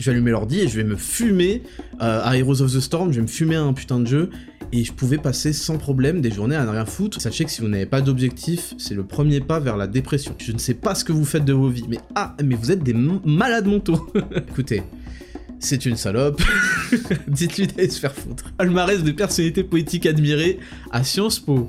Je vais allumer l'ordi et je vais me fumer euh, à Heroes of the Storm, je vais me fumer un putain de jeu et je pouvais passer sans problème des journées à ne rien foutre. Sachez que si vous n'avez pas d'objectif, c'est le premier pas vers la dépression. Je ne sais pas ce que vous faites de vos vies, mais ah, mais vous êtes des malades mentaux. Écoutez, c'est une salope. Dites-lui d'aller se faire foutre. Palmarès de personnalités poétiques admirées à Sciences Po.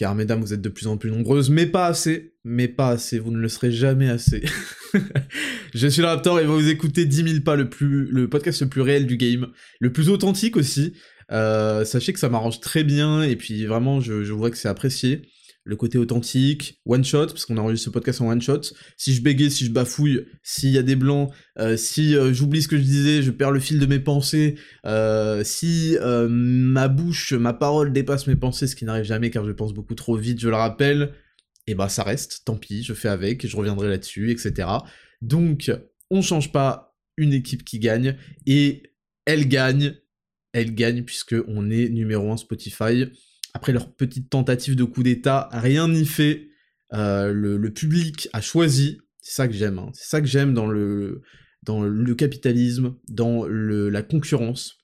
car mesdames, vous êtes de plus en plus nombreuses, mais pas assez, mais pas assez, vous ne le serez jamais assez. je suis le Raptor et vous écoutez 10 000 pas, le, plus, le podcast le plus réel du game, le plus authentique aussi. Euh, sachez que ça m'arrange très bien, et puis vraiment, je, je vois que c'est apprécié le côté authentique, one shot, parce qu'on a enregistré ce podcast en one shot. Si je bégaye, si je bafouille, s'il y a des blancs, euh, si euh, j'oublie ce que je disais, je perds le fil de mes pensées, euh, si ma bouche, ma parole dépasse mes pensées, ce qui n'arrive jamais car je pense beaucoup trop vite, je le rappelle, et eh bah ben, ça reste, tant pis, je fais avec, je reviendrai là-dessus, etc. Donc, on change pas une équipe qui gagne, et elle gagne, elle gagne puisque on est numéro 1 Spotify après leur petite tentative de coup d'État, rien n'y fait. Euh, le, public a choisi. C'est ça que j'aime. Hein. C'est ça que j'aime dans le, dans le capitalisme, dans le, la concurrence.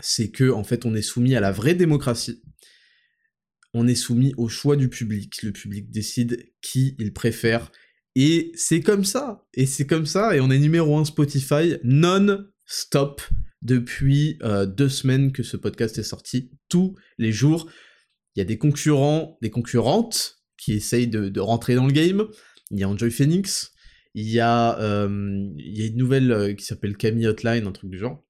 C'est que en fait, on est soumis à la vraie démocratie. On est soumis au choix du public. Le public décide qui il préfère. Et c'est comme ça. Et c'est comme ça. Et on est numéro 1 Spotify non-stop depuis euh, deux semaines que ce podcast est sorti, tous les jours. Il y a des concurrents, des concurrentes qui essayent de, rentrer dans le game. Il y a Enjoy Phoenix. Il y a, euh, une nouvelle euh, qui s'appelle Camille Hotline, un truc du genre.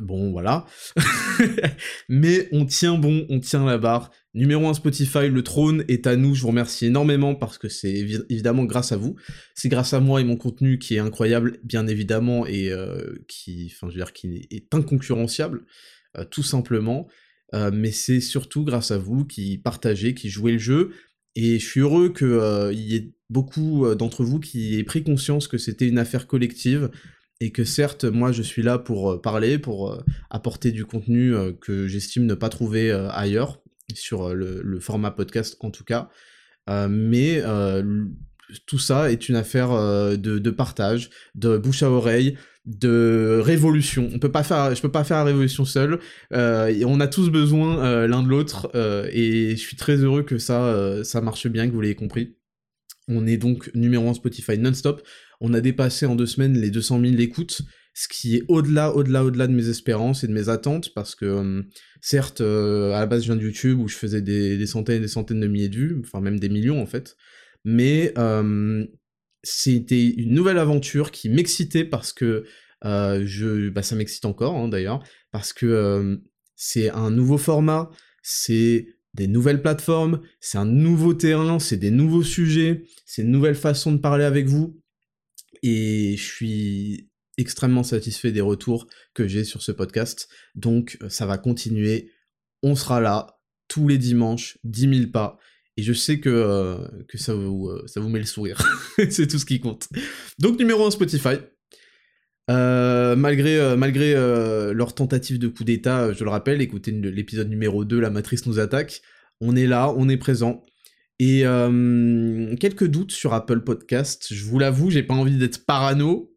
Bon, voilà. Mais on tient bon, on tient la barre. Numéro 1 Spotify, le trône est à nous. Je vous remercie énormément parce que c'est évidemment grâce à vous. C'est grâce à moi et mon contenu qui est incroyable, bien évidemment, et euh, qui, enfin, je veux dire, qui est inconcurrenciable, tout simplement. Euh, mais c'est surtout grâce à vous qui partagez, qui jouez le jeu, et je suis heureux qu'il euh, y ait beaucoup euh, d'entre vous qui aient pris conscience que c'était une affaire collective, et que certes, moi je suis là pour parler, pour apporter du contenu que j'estime ne pas trouver ailleurs, sur le, format podcast en tout cas, mais tout ça est une affaire de, partage, de bouche à oreille, de révolution. On peut pas faire, je peux pas faire la révolution seul. Euh, on a tous besoin euh, l'un de l'autre euh, et je suis très heureux que ça, ça marche bien, que vous l'ayez compris. On est donc numéro 1 Spotify non-stop. On a dépassé en deux semaines les 200 000 écoutes, ce qui est au-delà, au-delà, au-delà de mes espérances et de mes attentes, parce que certes, à la base, je viens de YouTube où je faisais des, des, centaines et des centaines de milliers de vues, enfin même des millions en fait, mais c'était une nouvelle aventure qui m'excitait parce que euh, je, bah, ça m'excite encore hein, d'ailleurs, parce que c'est un nouveau format, c'est des nouvelles plateformes, c'est un nouveau terrain, c'est des nouveaux sujets, c'est une nouvelle façon de parler avec vous, et je suis extrêmement satisfait des retours que j'ai sur ce podcast, donc ça va continuer, on sera là tous les dimanches, 10 000 pas, et je sais que, euh, que ça, vous, euh, ça vous met le sourire. c'est tout ce qui compte. Donc numéro 1 Spotify. Euh, malgré malgré leur tentative de coup d'état, je le rappelle, écoutez l'épisode numéro 2, La Matrice nous attaque. On est là, on est présent. Et quelques doutes sur Apple Podcast. Je vous l'avoue, j'ai pas envie d'être parano,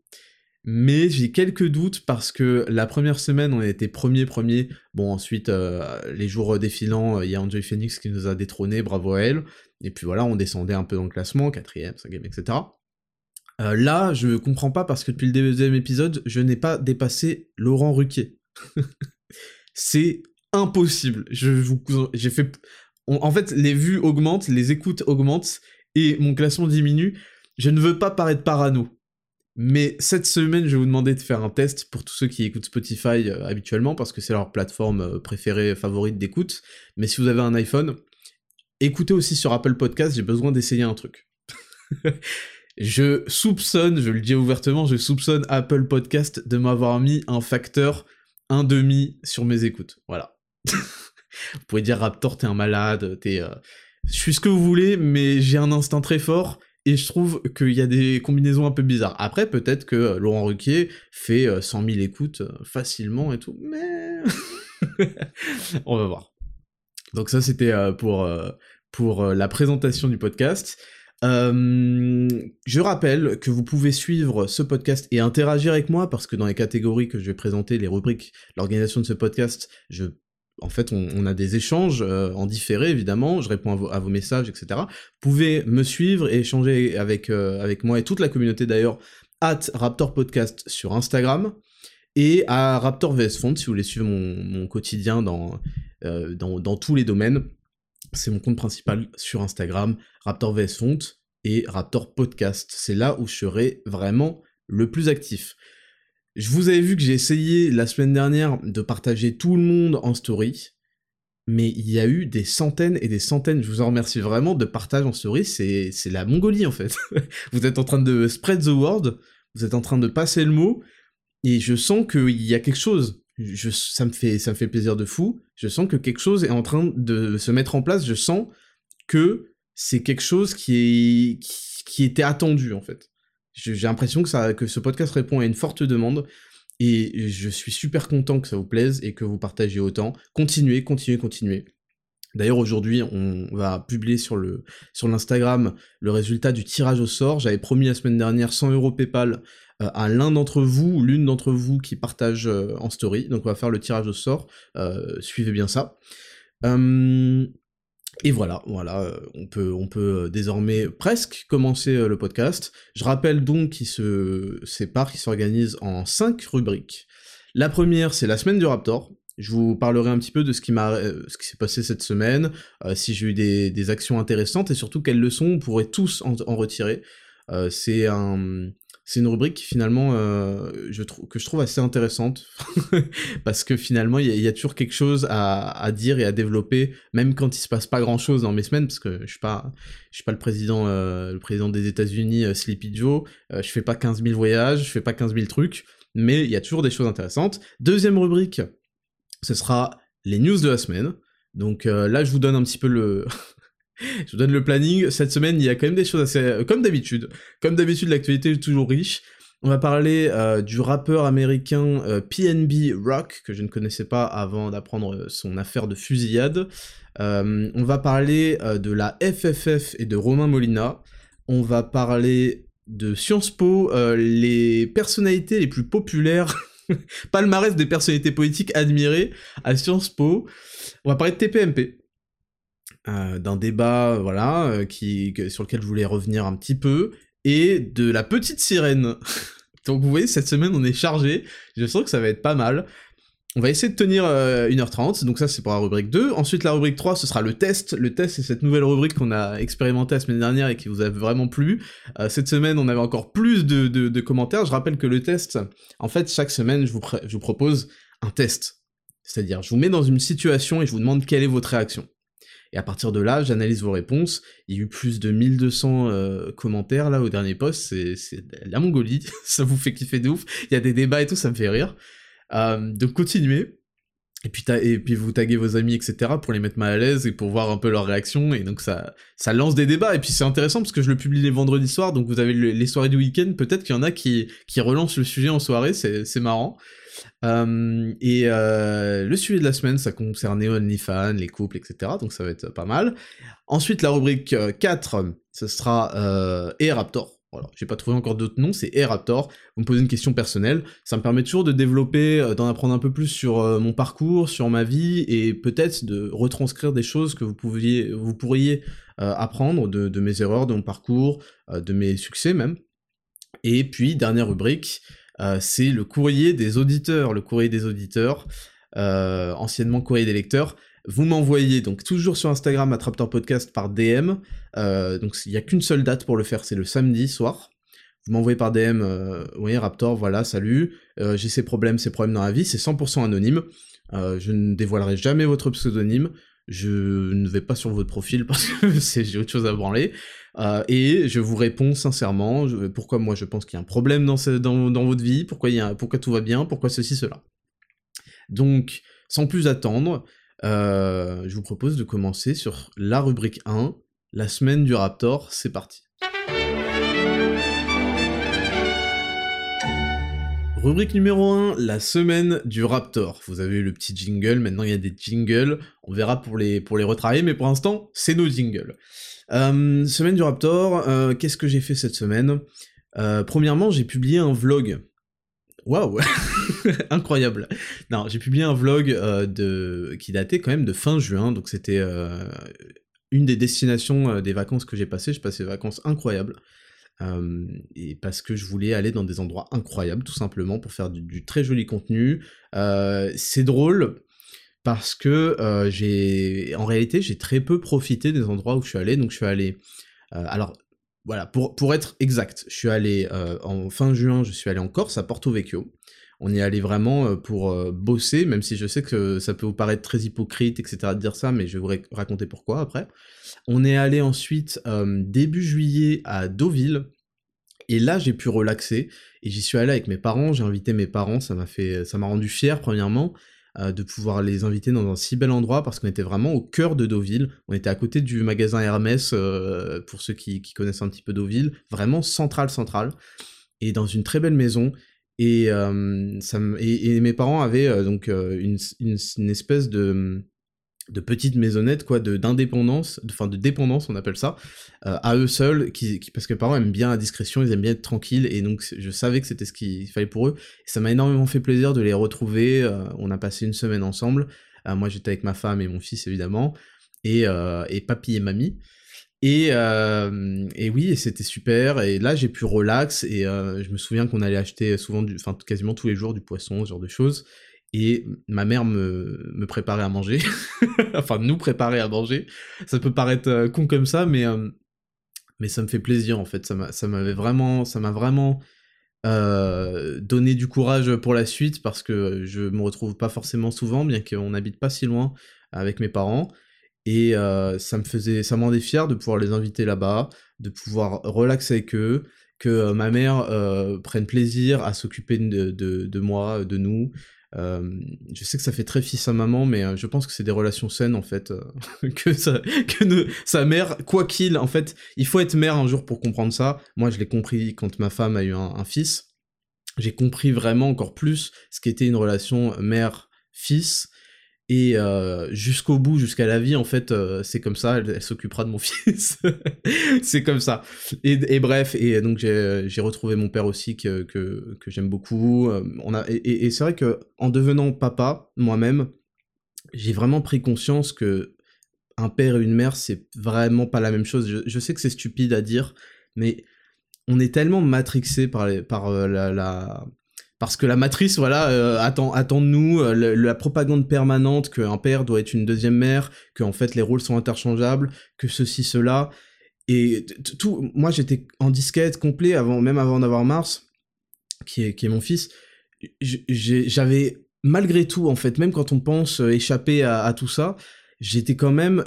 mais j'ai quelques doutes parce que la première semaine, on a été premier, premier. Bon, ensuite, euh, les jours défilants, il y a Enjoy Phoenix qui nous a détrôné, bravo à elle. Et puis voilà, on descendait un peu dans le classement, quatrième, cinquième, etc. Euh, là, je comprends pas parce que depuis le deuxième épisode, je n'ai pas dépassé Laurent Ruquier. C'est impossible. En fait, les vues augmentent, les écoutes augmentent et mon classement diminue. Je ne veux pas paraître parano. Mais cette semaine, je vais vous demander de faire un test pour tous ceux qui écoutent Spotify euh, habituellement, parce que c'est leur plateforme euh, préférée, favorite d'écoute. Mais si vous avez un iPhone, écoutez aussi sur Apple Podcast, j'ai besoin d'essayer un truc. je soupçonne, je le dis ouvertement, je soupçonne Apple Podcast de m'avoir mis un facteur un demi sur mes écoutes. Voilà. vous pouvez dire Raptor, t'es un malade, t'es... Euh, je suis ce que vous voulez, mais j'ai un instinct très fort, et je trouve qu'il y a des combinaisons un peu bizarres. Après, peut-être que Laurent Ruquier fait 100 000 écoutes facilement et tout, mais... On va voir. Donc ça, c'était pour, pour la présentation du podcast. je rappelle que vous pouvez suivre ce podcast et interagir avec moi parce que dans les catégories que je vais présenter, les rubriques, l'organisation de ce podcast, je en fait, on, a des échanges en différé, évidemment, je réponds à vos, messages, etc. Vous pouvez me suivre et échanger avec, avec moi et toute la communauté d'ailleurs, at Raptor Podcast sur Instagram, et à Raptor VS Font, si vous voulez suivre mon, quotidien dans, dans, dans tous les domaines. C'est mon compte principal sur Instagram, Raptor VS Font et Raptor Podcast. C'est là où je serai vraiment le plus actif. Je vous avais vu que j'ai essayé la semaine dernière de partager tout le monde en story, mais il y a eu des centaines et des centaines, je vous en remercie vraiment, de partage en story, c'est la Mongolie en fait. vous êtes en train de spread the word, vous êtes en train de passer le mot, et je sens qu'il y a quelque chose ça, me fait, ça me fait plaisir de fou. Je sens que quelque chose est en train de se mettre en place. Je sens que c'est quelque chose qui, est, qui, était attendu, en fait. J'ai l'impression que, que ce podcast répond à une forte demande. Et je suis super content que ça vous plaise et que vous partagez autant. Continuez, continuez, continuez. D'ailleurs aujourd'hui on va publier sur le sur l'Instagram le résultat du tirage au sort. J'avais promis la semaine dernière 100 euros PayPal euh, à l'un d'entre vous ou l'une d'entre vous qui partage euh, en story. Donc on va faire le tirage au sort. Euh, suivez bien ça. Et voilà, voilà, on peut, on peut désormais presque commencer le podcast. Je rappelle donc qu'il se sépare, qu'il s'organise en cinq rubriques. La première, c'est la semaine du Raptor. Je vous parlerai un petit peu de ce qui m'a, ce qui s'est passé cette semaine, si j'ai eu des, actions intéressantes et surtout quelles leçons on pourrait tous en retirer. c'est un, c'est une rubrique finalement euh, que je trouve assez intéressante. Parce que finalement il y, a toujours quelque chose à, dire et à développer même quand il se passe pas grand chose dans mes semaines parce que je suis pas je suis pas le président euh, des États-Unis euh, Sleepy Joe. Je fais pas 15 000 voyages je fais pas 15 000 trucs. Mais il y a toujours des choses intéressantes. Deuxième rubrique ce sera les news de la semaine. Donc là je vous donne un petit peu le je vous donne le planning. Cette semaine, il y a quand même des choses assez... Euh, comme d'habitude. Comme d'habitude, l'actualité est toujours riche. On va parler euh, du rappeur américain euh, PNB Rock, que je ne connaissais pas avant d'apprendre son affaire de fusillade. on va parler de la FFF et de Romain Molina. On va parler de Sciences Po, les personnalités les plus populaires, palmarès des personnalités politiques admirées à Sciences Po. On va parler de TPMP. Euh, d'un débat, voilà, euh, qui, sur lequel je voulais revenir un petit peu, et de la petite sirène. Donc vous voyez, cette semaine on est chargé, je sens que ça va être pas mal. On va essayer de tenir 1h30, euh, donc ça c'est pour la rubrique 2. Ensuite la rubrique 3, ce sera le test. Le test c'est cette nouvelle rubrique qu'on a expérimentée la semaine dernière et qui vous a vraiment plu. cette semaine on avait encore plus de, commentaires. Je rappelle que le test, en fait chaque semaine je vous, je vous propose un test. C'est-à-dire je vous mets dans une situation et je vous demande quelle est votre réaction. Et à partir de là, j'analyse vos réponses. Il y a eu plus de 1200 euh, commentaires là au dernier post. C'est la Mongolie. ça vous fait kiffer de ouf. Il y a des débats et tout, ça me fait rire. Euh, donc continuez. Et puis, vous taguez vos amis, etc. pour les mettre mal à l'aise et pour voir un peu leur réaction. Et donc ça, lance des débats. Et puis c'est intéressant parce que je le publie les vendredis soirs. Donc vous avez les soirées du week-end. Peut-être qu'il y en a qui relancent le sujet en soirée. C'est marrant. Euh, et euh, le sujet de la semaine, ça concernait OnlyFans, les couples, etc. Donc ça va être pas mal. Ensuite, la rubrique 4, euh, ce sera euh, E-Raptor. Voilà, j'ai pas trouvé encore d'autres noms, c'est E-Raptor. Vous me posez une question personnelle, ça me permet toujours de développer, d'en apprendre un peu plus sur mon parcours, sur ma vie, et peut-être de retranscrire des choses que vous, pouviez, vous pourriez apprendre de, de, mes erreurs, de mon parcours, de mes succès même. Et puis, dernière rubrique, c'est le courrier des auditeurs, le courrier des auditeurs, euh, anciennement courrier des lecteurs. Vous m'envoyez donc toujours sur Instagram Attraptor Podcast par DM. Euh, donc il n'y a qu'une seule date pour le faire, c'est le samedi soir. Vous m'envoyez par DM, oui Raptor, voilà, salut, j'ai ces problèmes, ces problèmes dans la vie, c'est 100% anonyme. je ne dévoilerai jamais votre pseudonyme je ne vais pas sur votre profil parce que j'ai autre chose à branler. Euh, et je vous réponds sincèrement, pourquoi moi je pense qu'il y a un problème dans, votre vie, pourquoi tout va bien, pourquoi ceci, cela. Donc, sans plus attendre, euh, je vous propose de commencer sur la rubrique 1, la semaine du Raptor, c'est parti. Rubrique numéro 1, la semaine du Raptor. Vous avez eu le petit jingle, maintenant il y a des jingles, on verra pour les, pour retravailler, mais pour l'instant, c'est nos jingles. Euh, semaine du Raptor, euh, qu'est-ce que j'ai fait cette semaine? Euh, Premièrement, j'ai publié un vlog. Waouh Incroyable Non, j'ai publié un vlog de... qui datait quand même de fin juin, donc c'était une des destinations des vacances que j'ai passées, j'ai passé des vacances incroyables et parce que je voulais aller dans des endroits incroyables, tout simplement, pour faire du, très joli contenu. c'est drôle parce que j'ai, en réalité, j'ai très peu profité des endroits où je suis allé. Donc, je suis allé. alors, voilà, pour, pour être exact, je suis allé en fin juin, je suis allé en Corse, à Porto Vecchio. On y allait vraiment pour bosser, même si je sais que ça peut vous paraître très hypocrite, etc. de dire ça, mais je vais vous raconter pourquoi après. On est allé ensuite début juillet à Deauville, et là j'ai pu relaxer, et j'y suis allé avec mes parents, j'ai invité mes parents, ça m'a fait, ça m'a rendu fier premièrement, de pouvoir les inviter dans un si bel endroit parce qu'on était vraiment au cœur de Deauville. On était à côté du magasin Hermès, pour ceux qui, connaissent un petit peu Deauville, vraiment central, central, et dans une très belle maison. Et, ça et, mes parents avaient donc une, une, espèce de, de petites maisonnettes quoi de d'indépendance enfin de, dépendance on appelle ça à eux seuls qui, parce que mes parents aiment bien la discrétion ils aiment bien être tranquilles et donc je savais que c'était ce qu'il fallait pour eux. Ça m'a énormément fait plaisir de les retrouver on a passé une semaine ensemble. Moi j'étais avec ma femme et mon fils évidemment et, et papy et mamie et, euh, et oui, et c'était super. Et là, j'ai pu relax. Et euh, je me souviens qu'on allait acheter souvent, enfin quasiment tous les jours du poisson, ce genre de choses. Et ma mère me, me préparait à manger. enfin, nous préparer à manger. Ça peut paraître euh, con comme ça, mais, mais ça me fait plaisir en fait. Ça m'avait vraiment, ça m'a vraiment donné du courage pour la suite parce que je me retrouve pas forcément souvent, bien qu'on n'habite pas si loin avec mes parents. Et ça me faisait, ça me rendait fier de pouvoir les inviter là-bas, de pouvoir relaxer avec eux, que ma mère prenne plaisir à s'occuper de, de, moi, de nous. je sais que ça fait très fils à maman, mais je pense que c'est des relations saines en fait. que que sa mère, quoi qu'il, en fait, il faut être mère un jour pour comprendre ça. Moi, je l'ai compris quand ma femme a eu un fils. J'ai compris vraiment encore plus ce qu'était une relation mère-fils et euh, jusqu'au bout, jusqu'à la vie, en fait, euh, c'est comme ça, elle, s'occupera de mon fils. c'est comme ça. Et, bref, et donc j'ai retrouvé mon père aussi que, que, que j'aime beaucoup. Euh, on a, et, et c'est vrai que en devenant papa, moi-même, j'ai vraiment pris conscience que un père et une mère, c'est vraiment pas la même chose. Je, je sais que c'est stupide à dire, mais on est tellement matrixé par, les, par la, parce que la matrice, voilà, euh, attend, attend de nous euh, la propagande permanente qu'un père doit être une deuxième mère, que en fait les rôles sont interchangeables, que ceci, cela. Et tout, moi j'étais en disquette complet avant, même avant d'avoir Mars, qui est, qui est mon fils. J'avais malgré tout, en fait, même quand on pense euh, échapper à, tout ça, j'étais quand même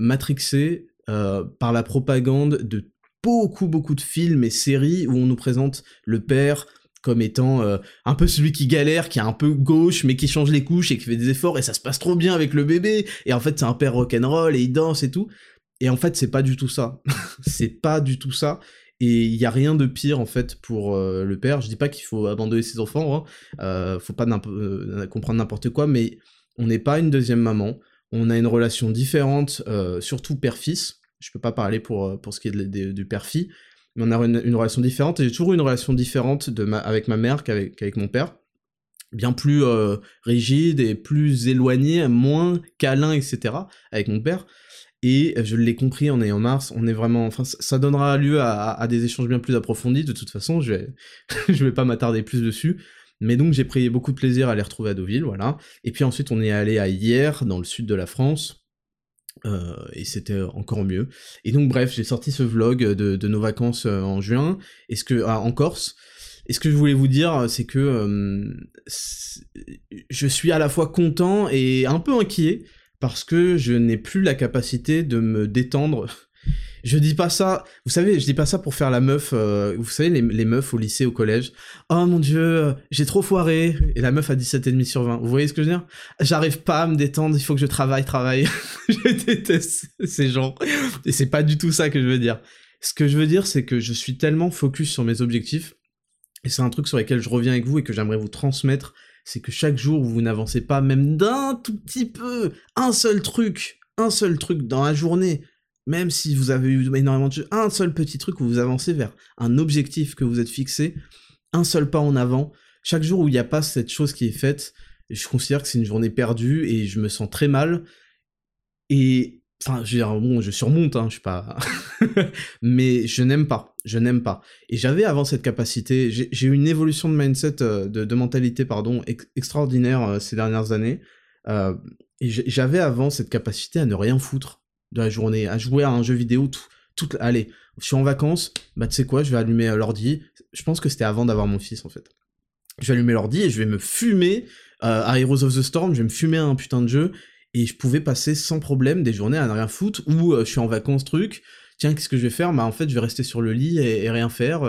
matrixé par la propagande de beaucoup, beaucoup de films et séries où on nous présente le père comme étant euh, un peu celui qui galère, qui est un peu gauche, mais qui change les couches et qui fait des efforts, et ça se passe trop bien avec le bébé, et en fait c'est un père rock'n'roll, et il danse et tout. Et en fait c'est pas du tout ça. c'est pas du tout ça. Et il y a rien de pire en fait pour euh, le père. Je dis pas qu'il faut abandonner ses enfants, hein. euh, faut pas comprendre n'importe quoi, mais on n'est pas une deuxième maman. On a une relation différente, surtout père-fils. Je peux pas parler pour, pour ce qui est du père-fille, mais on a une, relation différente, j'ai toujours eu une relation différente avec ma mère qu'avec mon père, bien plus euh, rigide et plus éloigné, moins câlin, etc., avec mon père, et je l'ai compris en ayant Mars, on est vraiment, ça donnera lieu à, des échanges bien plus approfondis, de toute façon, je vais, je vais pas m'attarder plus dessus, mais donc j'ai pris beaucoup de plaisir à les retrouver à Deauville, voilà, et puis ensuite on est allé à Hier, dans le sud de la France, euh, et c'était encore mieux. Et donc bref, j'ai sorti ce vlog de, nos vacances euh, en juin, et ce que ah, en Corse. Et ce que je voulais vous dire, c'est que euh, je suis à la fois content et un peu inquiet parce que je n'ai plus la capacité de me détendre. Je dis pas ça, vous savez, je dis pas ça pour faire la meuf, euh, vous savez, les, meufs au lycée, au collège. Oh mon dieu, j'ai trop foiré. Et la meuf a 17,5 sur 20. Vous voyez ce que je veux dire? J'arrive pas à me détendre, il faut que je travaille, travaille. je déteste ces gens. Et c'est pas du tout ça que je veux dire. Ce que je veux dire, c'est que je suis tellement focus sur mes objectifs, et c'est un truc sur lequel je reviens avec vous et que j'aimerais vous transmettre, c'est que chaque jour où vous n'avancez pas même d'un tout petit peu, un seul truc, un seul truc dans la journée, même si vous avez eu énormément de choses, un seul petit truc où vous avancez vers un objectif que vous êtes fixé, un seul pas en avant, chaque jour où il n'y a pas cette chose qui est faite, je considère que c'est une journée perdue et je me sens très mal. Et enfin, je veux dire, bon, je surmonte, hein, je suis pas, mais je n'aime pas, je n'aime pas. Et j'avais avant cette capacité, j'ai eu une évolution de mindset, euh, de, mentalité, pardon, extraordinaire euh, ces dernières années. Euh, et j'avais avant cette capacité à ne rien foutre de la journée, à jouer à un jeu vidéo tout, tout allez, je suis en vacances, bah tu sais quoi, je vais allumer euh, l'ordi. Je pense que c'était avant d'avoir mon fils en fait. Je vais allumer l'ordi et je vais me fumer euh, à Heroes of the Storm, je vais me fumer un putain de jeu et je pouvais passer sans problème des journées à rien foutre ou euh, je suis en vacances truc. Tiens, qu'est-ce que je vais faire? Bah en fait, je vais rester sur le lit et, rien faire.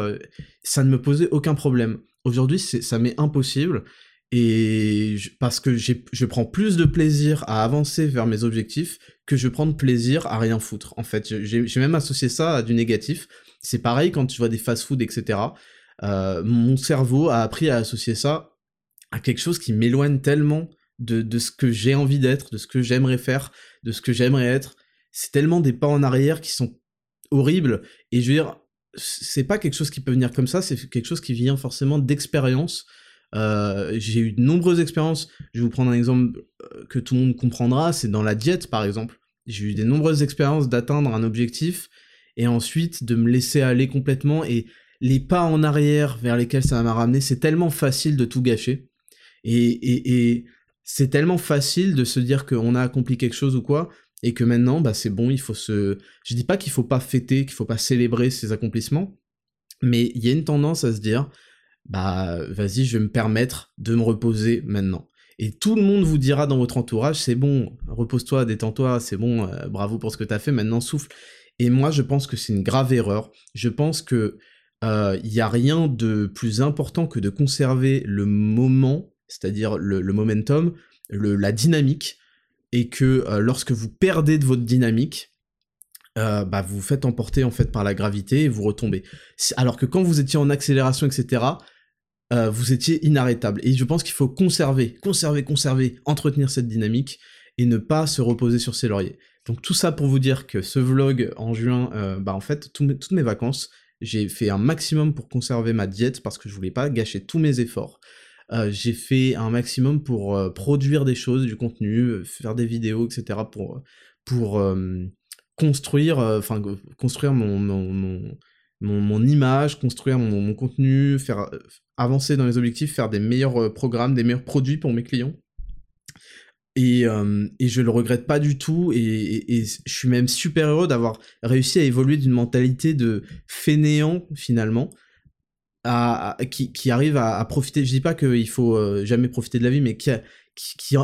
ça ne me posait aucun problème. Aujourd'hui, ça m'est impossible et parce que je prends plus de plaisir à avancer vers mes objectifs que je prends de plaisir à rien foutre. En fait, j'ai même associé ça à du négatif. C'est pareil quand tu vois des fast-food, etc. Euh, mon cerveau a appris à associer ça à quelque chose qui m'éloigne tellement de, de ce que j'ai envie d'être, de ce que j'aimerais faire, de ce que j'aimerais être. C'est tellement des pas en arrière qui sont horribles. Et je veux dire, c'est pas quelque chose qui peut venir comme ça, c'est quelque chose qui vient forcément d'expérience euh, j'ai eu de nombreuses expériences. Je vais vous prendre un exemple euh, que tout le monde comprendra, c'est dans la diète par exemple. J'ai eu des nombreuses expériences d'atteindre un objectif et ensuite de me laisser aller complètement et les pas en arrière vers lesquels ça m'a ramené, c'est tellement facile de tout gâcher. Et, et, c'est tellement facile de se dire qu'on a accompli quelque chose ou quoi, et que maintenant, bah, c'est bon, il faut se... Je dis pas qu'il faut pas fêter, qu'il faut pas célébrer ses accomplissements, mais il y a une tendance à se dire, bah vas-y, je vais me permettre de me reposer maintenant. Et tout le monde vous dira dans votre entourage, c'est bon, repose-toi, détends-toi, c'est bon, euh, bravo pour ce que t'as fait, maintenant souffle. Et moi, je pense que c'est une grave erreur. Je pense que il euh, n'y a rien de plus important que de conserver le moment, c'est-à-dire le, momentum, le, la dynamique, et que euh, lorsque vous perdez de votre dynamique, bah, vous vous faites emporter en fait par la gravité et vous retombez. Alors que quand vous étiez en accélération, etc., euh, vous étiez inarrêtable. Et je pense qu'il faut conserver, conserver, conserver, entretenir cette dynamique et ne pas se reposer sur ses lauriers. Donc tout ça pour vous dire que ce vlog en juin, euh, bah en fait, toutes mes vacances, j'ai fait un maximum pour conserver ma diète parce que je voulais pas gâcher tous mes efforts. Euh, j'ai fait un maximum pour produire des choses, du contenu, faire des vidéos, etc. pour, construire, enfin mon, image, construire mon, contenu, faire euh, avancer dans les objectifs, faire des meilleurs euh, programmes, des meilleurs produits pour mes clients. Et, euh, et je le regrette pas du tout, et, je suis même super heureux d'avoir réussi à évoluer d'une mentalité de fainéant finalement, qui, arrive à, profiter. Je dis pas qu'il faut jamais profiter de la vie, mais qui,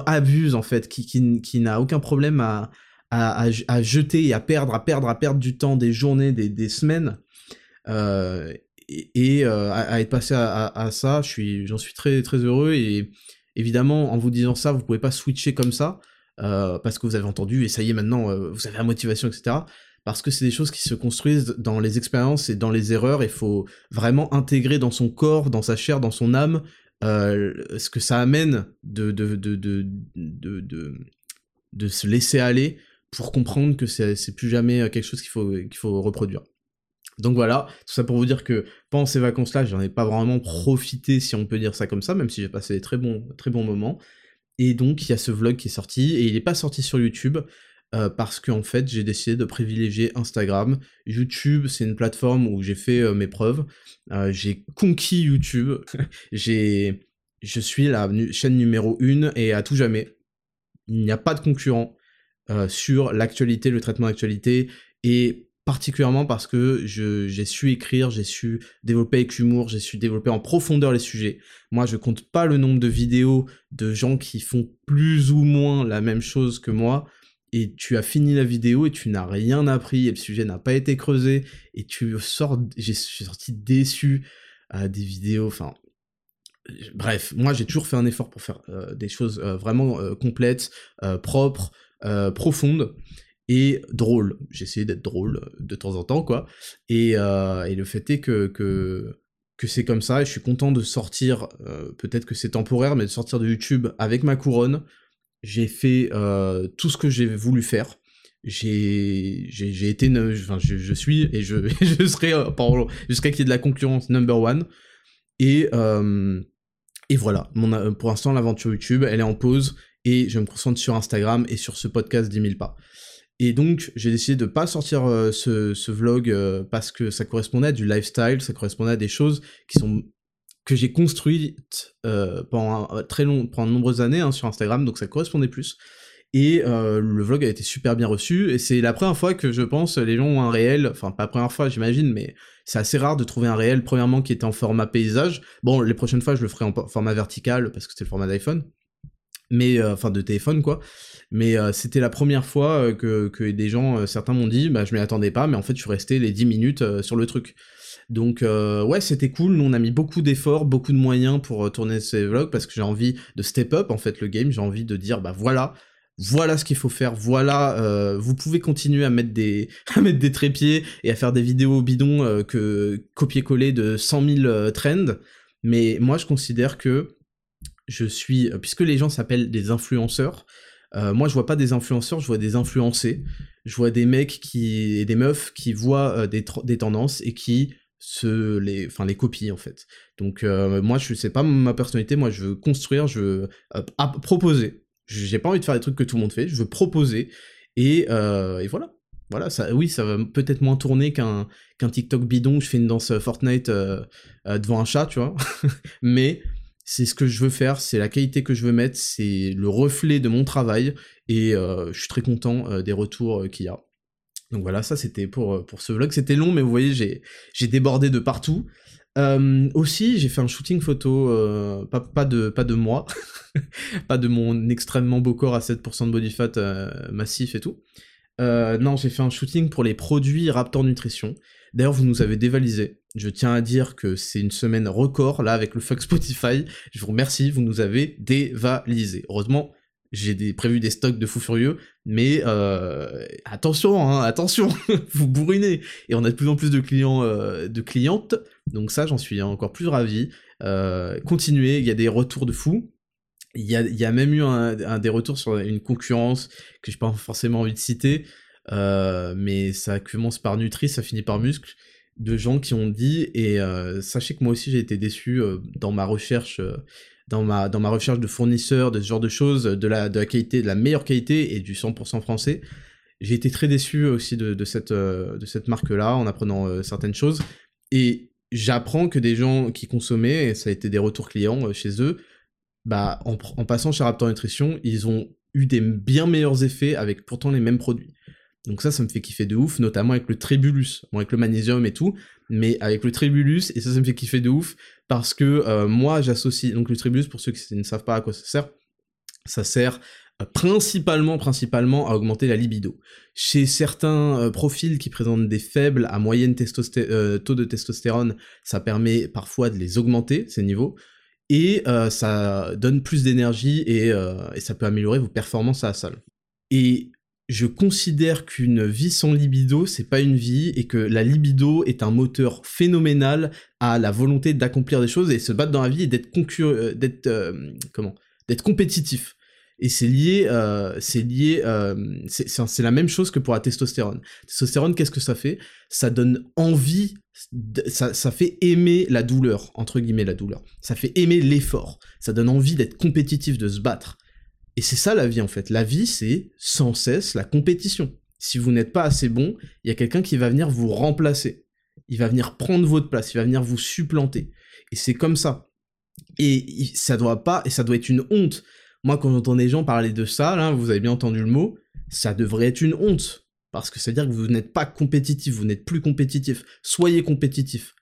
abuse en fait, qui, n'a aucun problème à, à, jeter et à perdre, à perdre, à perdre du temps, des journées, des semaines euh, et, euh, à, être passé à, ça, je suis, j'en suis très très heureux et évidemment en vous disant ça, vous pouvez pas switcher comme ça euh, parce que vous avez entendu et ça y est maintenant vous avez la motivation etc. Parce que c'est des choses qui se construisent dans les expériences et dans les erreurs. Il faut vraiment intégrer dans son corps, dans sa chair, dans son âme ce que ça amène de, de, de, de, de se laisser aller pour comprendre que c'est plus jamais quelque chose qu'il faut, qu'il faut reproduire. Donc voilà, tout ça pour vous dire que pendant ces vacances-là, j'en ai pas vraiment profité, si on peut dire ça comme ça, même si j'ai passé des très bons, moments. Et donc il y a ce vlog qui est sorti, et il n'est pas sorti sur YouTube, euh, parce qu'en fait j'ai décidé de privilégier Instagram. YouTube, c'est une plateforme où j'ai fait euh, mes preuves, euh, j'ai conquis YouTube, j'ai, je suis la chaîne numéro 1 et à tout jamais, il n'y a pas de concurrent sur l'actualité, le traitement d'actualité, et particulièrement parce que j'ai su écrire, j'ai su développer avec humour, j'ai su développer en profondeur les sujets. Moi, je compte pas le nombre de vidéos de gens qui font plus ou moins la même chose que moi et tu as fini la vidéo et tu n'as rien appris et le sujet n'a pas été creusé et tu sors, j'ai sorti déçu à des vidéos, enfin bref, moi j'ai toujours fait un effort pour faire euh, des choses euh, vraiment euh, complètes, propres, profondes et drôles. J'ai essayé d'être drôle de temps en temps, quoi. Et, et le fait est que, que, que c'est comme ça, et je suis content de sortir, peut-être que c'est temporaire, mais de sortir de YouTube avec ma couronne. J'ai fait tout ce que j'ai voulu faire. J'ai, j'ai, été, enfin, je, je, suis, et je, je serai, jusqu'à qu'il y ait de la concurrence number one. Et, et voilà, mon, euh, pour l'instant, l'aventure YouTube, elle est en pause et je me concentre sur Instagram et sur ce podcast 10 000 pas. Et donc, j'ai décidé de pas sortir euh, ce, vlog euh, parce que ça correspondait à du lifestyle, ça correspondait à des choses qui sont que j'ai construites pendant très long, pendant de nombreuses années hein, sur Instagram, donc ça correspondait plus. Et le vlog a été super bien reçu, et c'est la première fois que je pense les gens ont un réel, enfin pas la première fois j'imagine, mais c'est assez rare de trouver un réel, premièrement, qui était en format paysage. Bon, les prochaines fois, je le ferai en format vertical, parce que c'est le format d'iPhone. Mais, euh, enfin, de téléphone, quoi. Mais euh, c'était la première fois euh, que, des gens, certains m'ont dit, bah, je m'y attendais pas, mais en fait, je suis resté les 10 minutes sur le truc. Donc ouais, c'était cool. Nous on a mis beaucoup d'efforts, beaucoup de moyens pour tourner ces vlogs parce que j'ai envie de step up en fait le game. J'ai envie de dire bah voilà, voilà ce qu'il faut faire, voilà, euh, vous pouvez continuer à mettre des à mettre des trépieds et à faire des vidéos bidons euh, que copier-coller de 100 000 euh, trends, mais moi je considère que je suis, puisque les gens s'appellent des influenceurs, moi je vois pas des influenceurs, je vois des influencés, je vois des mecs qui et des meufs qui voient des, des tendances et qui se les enfin les copient en fait. Donc moi je sais pas ma personnalité, moi je veux construire, je veux proposer j'ai pas envie de faire des trucs que tout le monde fait, je veux proposer. Et, euh, et voilà. Voilà, oui, ça va peut-être moins tourner qu'un qu'un TikTok bidon où je fais une danse euh, Fortnite euh, devant un chat, tu vois. Mais c'est ce que je veux faire, c'est la qualité que je veux mettre, c'est le reflet de mon travail, et je suis très content des retours qu'il y a. Donc voilà, ça c'était pour, ce vlog. C'était long, mais vous voyez, j'ai débordé de partout. Euh, aussi, j'ai fait un shooting photo, euh, pas, de, pas de moi, pas de mon extrêmement beau corps à 7% de body fat euh, massif et tout. non, j'ai fait un shooting pour les produits Raptor Nutrition. D'ailleurs, vous nous avez dévalisé. Je tiens à dire que c'est une semaine record, là, avec le fuck Spotify. Je vous remercie, vous nous avez dévalisé. Heureusement, j'ai prévu des stocks de fous furieux, mais euh, attention, hein, attention, vous bourrinez. Et on a de plus en plus de clients, euh, de clientes, donc ça j'en suis encore plus ravi. Euh, continuez, il y a des retours de fous. Il y a, même eu un, des retours sur une concurrence que j'ai pas forcément envie de citer, mais ça commence par Nutri, ça finit par Muscle, de gens qui ont dit, et sachez que moi aussi j'ai été déçu dans ma recherche dans ma, dans ma recherche de fournisseurs, de ce genre de choses, de la, de la qualité, de la meilleure qualité et du 100% français. J'ai été très déçu aussi de, cette, euh, de cette marque-là en apprenant euh, certaines choses. Et j'apprends que des gens qui consommaient, et ça a été des retours clients euh, chez eux, bah, en, en, passant chez Raptor Nutrition, ils ont eu des bien meilleurs effets avec pourtant les mêmes produits. Donc ça, ça me fait kiffer de ouf, notamment avec le Tribulus, bon, avec le magnésium et tout, mais avec le Tribulus, et ça, ça me fait kiffer de ouf, parce que euh, moi, j'associe, donc le Tribulus, pour ceux qui ne savent pas à quoi ça sert, ça sert euh, principalement, principalement à augmenter la libido. Chez certains euh, profils qui présentent des faibles à moyenne taux de testostérone, ça permet parfois de les augmenter, ces niveaux, et ça donne plus d'énergie et, et, ça peut améliorer vos performances à la salle. Et je considère qu'une vie sans libido, c'est pas une vie, et que la libido est un moteur phénoménal à la volonté d'accomplir des choses et se battre dans la vie et d'être euh, d'être euh, d'être compétitif. Et c'est lié, euh, c'est lié, c'est la même chose que pour la testostérone. Testostérone, qu'est-ce que ça fait? Ça donne envie, ça fait aimer la douleur entre guillemets la douleur. Ça fait aimer l'effort. Ça donne envie d'être compétitif, de se battre. Et c'est ça la vie en fait. La vie, c'est sans cesse la compétition. Si vous n'êtes pas assez bon, il y a quelqu'un qui va venir vous remplacer. Il va venir prendre votre place, il va venir vous supplanter. Et c'est comme ça. Et ça doit pas, et ça doit être une honte. Moi, quand j'entends des gens parler de ça, là, vous avez bien entendu le mot, ça devrait être une honte. Parce que ça veut dire que vous n'êtes pas compétitif, vous n'êtes plus compétitif. Soyez compétitif.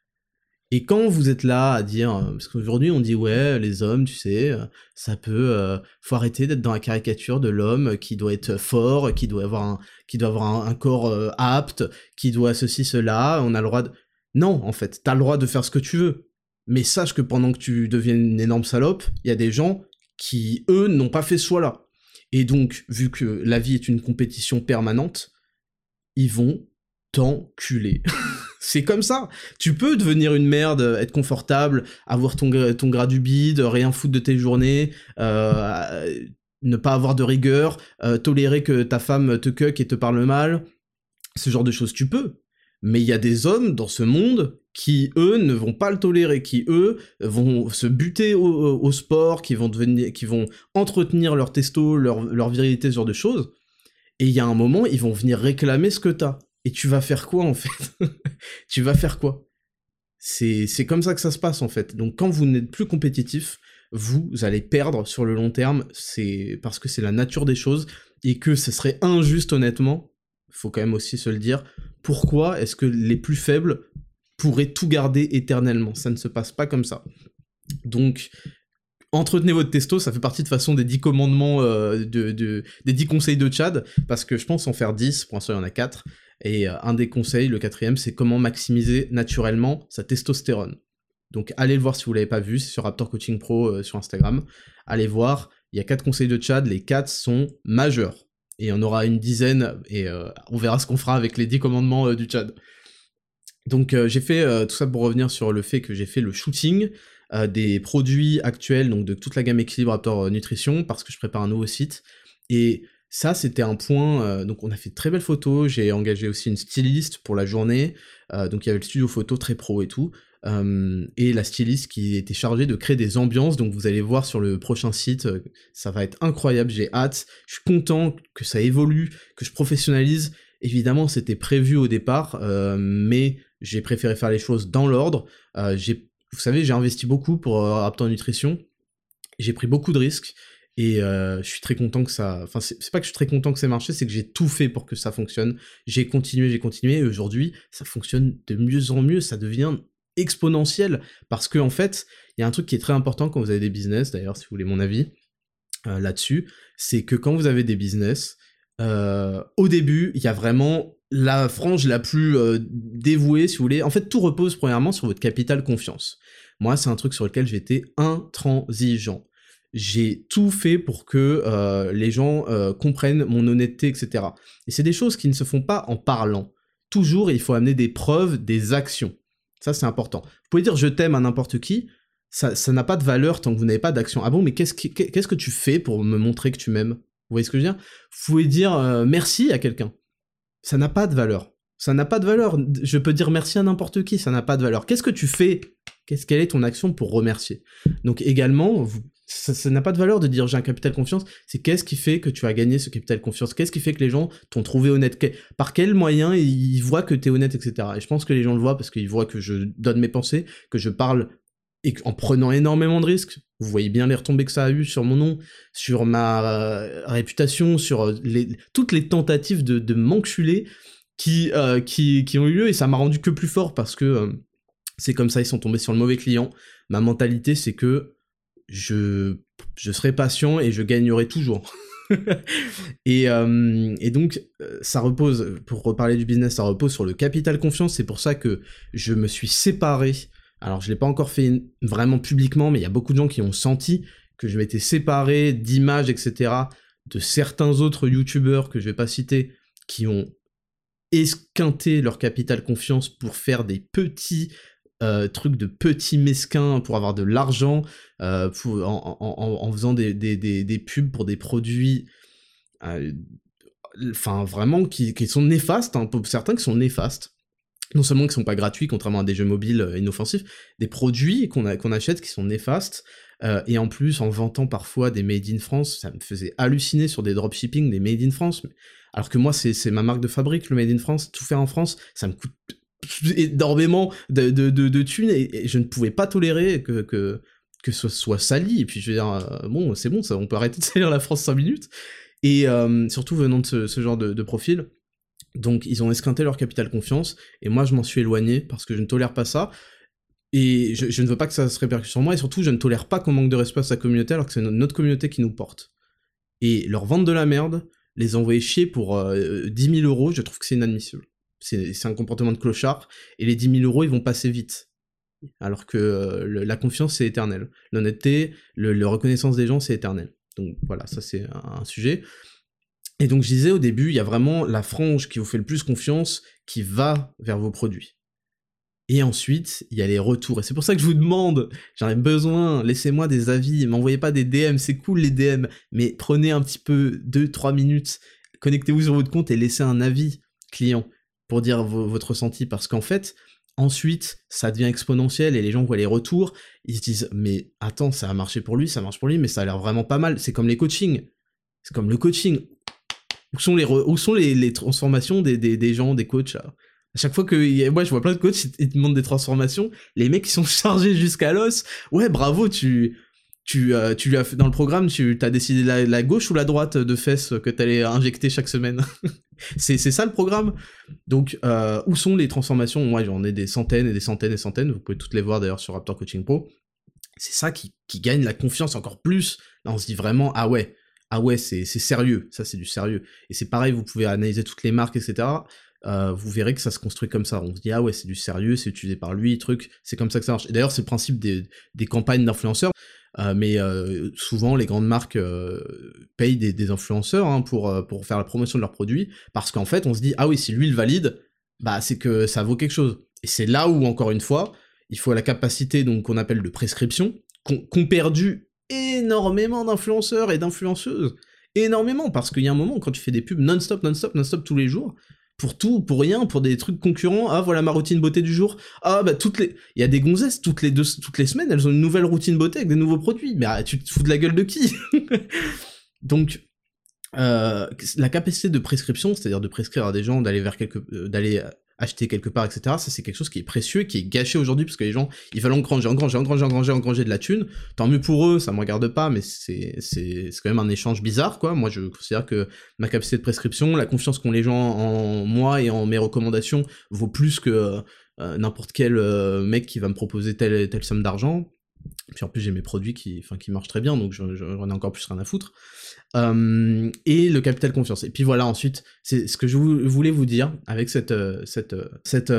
Et quand vous êtes là à dire, euh, parce qu'aujourd'hui on dit ouais, les hommes, tu sais, euh, ça peut, euh, faut arrêter d'être dans la caricature de l'homme qui doit être fort, qui doit avoir un, qui doit avoir un, corps apte, qui doit ceci, cela, on a le droit de... Non, en fait, t'as le droit de faire ce que tu veux. Mais sache que pendant que tu deviens une énorme salope, il y a des gens qui, eux, n'ont pas fait ce choix-là. Et donc, vu que la vie est une compétition permanente, ils vont t'enculer. c'est comme ça. Tu peux devenir une merde, être confortable, avoir ton, ton gras du bide, rien foutre de tes journées, euh, ne pas avoir de rigueur, euh, tolérer que ta femme te cuck et te parle mal. Ce genre de choses, tu peux. Mais il y a des hommes dans ce monde qui, eux, ne vont pas le tolérer, qui, eux, vont se buter au, sport, qui vont, devenir, qui vont entretenir leur testo, leur, leur virilité, ce genre de choses. Et il y a un moment, ils vont venir réclamer ce que t'as. Et tu vas faire quoi en fait? Tu vas faire quoi? C'est comme ça que ça se passe en fait. Donc quand vous n'êtes plus compétitif, vous allez perdre sur le long terme, c'est parce que c'est la nature des choses et que ce serait injuste honnêtement, faut quand même aussi se le dire, pourquoi est-ce que les plus faibles pourraient tout garder éternellement? Ça ne se passe pas comme ça. Donc entretenez votre testo, ça fait partie de façon des 10 commandements, euh, de, des 10 conseils de Chad, parce que je pense en faire 10, pour l'instant il y en a 4, et euh, un des conseils, le quatrième, c'est comment maximiser naturellement sa testostérone. Donc allez le voir si vous l'avez pas vu, c'est sur Raptor Coaching Pro euh, sur Instagram. Allez voir, il y a quatre conseils de Chad, les quatre sont majeurs. Et il y en aura une dizaine, et euh, on verra ce qu'on fera avec les 10 commandements du Chad. Donc j'ai fait tout ça pour revenir sur le fait que j'ai fait le shooting des produits actuels, donc de toute la gamme Équilibre Raptor Nutrition, parce que je prépare un nouveau site. Et ça, c'était un point. Euh, donc, on a fait de très belles photos. J'ai engagé aussi une styliste pour la journée. Euh, donc, il y avait le studio photo très pro et tout. Euh, et la styliste qui était chargée de créer des ambiances. Donc, vous allez voir sur le prochain site, ça va être incroyable. J'ai hâte. Je suis content que ça évolue, que je professionnalise. Évidemment, c'était prévu au départ, mais j'ai préféré faire les choses dans l'ordre. vous savez, j'ai investi beaucoup pour Raptor Nutrition. J'ai pris beaucoup de risques. Et euh, je suis très content que ça. Enfin, c'est pas que je suis très content que ça marché, c'est que j'ai tout fait pour que ça fonctionne. J'ai continué, j'ai continué, et aujourd'hui, ça fonctionne de mieux en mieux, ça devient exponentiel. Parce que, en fait, il y a un truc qui est très important quand vous avez des business, d'ailleurs, si vous voulez mon avis euh, là-dessus, c'est que quand vous avez des business, euh, au début, il y a vraiment la frange la plus dévouée, si vous voulez. En fait, tout repose premièrement sur votre capital confiance. Moi, c'est un truc sur lequel j'étais intransigeant j'ai tout fait pour que euh, les gens euh, comprennent mon honnêteté, etc. Et c'est des choses qui ne se font pas en parlant. Toujours, il faut amener des preuves, des actions. Ça, c'est important. Vous pouvez dire je t'aime à n'importe qui, ça n'a pas de valeur tant que vous n'avez pas d'action. Ah bon, mais qu'est-ce, que tu fais pour me montrer que tu m'aimes? Vous voyez ce que je veux dire? Vous pouvez dire euh, merci à quelqu'un. Ça n'a pas de valeur. Ça n'a pas de valeur. Je peux dire merci à n'importe qui, ça n'a pas de valeur. Qu'est-ce que tu fais? Quelle est ton action pour remercier? Donc également, vous ça n'a pas de valeur de dire j'ai un capital confiance, c'est qu'est-ce qui fait que tu as gagné ce capital confiance, qu'est-ce qui fait que les gens t'ont trouvé honnête, par quel moyen ils voient que tu es honnête, etc. Et je pense que les gens le voient parce qu'ils voient que je donne mes pensées, que je parle et en prenant énormément de risques. Vous voyez bien les retombées que ça a eu sur mon nom, sur ma euh, réputation, sur euh, toutes les tentatives de, m'enculer qui, euh, qui, ont eu lieu, et ça m'a rendu que plus fort parce que c'est comme ça, ils sont tombés sur le mauvais client. Ma mentalité, c'est que je, je serai patient et je gagnerai toujours. et, euh, et, donc, euh, ça repose, pour reparler du business, ça repose sur le capital confiance. C'est pour ça que je me suis séparé. Alors, je ne l'ai pas encore fait vraiment publiquement, mais il y a beaucoup de gens qui ont senti que je m'étais séparé d'images, etc., de certains autres youtubeurs que je vais pas citer, qui ont esquinté leur capital confiance pour faire des petits euh, truc de petits mesquins pour avoir de l'argent, euh, en, faisant des, pubs pour des produits, euh, enfin vraiment qui, sont néfastes, hein, pour certains qui sont néfastes. Non seulement qui sont pas gratuits, contrairement à des jeux mobiles inoffensifs, des produits qu'on achète qui sont néfastes, et en plus en vantant parfois des made in France, ça me faisait halluciner sur des dropshipping, des made in France, alors que moi c'est ma marque de fabrique, le made in France, tout faire en France, ça me coûte énormément de, de, thunes et, je ne pouvais pas tolérer que, ce soit sali. Et puis je veux dire, euh, bon, c'est bon, ça, on peut arrêter de salir la France 5 minutes. Et euh, surtout venant de ce, genre de, profil. Donc ils ont esquinté leur capital confiance et moi je m'en suis éloigné parce que je ne tolère pas ça. Et je, ne veux pas que ça se répercute sur moi, et surtout, je ne tolère pas qu'on manque de respect à sa communauté alors que c'est notre communauté qui nous porte. Et leur vendre de la merde, les envoyer chier pour 10 000 euros, je trouve que c'est inadmissible. C'est un comportement de clochard, et les 10 000 euros, ils vont passer vite. Alors que la confiance, c'est éternel. L'honnêteté, la reconnaissance des gens, c'est éternel. Donc voilà, ça c'est un, sujet. Et donc je disais au début, il y a vraiment la frange qui vous fait le plus confiance qui va vers vos produits. Et ensuite, il y a les retours. Et c'est pour ça que je vous demande, j'en ai besoin, laissez-moi des avis, m'envoyez pas des DM, c'est cool les DM, mais prenez un petit peu 2-3 minutes, connectez-vous sur votre compte et laissez un avis client pour dire votre ressenti. Parce qu'en fait, ensuite, ça devient exponentiel et les gens voient les retours, ils se disent, mais attends, ça a marché pour lui, ça marche pour lui, mais ça a l'air vraiment pas mal. C'est comme les coachings. C'est comme le coaching. Où sont les, où sont les, transformations des, des, gens, des coachs à chaque fois que moi je vois plein de coachs, ils demandent des transformations, les mecs ils sont chargés jusqu'à l'os. Ouais, bravo, tu tu euh, tu as dans le programme, tu as décidé la, gauche ou la droite de fesses que tu allais injecter chaque semaine. c'est ça le programme? Donc euh, où sont les transformations? Moi j'en ai des centaines et des centaines et centaines, vous pouvez toutes les voir d'ailleurs sur Raptor Coaching Pro. C'est ça qui, qui gagne la confiance encore plus. Là on se dit vraiment ah ouais, ah ouais, c'est sérieux, ça c'est du sérieux. Et c'est pareil, vous pouvez analyser toutes les marques, etc. Euh, vous verrez que ça se construit comme ça. On se dit, ah ouais, c'est du sérieux, c'est utilisé par lui, truc, c'est comme ça que ça marche. Et d'ailleurs, c'est le principe des, des campagnes d'influenceurs. Euh, mais euh, souvent, les grandes marques payent des, influenceurs hein, pour, faire la promotion de leurs produits, parce qu'en fait, on se dit, ah oui, si lui le valide, bah c'est que ça vaut quelque chose. Et c'est là où, encore une fois, il faut la capacité qu'on appelle de prescription, qu'ont perdu énormément d'influenceurs et d'influenceuses. Énormément, parce qu'il y a un moment, quand tu fais des pubs non-stop, non-stop, non-stop tous les jours, pour tout, pour rien, pour des trucs concurrents. Ah, voilà ma routine beauté du jour. Ah, bah, toutes les, il y a des gonzesses, toutes les deux, toutes les semaines, elles ont une nouvelle routine beauté avec des nouveaux produits. Mais ah, tu te fous de la gueule de qui? Donc, euh, la capacité de prescription, c'est-à-dire de prescrire à des gens d'aller vers quelque, euh, d'aller acheter quelque part, etc. Ça, c'est quelque chose qui est précieux, qui est gâché aujourd'hui, parce que les gens, ils veulent engranger, engranger, engranger, engranger, engranger de la thune. Tant mieux pour eux, ça me regarde pas, mais c'est, c'est, c'est quand même un échange bizarre, quoi. Moi, je considère que ma capacité de prescription, la confiance qu'ont les gens en moi et en mes recommandations vaut plus que euh, n'importe quel euh, mec qui va me proposer telle, telle somme d'argent. Puis en plus, j'ai mes produits qui, enfin, qui marchent très bien, donc j'en ai encore plus rien à foutre. Euh, et le capital confiance. Et puis voilà, ensuite, c'est ce que je voulais vous dire avec cette, euh, cette, euh, cette,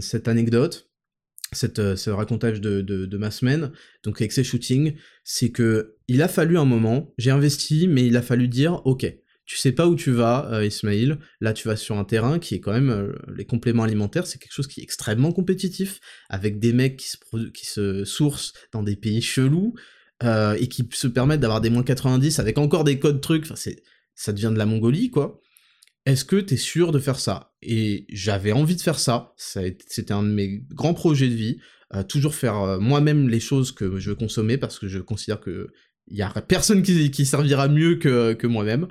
cette anecdote, cette, ce racontage de, de, de, ma semaine, donc avec ces shootings, c'est que il a fallu un moment, j'ai investi, mais il a fallu dire, ok, tu sais pas où tu vas, euh, Ismail. Là, tu vas sur un terrain qui est quand même euh, les compléments alimentaires, c'est quelque chose qui est extrêmement compétitif, avec des mecs qui se, sourcent dans des pays chelous euh, et qui se permettent d'avoir des moins 90 avec encore des codes trucs. Enfin, ça devient de la Mongolie, quoi. Est-ce que t'es sûr de faire ça? Et j'avais envie de faire ça. C'était un de mes grands projets de vie. toujours faire moi-même les choses que je veux consommer parce que je considère que il y a personne qui, servira mieux que moi-même.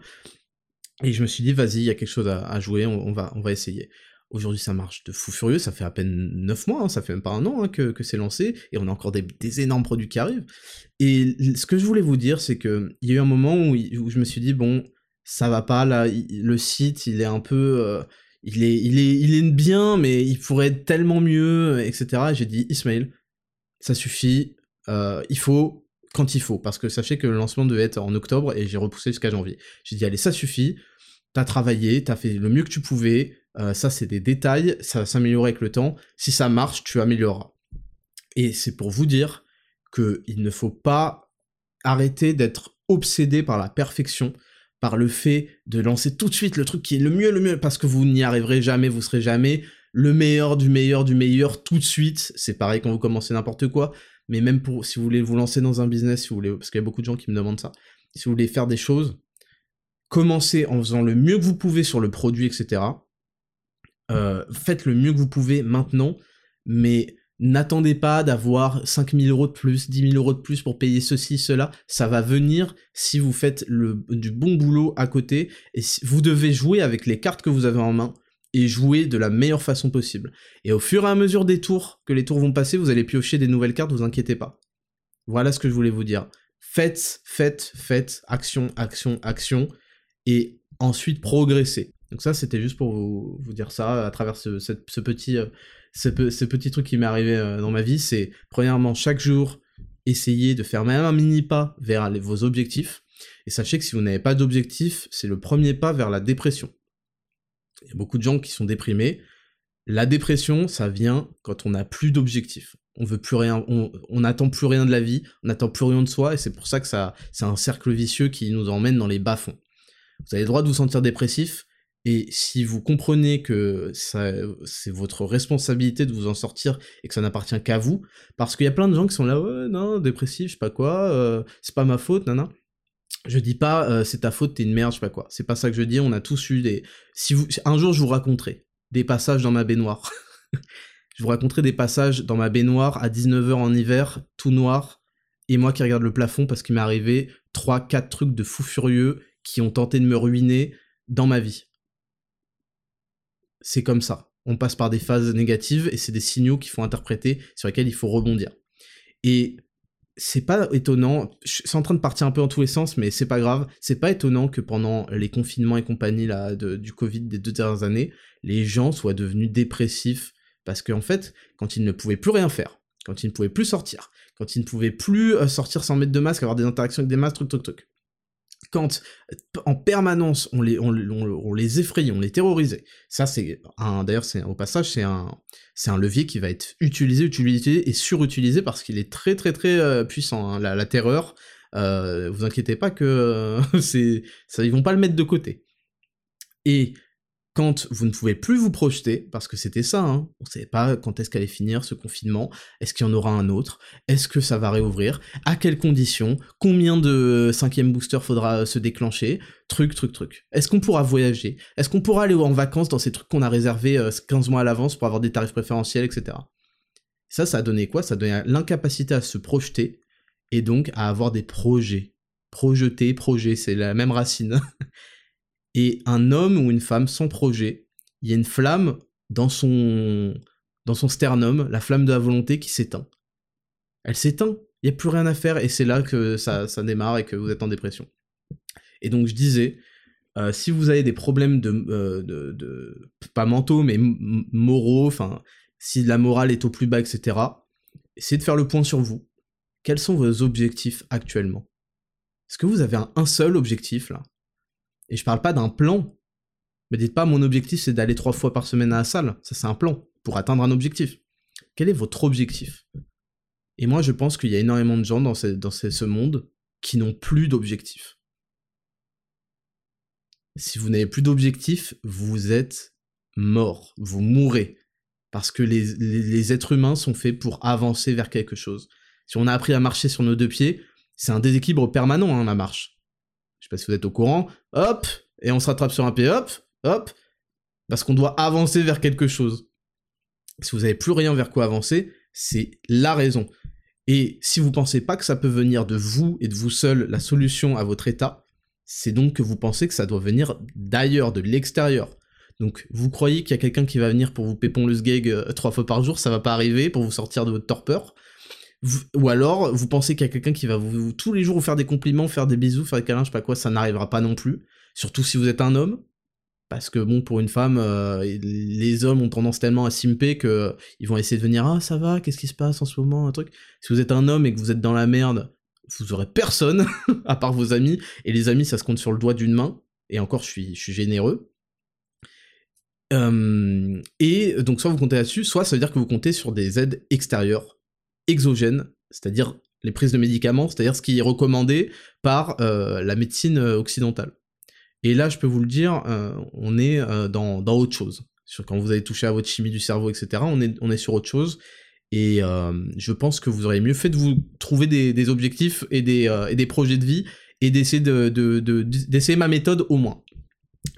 Et je me suis dit, vas-y, il y a quelque chose à, jouer, on, va, on va essayer. Aujourd'hui, ça marche de fou furieux, ça fait à peine 9 mois, hein, ça fait même pas un an hein, que, que c'est lancé, et on a encore des, énormes produits qui arrivent. Et ce que je voulais vous dire, c'est que il y a eu un moment où, je me suis dit, bon, ça va pas, là, le site, il est un peu... Euh, il, est, il, est, il est bien, mais il pourrait être tellement mieux, etc. Et j'ai dit, Ismail, ça suffit, euh, il faut quand il faut, parce que sachez que le lancement devait être en octobre et j'ai repoussé jusqu'à janvier. J'ai dit allez ça suffit, t'as travaillé, t'as fait le mieux que tu pouvais, euh, ça c'est des détails, ça va avec le temps, si ça marche, tu amélioreras. Et c'est pour vous dire que il ne faut pas arrêter d'être obsédé par la perfection, par le fait de lancer tout de suite le truc qui est le mieux, le mieux, parce que vous n'y arriverez jamais, vous serez jamais le meilleur du meilleur du meilleur tout de suite. C'est pareil quand vous commencez n'importe quoi mais même pour si vous voulez vous lancer dans un business, si vous parce qu'il y a beaucoup de gens qui me demandent ça, si vous voulez faire des choses, commencez en faisant le mieux que vous pouvez sur le produit, etc. Euh, faites le mieux que vous pouvez maintenant, mais n'attendez pas d'avoir 5000 euros de plus, 10 000 euros de plus pour payer ceci, cela. Ça va venir si vous faites du bon boulot à côté. Et vous devez jouer avec les cartes que vous avez en main et jouer de la meilleure façon possible. Et au fur et à mesure des tours, que les tours vont passer, vous allez piocher des nouvelles cartes, vous inquiétez pas. Voilà ce que je voulais vous dire. Faites, faites, faites, action, action, action, et ensuite progressez. Donc ça, c'était juste pour vous, dire ça à travers ce, petit, ce, petit truc qui m'est arrivé dans ma vie. C'est premièrement chaque jour essayer de faire même un mini pas vers vos objectifs. Et sachez que si vous n'avez pas d'objectif, c'est le premier pas vers la dépression. Il y a beaucoup de gens qui sont déprimés. La dépression, ça vient quand on n'a plus d'objectif. On veut plus rien, on n'attend plus rien de la vie, on n'attend plus rien de soi, et c'est pour ça que ça, c'est un cercle vicieux qui nous emmène dans les bas-fonds. Vous avez le droit de vous sentir dépressif, et si vous comprenez que c'est votre responsabilité de vous en sortir et que ça n'appartient qu'à vous, parce qu'il y a plein de gens qui sont là, ouais, non, dépressif, je sais pas quoi, euh, c'est pas ma faute, non. Je dis pas euh, c'est ta faute, t'es une merde, je sais pas quoi. C'est pas ça que je dis. On a tous eu des. Si vous, un jour je vous raconterai des passages dans ma baignoire. je vous raconterai des passages dans ma baignoire à 19h en hiver, tout noir, et moi qui regarde le plafond parce qu'il m'est arrivé 3-4 trucs de fous furieux qui ont tenté de me ruiner dans ma vie. C'est comme ça. On passe par des phases négatives et c'est des signaux qu'il faut interpréter sur lesquels il faut rebondir. Et c'est pas étonnant, c'est en train de partir un peu en tous les sens, mais c'est pas grave, c'est pas étonnant que pendant les confinements et compagnie du Covid des deux dernières années, les gens soient devenus dépressifs, parce qu'en fait, quand ils ne pouvaient plus rien faire, quand ils ne pouvaient plus sortir, quand ils ne pouvaient plus euh, sortir sans mettre de masque, avoir des interactions avec des masques, truc, truc, truc, quand en permanence on les, on, les effrayait, on les terrorisait. Ça, c'est un, d'ailleurs, c'est au passage, c'est un, c'est un levier qui va être utilisé, utilisé et surutilisé parce qu'il est très, très, très euh, puissant. Hein. La, terreur, euh, vous inquiétez pas que c'est, ça, ils vont pas le mettre de côté. Et quand vous ne pouvez plus vous projeter, parce que c'était ça, hein, on ne savait pas quand est-ce qu'allait finir ce confinement, est-ce qu'il y en aura un autre, est-ce que ça va réouvrir, à quelles conditions, combien de cinquième booster faudra se déclencher, truc, truc, truc. Est-ce qu'on pourra voyager? Est-ce qu'on pourra aller en vacances dans ces trucs qu'on a réservés 15 euh, mois à l'avance pour avoir des tarifs préférentiels, etc. Ça, ça a donné quoi? Ça a donné l'incapacité à se projeter, et donc à avoir des projets. Projeter, projet, c'est la même racine. et un homme ou une femme sans projet, il y a une flamme dans son, dans son sternum, la flamme de la volonté qui s'éteint. Elle s'éteint, il n'y a plus rien à faire, et c'est là que ça, ça démarre et que vous êtes en dépression. Et donc je disais, euh, si vous avez des problèmes de, euh, de, pas mentaux, mais moraux, enfin, si la morale est au plus bas, etc., essayez de faire le point sur vous. Quels sont vos objectifs actuellement? Est-ce que vous avez un seul objectif là? Et je parle pas d'un plan. Mais dites pas mon objectif c'est d'aller trois fois par semaine à la salle. Ça c'est un plan pour atteindre un objectif. Quel est votre objectif? Et moi je pense qu'il y a énormément de gens dans ce, monde qui n'ont plus d'objectif. Si vous n'avez plus d'objectif, vous êtes mort, vous mourrez. Parce que les, les, êtres humains sont faits pour avancer vers quelque chose. Si on a appris à marcher sur nos deux pieds, c'est un déséquilibre permanent, hein, la marche je sais pas si vous êtes au courant, hop, et on se rattrape sur un pied, hop, hop, parce qu'on doit avancer vers quelque chose. Si vous n'avez plus rien vers quoi avancer, c'est la raison. Et si vous pensez pas que ça peut venir de vous et de vous seul la solution à votre état, c'est donc que vous pensez que ça doit venir d'ailleurs, de l'extérieur. Donc vous croyez qu'il y a quelqu'un qui va venir pour vous pépon le sgeg euh, trois fois par jour, ça va pas arriver pour vous sortir de votre torpeur ou alors, vous pensez qu'il y a quelqu'un qui va vous, tous les jours vous faire des compliments, faire des bisous, faire des câlins, je sais pas quoi, ça n'arrivera pas non plus. Surtout si vous êtes un homme. Parce que bon, pour une femme, euh, les hommes ont tendance tellement à simper que ils vont essayer de venir ah ça va, qu'est-ce qui se passe en ce moment, un truc. Si vous êtes un homme et que vous êtes dans la merde, vous aurez personne à part vos amis et les amis ça se compte sur le doigt d'une main. Et encore, je suis, généreux. Euh, et donc soit vous comptez là-dessus, soit ça veut dire que vous comptez sur des aides extérieures exogènes, c'est-à-dire les prises de médicaments, c'est-à-dire ce qui est recommandé par euh, la médecine euh, occidentale. Et là, je peux vous le dire, euh, on est dans, autre chose. Quand vous avez touché à votre chimie du cerveau, etc., on est, sur autre chose. Et je pense que vous auriez mieux fait de vous trouver des, objectifs et des, et des, projets de vie et d'essayer de, d'essayer ma méthode au moins.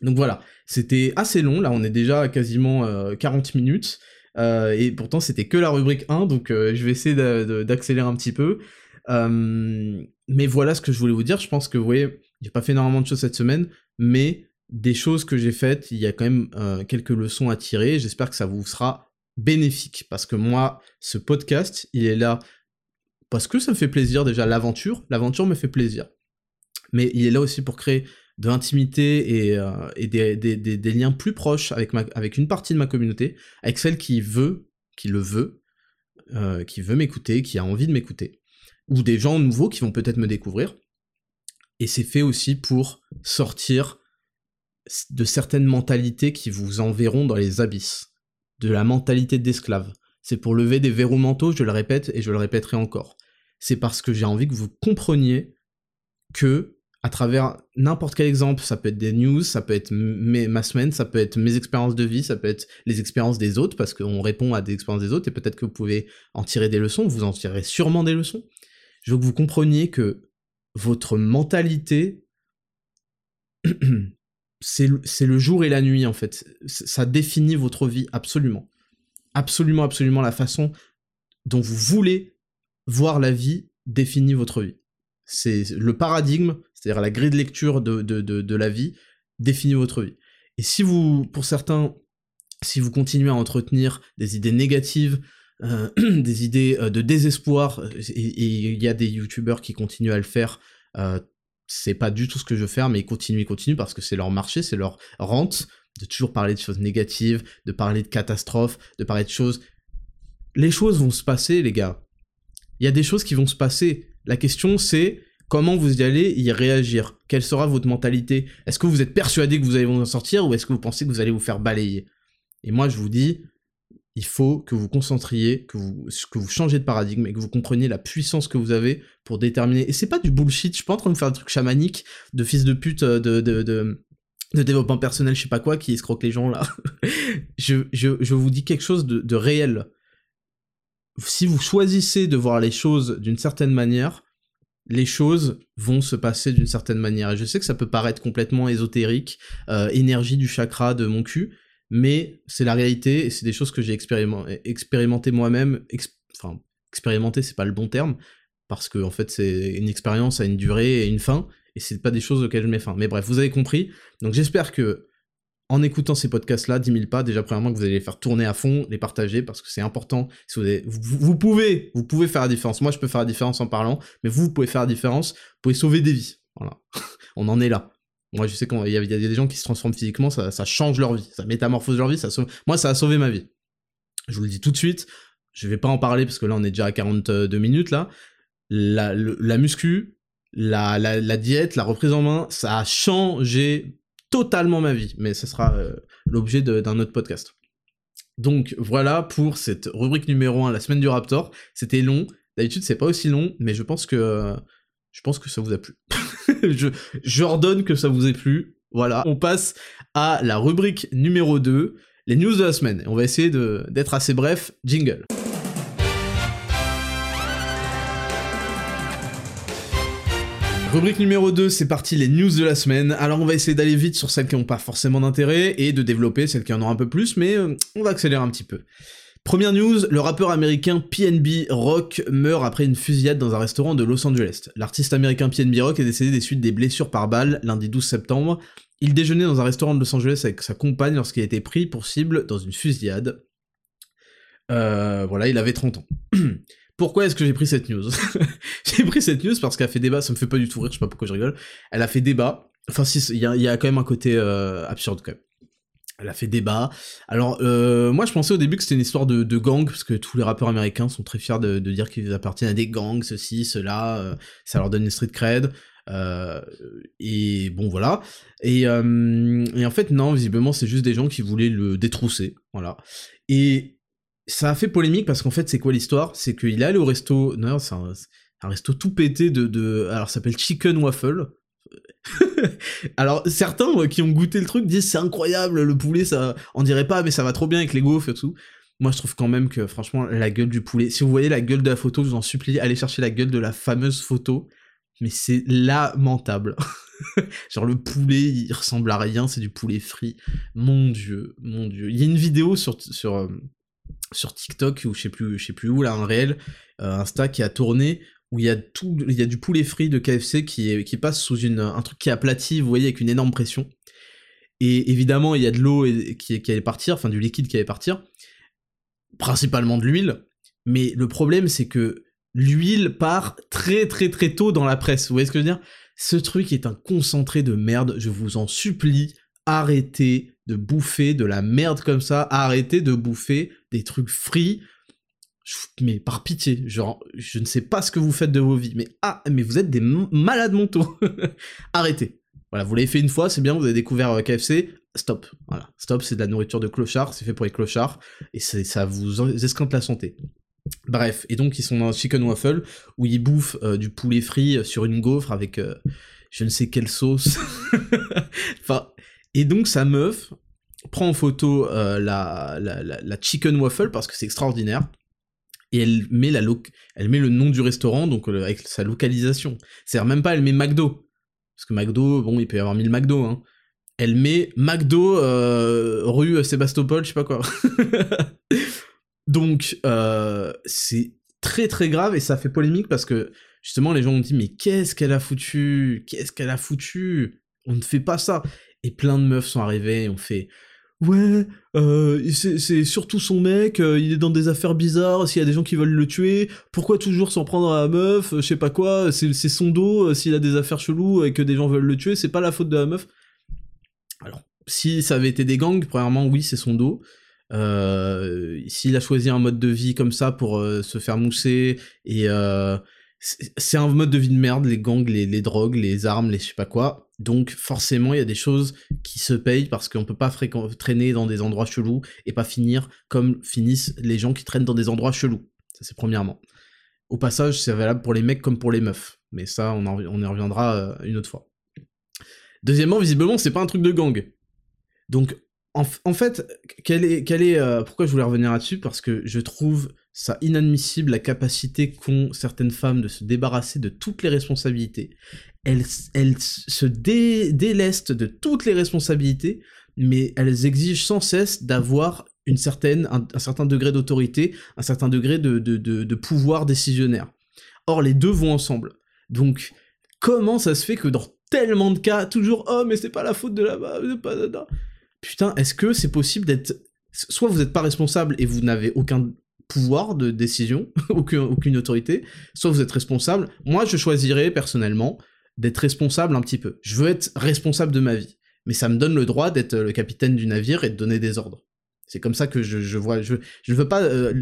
Donc voilà, c'était assez long, là on est déjà à quasiment 40 minutes. Euh, et pourtant, c'était que la rubrique 1, donc euh, je vais essayer d'accélérer un petit peu. Euh, mais voilà ce que je voulais vous dire. Je pense que, vous voyez, j'ai pas fait énormément de choses cette semaine, mais des choses que j'ai faites, il y a quand même quelques leçons à tirer. J'espère que ça vous sera bénéfique, parce que moi, ce podcast, il est là parce que ça me fait plaisir déjà, l'aventure. L'aventure me fait plaisir. Mais il est là aussi pour créer d'intimité et, euh, et des, des, des, liens plus proches avec, ma, avec une partie de ma communauté, avec celle qui veut, qui le veut, euh, qui veut m'écouter, qui a envie de m'écouter, ou des gens nouveaux qui vont peut-être me découvrir. Et c'est fait aussi pour sortir de certaines mentalités qui vous enverront dans les abysses, de la mentalité d'esclave. C'est pour lever des verrous mentaux, je le répète et je le répéterai encore. C'est parce que j'ai envie que vous compreniez que à travers n'importe quel exemple, ça peut être des news, ça peut être ma semaine, ça peut être mes expériences de vie, ça peut être les expériences des autres, parce qu'on répond à des expériences des autres, et peut-être que vous pouvez en tirer des leçons, vous en tirerez sûrement des leçons. Je veux que vous compreniez que votre mentalité, c'est le jour et la nuit, en fait. Ça définit votre vie, absolument. Absolument, absolument, la façon dont vous voulez voir la vie définit votre vie. C'est le paradigme, c'est-à-dire la grille de lecture de, de, de, la vie, définit votre vie. Et si vous, pour certains, si vous continuez à entretenir des idées négatives, euh, des idées euh, de désespoir, et il y a des youtubeurs qui continuent à le faire, euh, c'est pas du tout ce que je veux faire, mais ils continuent, ils continuent parce que c'est leur marché, c'est leur rente, de toujours parler de choses négatives, de parler de catastrophes, de parler de choses. Les choses vont se passer, les gars. Il y a des choses qui vont se passer. La question c'est comment vous allez y réagir? Quelle sera votre mentalité? Est-ce que vous êtes persuadé que vous allez vous en sortir ou est-ce que vous pensez que vous allez vous faire balayer? Et moi je vous dis, il faut que vous concentriez, que vous, que vous changez de paradigme et que vous compreniez la puissance que vous avez pour déterminer. Et c'est pas du bullshit, je suis pas en train de faire un truc chamanique de fils de pute euh, de, de, développement personnel, je sais pas quoi, qui escroque les gens là. je, je, je, vous dis quelque chose de réel si vous choisissez de voir les choses d'une certaine manière, les choses vont se passer d'une certaine manière. Et je sais que ça peut paraître complètement ésotérique, euh, énergie du chakra de mon cul, mais c'est la réalité et c'est des choses que j'ai expérimenté, moi-même. enfin, expérimenté, c'est pas le bon terme, parce que en fait, c'est une expérience à une durée et une fin, et c'est pas des choses auxquelles je mets fin. Mais bref, vous avez compris. Donc j'espère que en écoutant ces podcasts-là, 10 000 pas, déjà premièrement que vous allez les faire tourner à fond, les partager parce que c'est important. Si vous, pouvez, vous pouvez faire la différence. Moi, je peux faire la différence en parlant, mais vous, vous pouvez faire la différence. Vous pouvez sauver des vies. On en est là. Moi, je sais qu'il y, y, a des gens qui se transforment physiquement, ça, change leur vie, ça métamorphose leur vie. Ça. Moi, ça a sauvé ma vie. Je vous le dis tout de suite. Je vais pas en parler parce que là, on est déjà à 42 minutes là. La, muscu, la diète, la reprise en main, ça a changé totalement ma vie, mais ce sera euh, l'objet d'un autre podcast. Donc voilà pour cette rubrique numéro 1, la semaine du Raptor. C'était long, d'habitude c'est pas aussi long, mais je pense que je pense que ça vous a plu. je j'ordonne que ça vous ait plu. Voilà, on passe à la rubrique numéro 2, les news de la semaine. On va essayer d'être assez bref. Jingle. Rubrique numéro 2, c'est parti, les news de la semaine. Alors on va essayer d'aller vite sur celles qui n'ont pas forcément d'intérêt et de développer celles qui en ont un peu plus, mais euh, on va accélérer un petit peu. Première news, le rappeur américain PNB Rock meurt après une fusillade dans un restaurant de Los Angeles. L'artiste américain PNB Rock est décédé des suites des blessures par balle lundi 12 septembre. Il déjeunait dans un restaurant de Los Angeles avec sa compagne lorsqu'il a été pris pour cible dans une fusillade. Euh, voilà, il avait 30 ans. Pourquoi est-ce que j'ai pris cette news J'ai pris cette news parce qu'elle a fait débat, ça me fait pas du tout rire, je sais pas pourquoi je rigole. Elle a fait débat, enfin si, il y a, quand même un côté euh, absurde quand même. Elle a fait débat. Alors, euh, moi, je pensais au début que c'était une histoire de, gang, parce que tous les rappeurs américains sont très fiers de, dire qu'ils appartiennent à des gangs, ceci, cela, euh, ça leur donne une street cred. et bon, voilà. Et, et en fait, non, visiblement, c'est juste des gens qui voulaient le détrousser, voilà. Et ça a fait polémique parce qu'en fait, c'est quoi l'histoire? C'est qu'il est allé au resto, non, c'est un, resto tout pété de, de alors ça s'appelle Chicken Waffle. alors certains qui ont goûté le truc disent c'est incroyable, le poulet, ça, on dirait pas, mais ça va trop bien avec les gaufres et tout. Moi, je trouve quand même que, franchement, la gueule du poulet. Si vous voyez la gueule de la photo, je vous en supplie, allez chercher la gueule de la fameuse photo. Mais c'est lamentable. Genre le poulet, il ressemble à rien, c'est du poulet frit. Mon dieu, mon dieu. Il y a une vidéo sur sur euh, sur TikTok ou je sais plus, je sais plus où là, un réel, euh, Insta qui a tourné où il y a tout, il y a du poulet frit de KFC qui, qui passe sous une, un truc qui est aplati, vous voyez, avec une énorme pression. Et évidemment, il y a de l'eau qui, qui allait partir, enfin du liquide qui allait partir, principalement de l'huile. Mais le problème, c'est que l'huile part très très très tôt dans la presse. Vous voyez ce que je veux dire? Ce truc est un concentré de merde, je vous en supplie, arrêtez de bouffer de la merde comme ça, arrêtez de bouffer des trucs frits, mais par pitié, genre, je ne sais pas ce que vous faites de vos vies, mais ah, mais vous êtes des malades mentaux. Arrêtez. Voilà, vous l'avez fait une fois, c'est bien, vous avez découvert euh, KFC, stop. Voilà, stop, c'est de la nourriture de clochard, c'est fait pour les clochards, et ça vous esquinte la santé. Bref, et donc ils sont dans un chicken waffle, où ils bouffent euh, du poulet frit euh, sur une gaufre avec je ne sais quelle sauce. enfin, et donc sa meuf prend en photo la, la, la, chicken waffle, parce que c'est extraordinaire, et elle met, la elle met le nom du restaurant, donc euh, avec sa localisation. C'est-à-dire même pas elle met McDo, parce que McDo, bon, il peut y avoir mille McDo, hein. Elle met McDo euh, rue Sébastopol, je sais pas quoi. donc, euh, c'est très très grave et ça fait polémique parce que justement les gens ont dit mais qu'est-ce qu'elle a foutu? Qu'est-ce qu'elle a foutu? On ne fait pas ça. Et plein de meufs sont arrivées et ont fait ouais, euh, c'est surtout son mec, euh, il est dans des affaires bizarres, s'il y a des gens qui veulent le tuer, pourquoi toujours s'en prendre à la meuf, euh, je sais pas quoi, c'est son dos, s'il a des affaires cheloues et que des gens veulent le tuer, c'est pas la faute de la meuf. Alors, si ça avait été des gangs, premièrement, oui, c'est son dos. s'il a choisi un mode de vie comme ça pour se faire mousser et c'est un mode de vie de merde, les gangs, les, drogues, les armes, les je sais pas quoi. Donc forcément, il y a des choses qui se payent parce qu'on peut pas traîner dans des endroits chelous et pas finir comme finissent les gens qui traînent dans des endroits chelous. Ça c'est premièrement. Au passage, c'est valable pour les mecs comme pour les meufs. Mais ça, on, on y reviendra euh, une autre fois. Deuxièmement, visiblement, c'est pas un truc de gang. Donc, en, fait, quelle est, euh, pourquoi je voulais revenir là-dessus? Parce que je trouve ça inadmissible la capacité qu'ont certaines femmes de se débarrasser de toutes les responsabilités. Elles, elles se délestent de toutes les responsabilités, mais elles exigent sans cesse d'avoir une certaine, un, certain degré d'autorité, un certain degré de, de, pouvoir décisionnaire. Or, les deux vont ensemble. Donc, comment ça se fait que dans tellement de cas, toujours « Oh, mais c'est pas la faute de la... » Putain, est-ce que c'est possible d'être... Soit vous n'êtes pas responsable et vous n'avez aucun pouvoir de décision, aucune, aucune autorité, soit vous êtes responsable. Moi, je choisirais personnellement d'être responsable un petit peu. Je veux être responsable de ma vie. Mais ça me donne le droit d'être le capitaine du navire et de donner des ordres. C'est comme ça que je, vois. Je, je veux pas. Euh,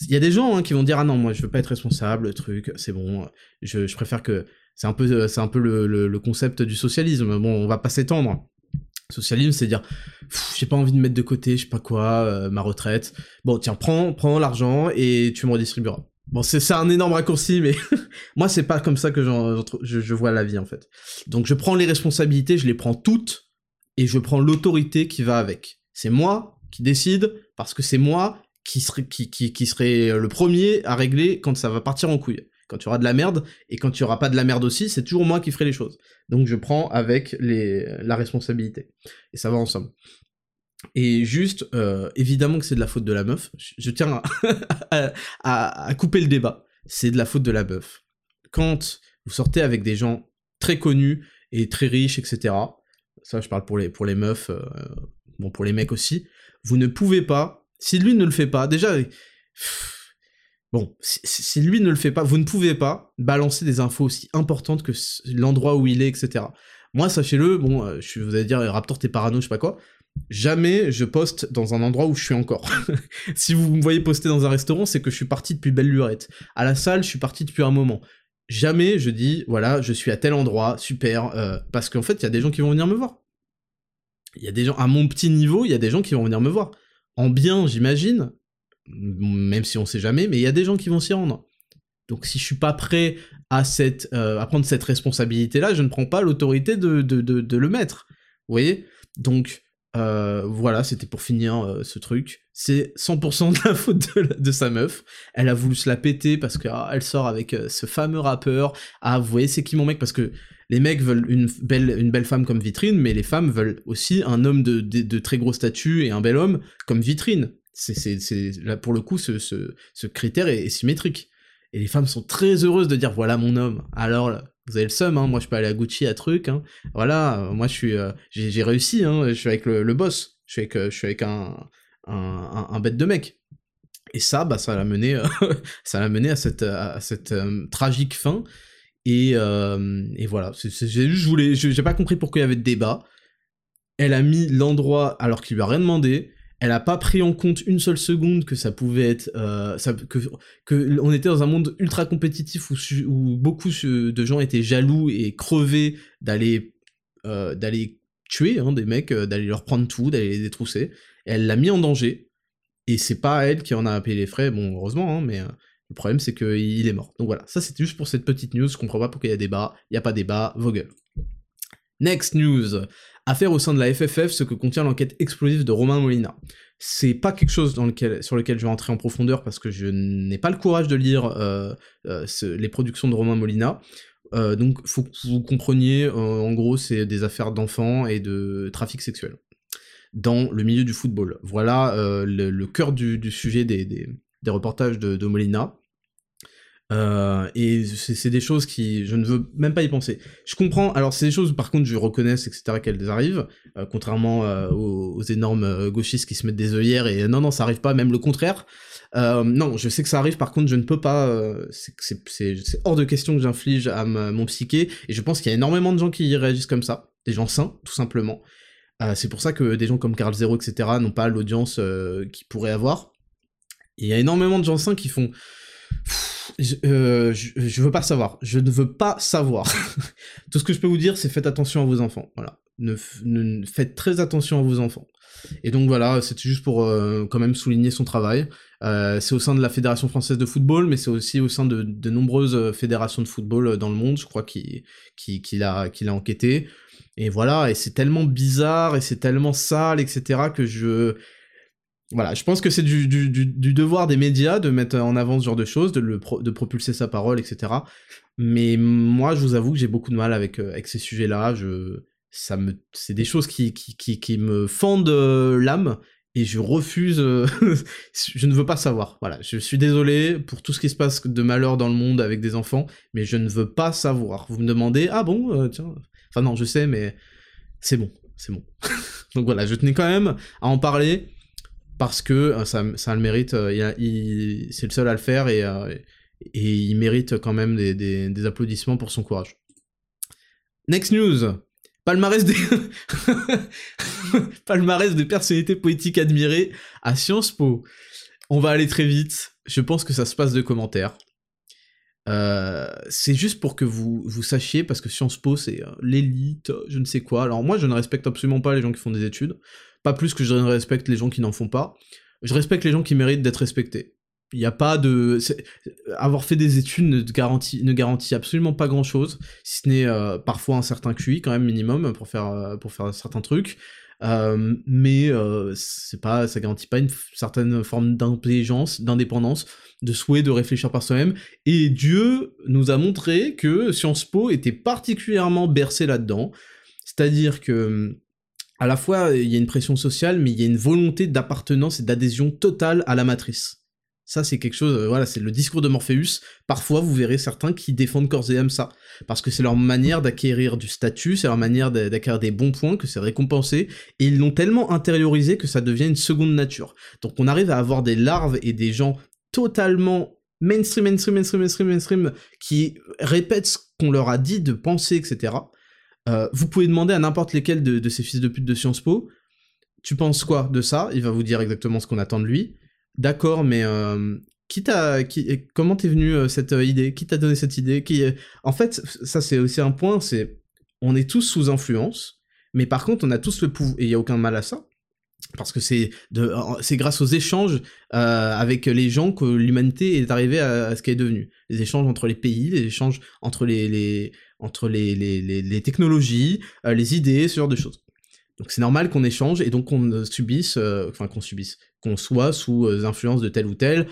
il y a des gens hein, qui vont dire ah non moi je veux pas être responsable, le truc, c'est bon. Je, je, préfère que c'est un peu c'est un peu le, le, concept du socialisme. Bon on va pas s'étendre. Socialisme, c'est dire, j'ai pas envie de mettre de côté, je sais pas quoi, euh, ma retraite. Bon, tiens, prends, prends l'argent et tu me redistribueras. Bon, c'est un énorme raccourci, mais moi, c'est pas comme ça que je, je, vois la vie, en fait. Donc, je prends les responsabilités, je les prends toutes, et je prends l'autorité qui va avec. C'est moi qui décide, parce que c'est moi qui serait, qui, qui, qui serait le premier à régler quand ça va partir en couille quand tu auras de la merde, et quand tu auras pas de la merde aussi, c'est toujours moi qui ferai les choses. Donc je prends avec les, la responsabilité. Et ça va ensemble. Et juste, euh, évidemment que c'est de la faute de la meuf. Je, tiens à, couper le débat. C'est de la faute de la meuf. Quand vous sortez avec des gens très connus et très riches, etc. Ça, je parle pour les, pour les meufs, euh, bon, pour les mecs aussi. Vous ne pouvez pas, si lui ne le fait pas, déjà, Bon, si, lui ne le fait pas, vous ne pouvez pas balancer des infos aussi importantes que l'endroit où il est, etc. Moi, sachez-le, bon, euh, je, vous allez dire, Raptor, t'es parano, je sais pas quoi. Jamais je poste dans un endroit où je suis encore. si vous me voyez poster dans un restaurant, c'est que je suis parti depuis belle lurette. À la salle, je suis parti depuis un moment. Jamais je dis, voilà, je suis à tel endroit, super, euh, parce qu'en fait, il y a des gens qui vont venir me voir. Il y a des gens, à mon petit niveau, il y a des gens qui vont venir me voir. En bien, j'imagine, même si on sait jamais, mais il y a des gens qui vont s'y rendre. Donc si je suis pas prêt à, cette, euh, à prendre cette responsabilité-là, je ne prends pas l'autorité de, de, de, le mettre. Vous voyez? Donc euh, voilà, c'était pour finir euh, ce truc. C'est 100% de la faute de, sa meuf. Elle a voulu se la péter parce qu'elle ah, sort avec ce fameux rappeur. Ah, vous voyez, c'est qui mon mec? Parce que les mecs veulent une belle, une belle femme comme vitrine, mais les femmes veulent aussi un homme de, de très gros statut et un bel homme comme vitrine. C'est, là, pour le coup, ce, ce, critère est, symétrique. Et les femmes sont très heureuses de dire voilà mon homme. Alors, vous avez le seum, hein, moi je peux aller à Gucci à truc. Hein. Voilà, moi je suis, euh, j'ai, réussi, hein, je suis avec le, boss, je suis avec, euh, je suis avec un, un, bête de mec. Et ça, bah, ça l'a mené, ça l'a mené à cette, à cette euh, tragique fin. Et, et voilà, je voulais, j'ai pas compris pourquoi il y avait de débat. Elle a mis l'endroit alors qu'il lui a rien demandé elle a pas pris en compte une seule seconde que ça pouvait être euh, que on était dans un monde ultra compétitif où, où beaucoup de gens étaient jaloux et crevés d'aller euh, d'aller tuer hein, des mecs euh, d'aller leur prendre tout d'aller les détrousser. Elle l'a mis en danger et c'est pas elle qui en a payé les frais bon heureusement hein, mais le problème c'est qu'il est mort. Donc voilà ça c'était juste pour cette petite news. Je comprends pas pourquoi il y a débat. Il y a pas débat. Vos gueules next news Affaire au sein de la FFF ce que contient l'enquête explosive de Romain Molina. C'est pas quelque chose sur lequel je vais entrer en profondeur parce que je n'ai pas le courage de lire euh, euh, les productions de Romain Molina. Euh, donc faut que vous compreniez, en gros c'est des affaires d'enfants et de trafic sexuel dans le milieu du football. Voilà le, cœur du, sujet des, reportages de Molina. Euh, et c'est des choses qui, je ne veux même pas y penser. Je comprends, alors c'est des choses par contre je reconnais, etc., qu'elles arrivent, euh, contrairement euh, aux, énormes gauchistes qui se mettent des œillères et non, non, ça arrive pas, même le contraire. non, je sais que ça arrive, par contre je ne peux pas, c'est hors de question que j'inflige à mon psyché, et je pense qu'il y a énormément de gens qui réagissent comme ça, des gens sains, tout simplement. c'est pour ça que des gens comme Carl Zero, etc., n'ont pas l'audience qu'ils pourraient avoir. Il y a énormément de gens sains qui font euh, je, je, veux pas savoir. Je ne veux pas savoir. Tout ce que je peux vous dire, c'est faites attention à vos enfants. Voilà. Ne, faites très attention à vos enfants. Et donc voilà, c'était juste pour euh, quand même souligner son travail. Euh, c'est au sein de la Fédération française de football, mais c'est aussi au sein de, de, nombreuses fédérations de football dans le monde, je crois, qu'il qui, qui a, a enquêté. Et voilà, et c'est tellement bizarre, et c'est tellement sale, etc., que je voilà, je pense que c'est du, du, du, devoir des médias de mettre en avant ce genre de choses, de, le de propulser sa parole, etc. Mais moi, je vous avoue que j'ai beaucoup de mal avec, euh, avec ces sujets-là. C'est des choses qui, qui, qui, qui me fendent euh, l'âme et je refuse. Euh, je ne veux pas savoir. Voilà, je suis désolé pour tout ce qui se passe de malheur dans le monde avec des enfants, mais je ne veux pas savoir. Vous me demandez, ah bon, tiens. Enfin non, je sais, mais c'est bon, c'est bon. Donc voilà, je tenais quand même à en parler parce que euh, ça, le mérite, euh, c'est le seul à le faire et, euh, il mérite quand même des, applaudissements pour son courage. Next news Palmarès des... De personnalités poétiques admirées à Sciences Po. On va aller très vite, je pense que ça se passe de commentaires. c'est juste pour que vous, vous sachiez, parce que Sciences Po c'est l'élite, je ne sais quoi. Alors moi je ne respecte absolument pas les gens qui font des études. Pas plus que je respecte les gens qui n'en font pas. Je respecte les gens qui méritent d'être respectés. Il n'y a pas de... Avoir fait des études ne garantit, ne garantit absolument pas grand-chose, si ce n'est euh, parfois un certain QI quand même minimum pour faire, euh, pour faire certains trucs. Euh, mais c'est pas, ça garantit pas une certaine forme d'intelligence, d'indépendance, de souhait de réfléchir par soi-même. Et Dieu nous a montré que Sciences Po était particulièrement bercé là-dedans. C'est-à-dire que à la fois, il y a une pression sociale, mais il y a une volonté d'appartenance et d'adhésion totale à la matrice. Ça, c'est quelque chose, euh, voilà, c'est le discours de Morpheus. Parfois, vous verrez certains qui défendent corps et âme ça. Parce que c'est leur manière d'acquérir du statut, c'est leur manière d'acquérir des bons points, que c'est récompensé. Et ils l'ont tellement intériorisé que ça devient une seconde nature. Donc on arrive à avoir des larves et des gens totalement mainstream, mainstream, mainstream, mainstream, mainstream, qui répètent ce qu'on leur a dit de penser, etc. Euh, vous pouvez demander à n'importe lesquels de, ces fils de pute de Sciences Po, tu penses quoi de ça? Il va vous dire exactement ce qu'on attend de lui. D'accord, mais euh, qui t'a, comment t'es venu euh, cette idée? Qui t'a donné cette idée? En fait, ça c'est aussi un point, c'est on est tous sous influence, mais par contre on a tous le pouvoir, et il n'y a aucun mal à ça, parce que c'est c'est grâce aux échanges avec les gens que l'humanité est arrivée à, ce qu'elle est devenue. Les échanges entre les pays les échanges entre les entre les, les, les, technologies, euh, les idées, ce genre de choses. Donc c'est normal qu'on échange et donc qu'on subisse, euh, enfin qu'on subisse, qu'on soit sous euh, influence de tel ou tel,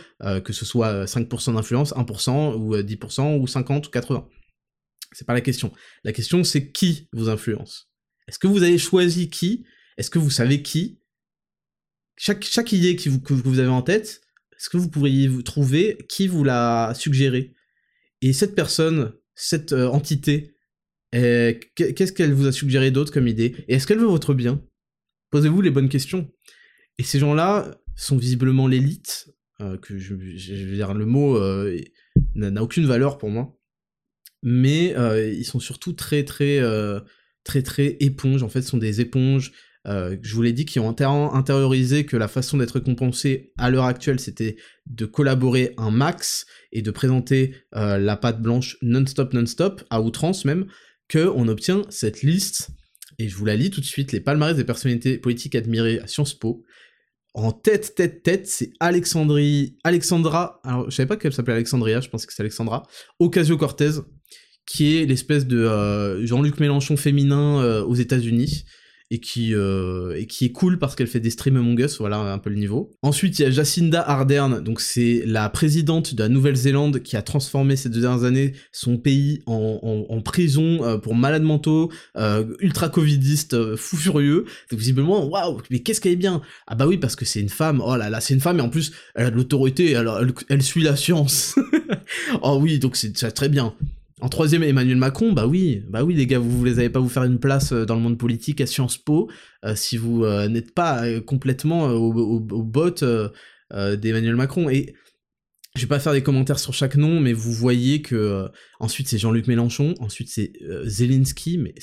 que ce soit 5% d'influence, 1% ou 10% ou 50 ou 80. C'est pas la question. La question c'est qui vous influence? Est-ce que vous avez choisi qui? Est-ce que vous savez qui? Chaque, chaque idée vous, que vous avez en tête, est-ce que vous pourriez vous trouver qui vous l'a suggéré? Et cette personne, cette euh, entité, qu'est-ce qu'elle vous a suggéré d'autre comme idée? Et est-ce qu'elle veut votre bien? Posez-vous les bonnes questions. Et ces gens-là sont visiblement l'élite, euh, que je, veux dire, le mot euh, n'a aucune valeur pour moi. mais ils sont surtout très très très très éponges. En fait, ce sont des éponges. Je vous l'ai dit, qui ont intériorisé que la façon d'être récompensé à l'heure actuelle, c'était de collaborer un max et de présenter la pâte blanche non-stop, non-stop, à outrance même, que on obtient cette liste et je vous la lis tout de suite, les palmarès des personnalités politiques admirées à Sciences Po. En tête, tête, tête, c'est Alexandrie, Alexandra, alors je savais pas qu'elle s'appelait Alexandria, je pense que c'est Alexandra, Ocasio-Cortez, qui est l'espèce de euh, Jean-Luc Mélenchon féminin euh, aux États-Unis, et qui, euh, et qui est cool parce qu'elle fait des streams Among Us, voilà un peu le niveau. Ensuite, il y a Jacinda Ardern, donc c'est la présidente de la Nouvelle-Zélande qui a transformé ces deux dernières années son pays en, en, prison euh, pour malades mentaux, euh, ultra covidistes, euh, fou furieux. Donc visiblement, waouh, mais qu'est-ce qu'elle est bien? Ah bah oui, parce que c'est une femme, oh là là, c'est une femme, et en plus, elle a de l'autorité, elle, elle, elle, suit la science. oh oui, donc c'est très bien. En troisième, Emmanuel Macron, bah oui, bah oui les gars, vous ne allez pas vous faire une place euh, dans le monde politique à Sciences Po euh, si vous euh, n'êtes pas complètement au, au, bot d'Emmanuel Macron. Et je vais pas faire des commentaires sur chaque nom, mais vous voyez que ensuite c'est Jean-Luc Mélenchon, ensuite c'est Zelensky, mais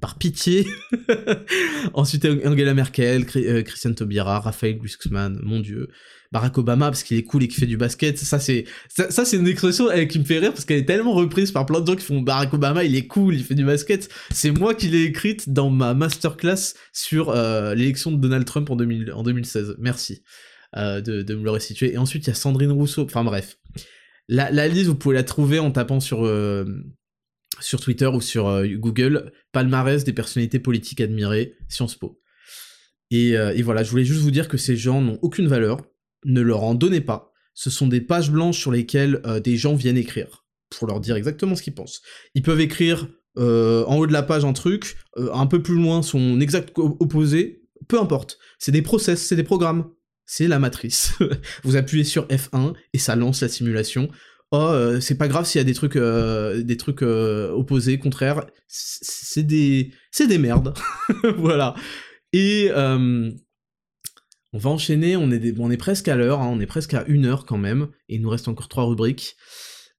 par pitié. ensuite Angela Merkel, Christiane Taubira, Raphaël Glucksmann, mon dieu. Barack Obama parce qu'il est cool et qu'il fait du basket. Ça, c'est ça, c'est une expression qui me fait rire parce qu'elle est tellement reprise par plein de gens qui font Barack Obama, il est cool, il fait du basket. C'est moi qui l'ai écrite dans ma masterclass sur euh, l'élection de Donald Trump en, 2000, en 2016. Merci euh, de, de, me le restituer. Et ensuite, il y a Sandrine Rousseau. Enfin bref. La, liste, vous pouvez la trouver en tapant sur, euh, sur Twitter ou sur Google, palmarès des personnalités politiques admirées, Sciences Po. Et, voilà, je voulais juste vous dire que ces gens n'ont aucune valeur, ne leur en donnez pas. Ce sont des pages blanches sur lesquelles euh, des gens viennent écrire, pour leur dire exactement ce qu'ils pensent. Ils peuvent écrire euh, en haut de la page un truc, euh, un peu plus loin son exact opposé, peu importe. C'est des process, c'est des programmes. C'est la matrice. Vous appuyez sur F1 et ça lance la simulation. Oh, c'est pas grave s'il y a des trucs, des trucs opposés, contraires. C'est des, c'est des merdes. voilà. Et on va enchaîner, on est, presque à l'heure, hein, on est presque à une heure quand même, et il nous reste encore trois rubriques.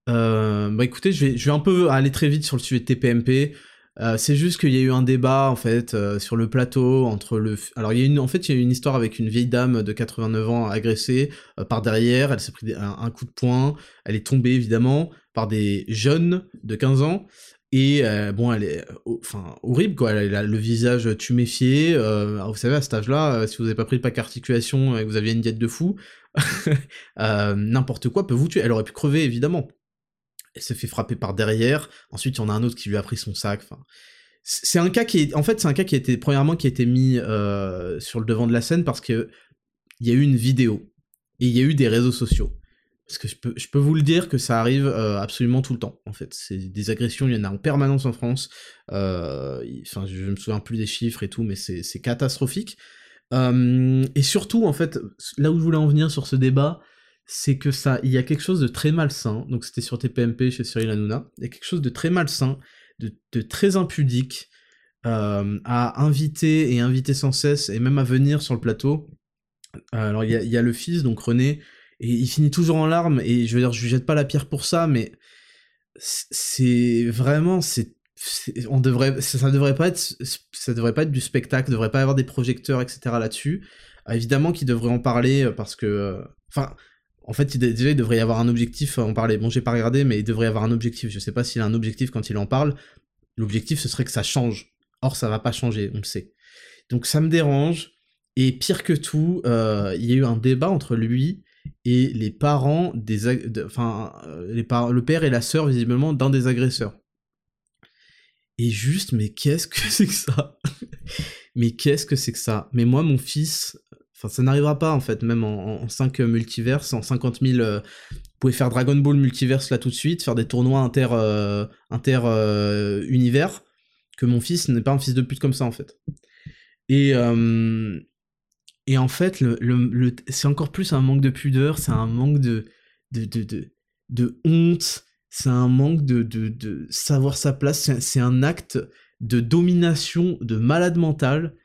Euh, bah écoutez, je vais, un peu aller très vite sur le sujet de TPMP. Euh, c'est juste qu'il y a eu un débat en fait euh, sur le plateau entre le. Alors il y a en fait il y a une histoire avec une vieille dame de 89 ans agressée par derrière. Elle s'est pris un, coup de poing. Elle est tombée évidemment par des jeunes de 15 ans. Et euh, bon, elle est enfin horrible quoi. Elle a le visage tuméfié. Euh, vous savez, à cet âge-là, euh, si vous n'avez pas pris de pack articulation et que vous aviez une diète de fou, n'importe quoi peut vous tuer. Elle aurait pu crever évidemment. Elle s'est fait frapper par derrière. Ensuite, il y en a un autre qui lui a pris son sac. C'est un cas qui est, en fait, c'est un cas qui a été premièrement qui a été mis sur le devant de la scène parce que il y a eu une vidéo et il y a eu des réseaux sociaux. Parce que je peux, vous le dire que ça arrive euh, absolument tout le temps, en fait. C'est des agressions, il y en a en permanence en France. Euh, enfin, je me souviens plus des chiffres et tout, mais c'est catastrophique. Et surtout, en fait, là où je voulais en venir sur ce débat, c'est que ça, il y a quelque chose de très malsain. Donc c'était sur TPMP chez Cyril Hanouna. Il y a quelque chose de très malsain, de, très impudique à inviter et inviter sans cesse et même à venir sur le plateau. Alors il y a, le fils, donc René, et il finit toujours en larmes, et je veux dire, je lui jette pas la pierre pour ça, mais c'est vraiment, c'est on devrait ça, devrait pas être ça devrait pas être du spectacle devrait pas avoir des projecteurs etc là-dessus. Euh, évidemment qu'il devrait en parler euh, parce que euh, enfin en fait il, déjà il devrait y avoir un objectif en parler bon j'ai pas regardé mais il devrait y avoir un objectif. Je sais pas s'il a un objectif quand il en parle. L'objectif ce serait que ça change. Or ça va pas changer on le sait. Donc ça me dérange. Et pire que tout il y a eu un débat entre lui et les parents des enfin euh, les le père et la sœur visiblement d'un des agresseurs. Et juste mais qu'est-ce que c'est que ça? Mais qu'est-ce que c'est que ça? Mais moi mon fils enfin ça n'arrivera pas en fait même en, 5 multiverses en 50 000 euh, vous pouvez faire Dragon Ball multiverse là tout de suite faire des tournois inter euh, inter univers que mon fils n'est pas un fils de pute comme ça en fait. Et et en fait, c'est encore plus un manque de pudeur, c'est un manque de, honte, c'est un manque de, de, savoir sa place, c'est un acte de domination de malade mental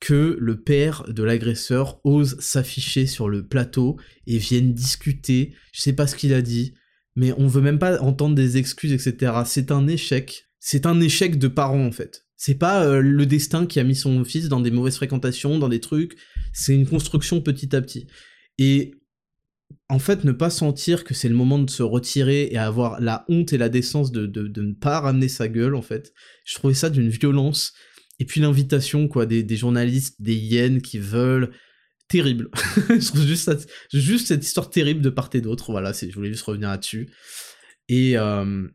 que le père de l'agresseur ose s'afficher sur le plateau et vienne discuter, je sais pas ce qu'il a dit, mais on veut même pas entendre des excuses, etc. C'est un échec. C'est un échec de parents, en fait. C'est pas euh, le destin qui a mis son fils dans des mauvaises fréquentations, dans des trucs. C'est une construction petit à petit. Et en fait, ne pas sentir que c'est le moment de se retirer et avoir la honte et la décence de, de, ne pas ramener sa gueule, en fait, je trouvais ça d'une violence. Et puis l'invitation, quoi, des, des, journalistes, des hyènes qui veulent. Terrible. je trouve juste, cette histoire terrible de part et d'autre. Voilà, je voulais juste revenir là-dessus. Et euh,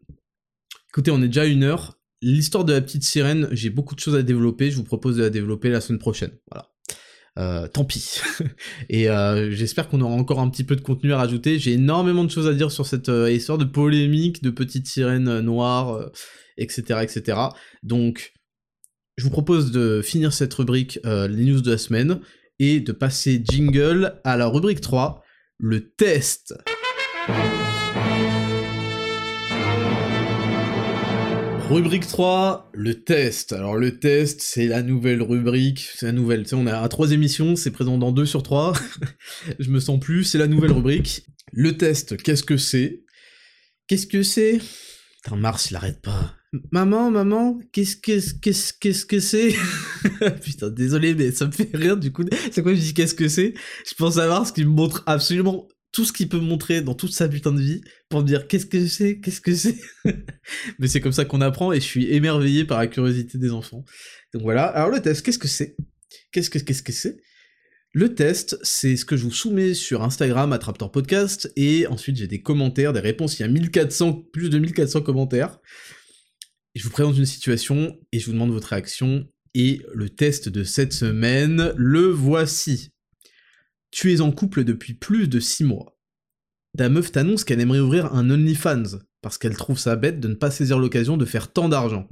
écoutez, on est déjà une heure. L'histoire de la petite sirène, j'ai beaucoup de choses à développer. Je vous propose de la développer la semaine prochaine. Voilà. Euh, tant pis. et euh, j'espère qu'on aura encore un petit peu de contenu à rajouter. J'ai énormément de choses à dire sur cette euh, histoire de polémique, de petite sirène noire, etc., etc. Donc, je vous propose de finir cette rubrique, les news de la semaine, et de passer jingle à la rubrique 3, le test. Rubrique 3, le test. Alors le test, c'est la nouvelle rubrique, c'est la nouvelle, tu sais, on a à trois émissions, c'est présent dans deux sur trois, je me sens plus, c'est la nouvelle rubrique. Le test, qu'est-ce que c'est? Qu'est-ce que c'est? Putain, Mars, il arrête pas. Maman, maman, qu'est-ce que qu'est-ce qu'est-ce que c'est? Putain, désolé, mais ça me fait rire du coup. C'est quoi je dis qu'est-ce que c'est? Je pense à Mars qui me montre absolument tout ce qu'il peut montrer dans toute sa putain de vie pour me dire qu'est-ce que c'est, qu'est-ce que c'est? Mais c'est comme ça qu'on apprend et je suis émerveillé par la curiosité des enfants. Donc voilà. Alors le test, qu'est-ce que c'est? Qu'est-ce que qu'est-ce que c'est? Le test, c'est ce que je vous soumets sur Instagram, Attraptor Podcast, et ensuite j'ai des commentaires, des réponses. Il y a 1400, plus de 1400 commentaires. Je vous présente une situation et je vous demande votre réaction. Et le test de cette semaine, le voici. Tu es en couple depuis plus de 6 mois. Ta meuf t'annonce qu'elle aimerait ouvrir un OnlyFans, parce qu'elle trouve ça bête de ne pas saisir l'occasion de faire tant d'argent.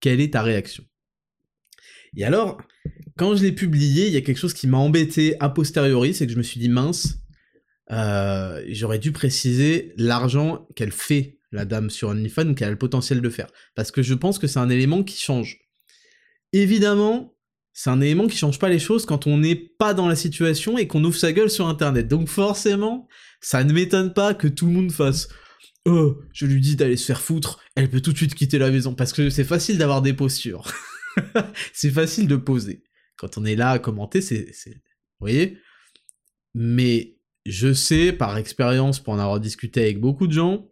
Quelle est ta réaction? Et alors, quand je l'ai publié, il y a quelque chose qui m'a embêté a posteriori, c'est que je me suis dit mince, euh, j'aurais dû préciser l'argent qu'elle fait, la dame sur OnlyFans, qu'elle a le potentiel de faire. Parce que je pense que c'est un élément qui change. Évidemment, c'est un élément qui change pas les choses quand on n'est pas dans la situation et qu'on ouvre sa gueule sur internet. Donc forcément, ça ne m'étonne pas que tout le monde fasse Oh, je lui dis d'aller se faire foutre, elle peut tout de suite quitter la maison. Parce que c'est facile d'avoir des postures. c'est facile de poser. Quand on est là à commenter, c'est. Vous voyez? Mais je sais par expérience, pour en avoir discuté avec beaucoup de gens,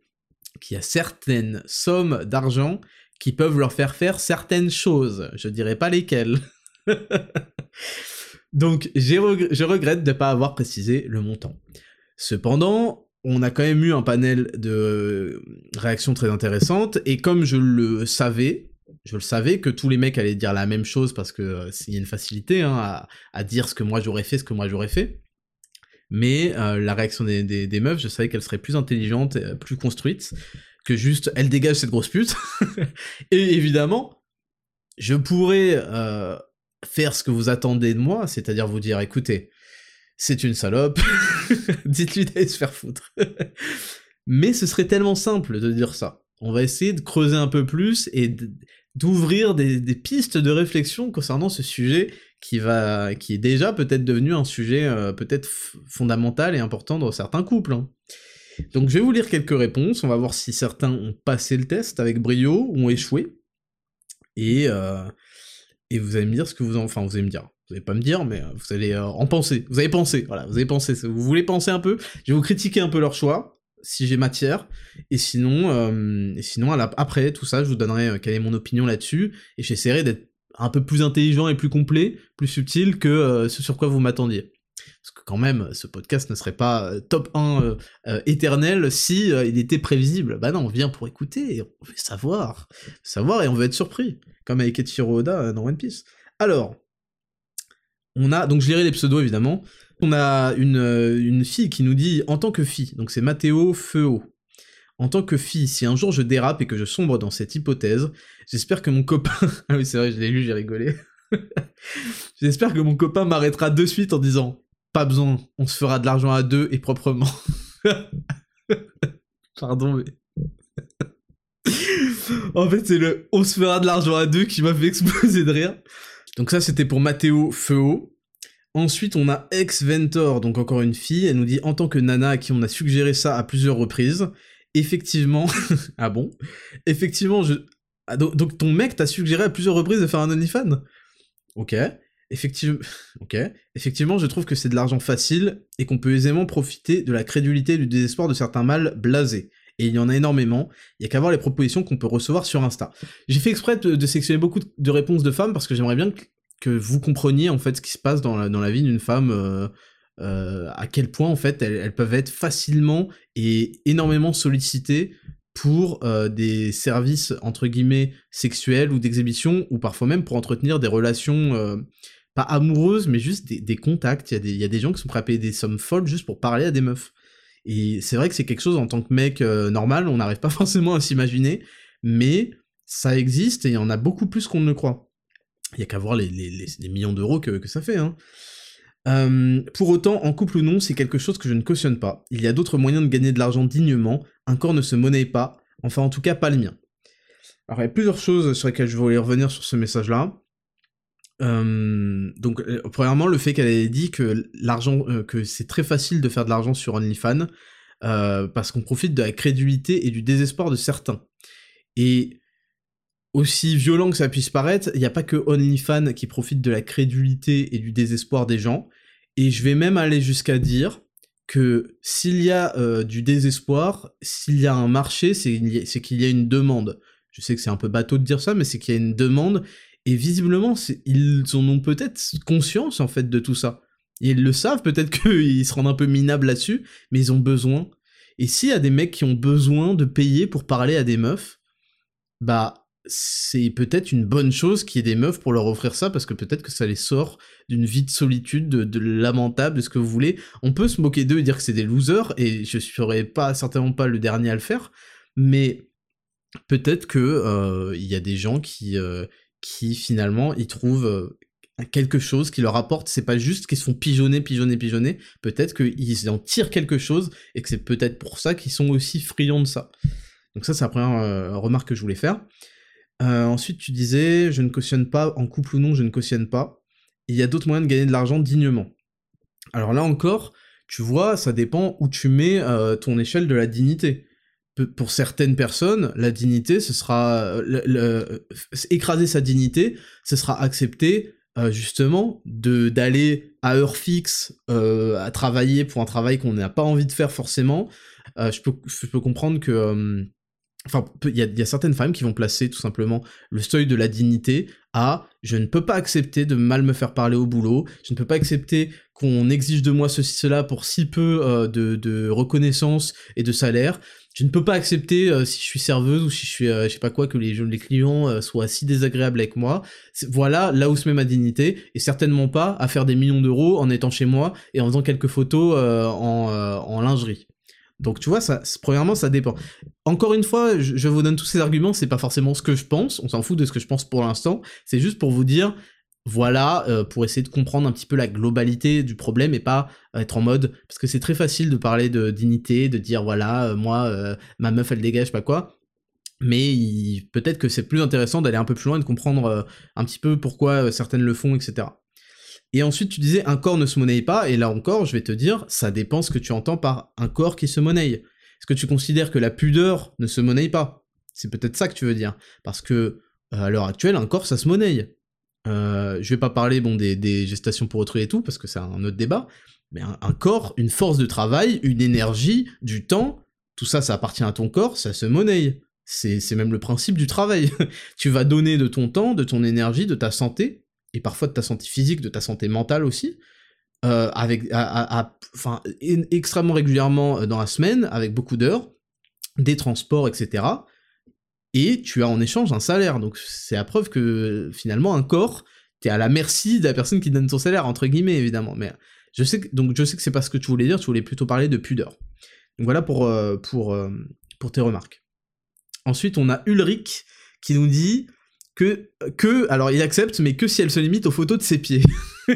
qu'il y a certaines sommes d'argent qui peuvent leur faire faire certaines choses. Je dirais pas lesquelles. Donc, je regrette de ne pas avoir précisé le montant. Cependant, on a quand même eu un panel de réactions très intéressantes, et comme je le savais, je le savais que tous les mecs allaient dire la même chose parce que euh, y a une facilité hein, à, dire ce que moi j'aurais fait, ce que moi j'aurais fait. Mais euh, la réaction des, meufs, je savais qu'elle serait plus intelligente, et plus construite, que juste elle dégage cette grosse pute. et évidemment, je pourrais euh, faire ce que vous attendez de moi, c'est-à-dire vous dire, écoutez, c'est une salope, dites-lui d'aller se faire foutre. Mais ce serait tellement simple de dire ça. On va essayer de creuser un peu plus et d'ouvrir des, pistes de réflexion concernant ce sujet qui va, qui est déjà peut-être devenu un sujet euh, peut-être fondamental et important dans certains couples. Hein. Donc je vais vous lire quelques réponses, on va voir si certains ont passé le test avec brio ou ont échoué. Et, euh, et vous allez me dire ce que vous en... Enfin, vous allez me dire. Vous allez pas me dire, mais euh, vous allez euh, en penser. Vous avez pensé, voilà, vous avez pensé. Vous voulez penser un peu Je vais vous critiquer un peu leur choix, si j'ai matière. Et sinon, euh, et sinon après tout ça, je vous donnerai quelle est mon opinion là-dessus. Et j'essaierai d'être un peu plus intelligent et plus complet, plus subtil que ce sur quoi vous m'attendiez. Parce que quand même, ce podcast ne serait pas top 1 éternel si il était prévisible. Bah non, on vient pour écouter, et on veut savoir. Savoir et on veut être surpris comme avec Echiro Oda euh, dans One Piece. Alors, on a, donc je lirai les pseudos évidemment, on a une, euh, une fille qui nous dit, en tant que fille, donc c'est Matteo Feo, en tant que fille, si un jour je dérape et que je sombre dans cette hypothèse, j'espère que mon copain... ah oui c'est vrai, je l'ai lu, j'ai rigolé. j'espère que mon copain m'arrêtera de suite en disant « Pas besoin, on se fera de l'argent à deux et proprement. » Pardon, mais... en fait, c'est le on se fera de l'argent à deux qui m'a fait exploser de rire. Donc ça, c'était pour Matteo Feo. Ensuite, on a Ex Ventor, donc encore une fille. Elle nous dit en tant que nana à qui on a suggéré ça à plusieurs reprises. effectivement, ah bon? Effectivement, je... Ah, donc, donc, ton mec t'a suggéré à plusieurs reprises de faire un OnlyFans? Ok. Effectivement, je trouve que c'est de l'argent facile et qu'on peut aisément profiter de la crédulité et du désespoir de certains mâles blasés. Et il y en a énormément. Il y a qu'à voir les propositions qu'on peut recevoir sur Insta. J'ai fait exprès de, de, sectionner beaucoup de réponses de femmes parce que j'aimerais bien que, vous compreniez en fait ce qui se passe dans la, vie d'une femme. Euh, euh, à quel point en fait elles, peuvent être facilement et énormément sollicitées pour euh, des services entre guillemets sexuels ou d'exhibition ou parfois même pour entretenir des relations euh, pas amoureuses mais juste des, contacts. Il y, a des, il y, a des gens qui sont prêts à payer des sommes folles juste pour parler à des meufs. Et c'est vrai que c'est quelque chose en tant que mec euh, normal, on n'arrive pas forcément à s'imaginer, mais ça existe et il y en a beaucoup plus qu'on ne le croit. Il y a qu'à voir les, les, les, millions d'euros que, que ça fait. Hein. Euh, pour autant, en couple ou non, c'est quelque chose que je ne cautionne pas. Il y a d'autres moyens de gagner de l'argent dignement, un corps ne se monnaie pas, enfin en tout cas pas le mien. Alors il y a plusieurs choses sur lesquelles je voulais revenir sur ce message-là. Euh, donc euh, premièrement, le fait qu'elle ait dit que l'argent, que c'est très facile de faire de l'argent sur OnlyFans, parce qu'on profite de la crédulité et du désespoir de certains. Et aussi violent que ça puisse paraître, il n'y a pas que OnlyFans qui profite de la crédulité et du désespoir des gens, et je vais même aller jusqu'à dire que s'il y a euh, du désespoir, s'il y a un marché, c'est qu'il y a une demande. Je sais que c'est un peu bateau de dire ça, mais c'est qu'il y a une demande, et visiblement, ils en ont peut-être conscience en fait de tout ça. Et ils le savent, peut-être qu'ils se rendent un peu minables là-dessus, mais ils ont besoin. Et s'il y a des mecs qui ont besoin de payer pour parler à des meufs, bah c'est peut-être une bonne chose qu'il y ait des meufs pour leur offrir ça, parce que peut-être que ça les sort d'une vie de solitude, de, lamentable, de ce que vous voulez. On peut se moquer d'eux et dire que c'est des losers, et je serais pas certainement pas le dernier à le faire, mais peut-être que euh, il y a des gens qui, euh, qui finalement y trouvent euh, quelque chose qui leur apporte, c'est pas juste qu'ils se font pigeonner, pigeonner, pigeonner, peut-être qu'ils en tirent quelque chose, et que c'est peut-être pour ça qu'ils sont aussi friands de ça. Donc ça, c'est la première remarque que je voulais faire. Euh, ensuite, tu disais, je ne cautionne pas, en couple ou non, je ne cautionne pas. Il y a d'autres moyens de gagner de l'argent dignement. Alors là encore, tu vois, ça dépend où tu mets euh, ton échelle de la dignité. pour certaines personnes, la dignité, ce sera le, écraser sa dignité, ce sera accepter euh, justement de d'aller à heure fixe à travailler pour un travail qu'on n'a pas envie de faire forcément. je peux comprendre que Enfin, il y, y, a certaines femmes qui vont placer tout simplement le seuil de la dignité à je ne peux pas accepter de mal me faire parler au boulot, je ne peux pas accepter qu'on exige de moi ceci, cela pour si peu euh, de, de, reconnaissance et de salaire, je ne peux pas accepter euh, si je suis serveuse ou si je suis euh, je sais pas quoi que les, les clients soient si désagréables avec moi. Voilà là où se met ma dignité et certainement pas à faire des millions d'euros en étant chez moi et en faisant quelques photos en, en lingerie. Donc tu vois, premièrement, ça dépend. Encore une fois, je, vous donne tous ces arguments, c'est pas forcément ce que je pense, on s'en fout de ce que je pense pour l'instant, c'est juste pour vous dire, voilà, euh, pour essayer de comprendre un petit peu la globalité du problème et pas être en mode, parce que c'est très facile de parler de dignité, de dire voilà, euh, moi, euh, ma meuf elle dégage, pas quoi, mais peut-être que c'est plus intéressant d'aller un peu plus loin et de comprendre un petit peu pourquoi certaines le font, etc. Et ensuite, tu disais un corps ne se monnaie pas, et là encore, je vais te dire, ça dépend ce que tu entends par un corps qui se monnaie. Est-ce que tu considères que la pudeur ne se monnaie pas? C'est peut-être ça que tu veux dire. Parce que, euh, à l'heure actuelle, un corps, ça se monnaie. Euh, je vais pas parler bon des, gestations pour autrui et tout, parce que c'est un autre débat, mais un, corps, une force de travail, une énergie, du temps, tout ça, ça appartient à ton corps, ça se monnaie. C'est même le principe du travail. tu vas donner de ton temps, de ton énergie, de ta santé et parfois de ta santé physique, de ta santé mentale aussi, euh, avec, extrêmement régulièrement euh, dans la semaine, avec beaucoup d'heures, des transports, etc. Et tu as en échange un salaire. Donc c'est à preuve que finalement un corps, t'es à la merci de la personne qui donne ton salaire, entre guillemets évidemment. Mais je sais que, donc je sais que c'est pas ce que tu voulais dire, tu voulais plutôt parler de pudeur. Donc voilà pour, euh, pour, pour tes remarques. Ensuite, on a Ulrich qui nous dit que, que, alors il accepte, mais que si elle se limite aux photos de ses pieds.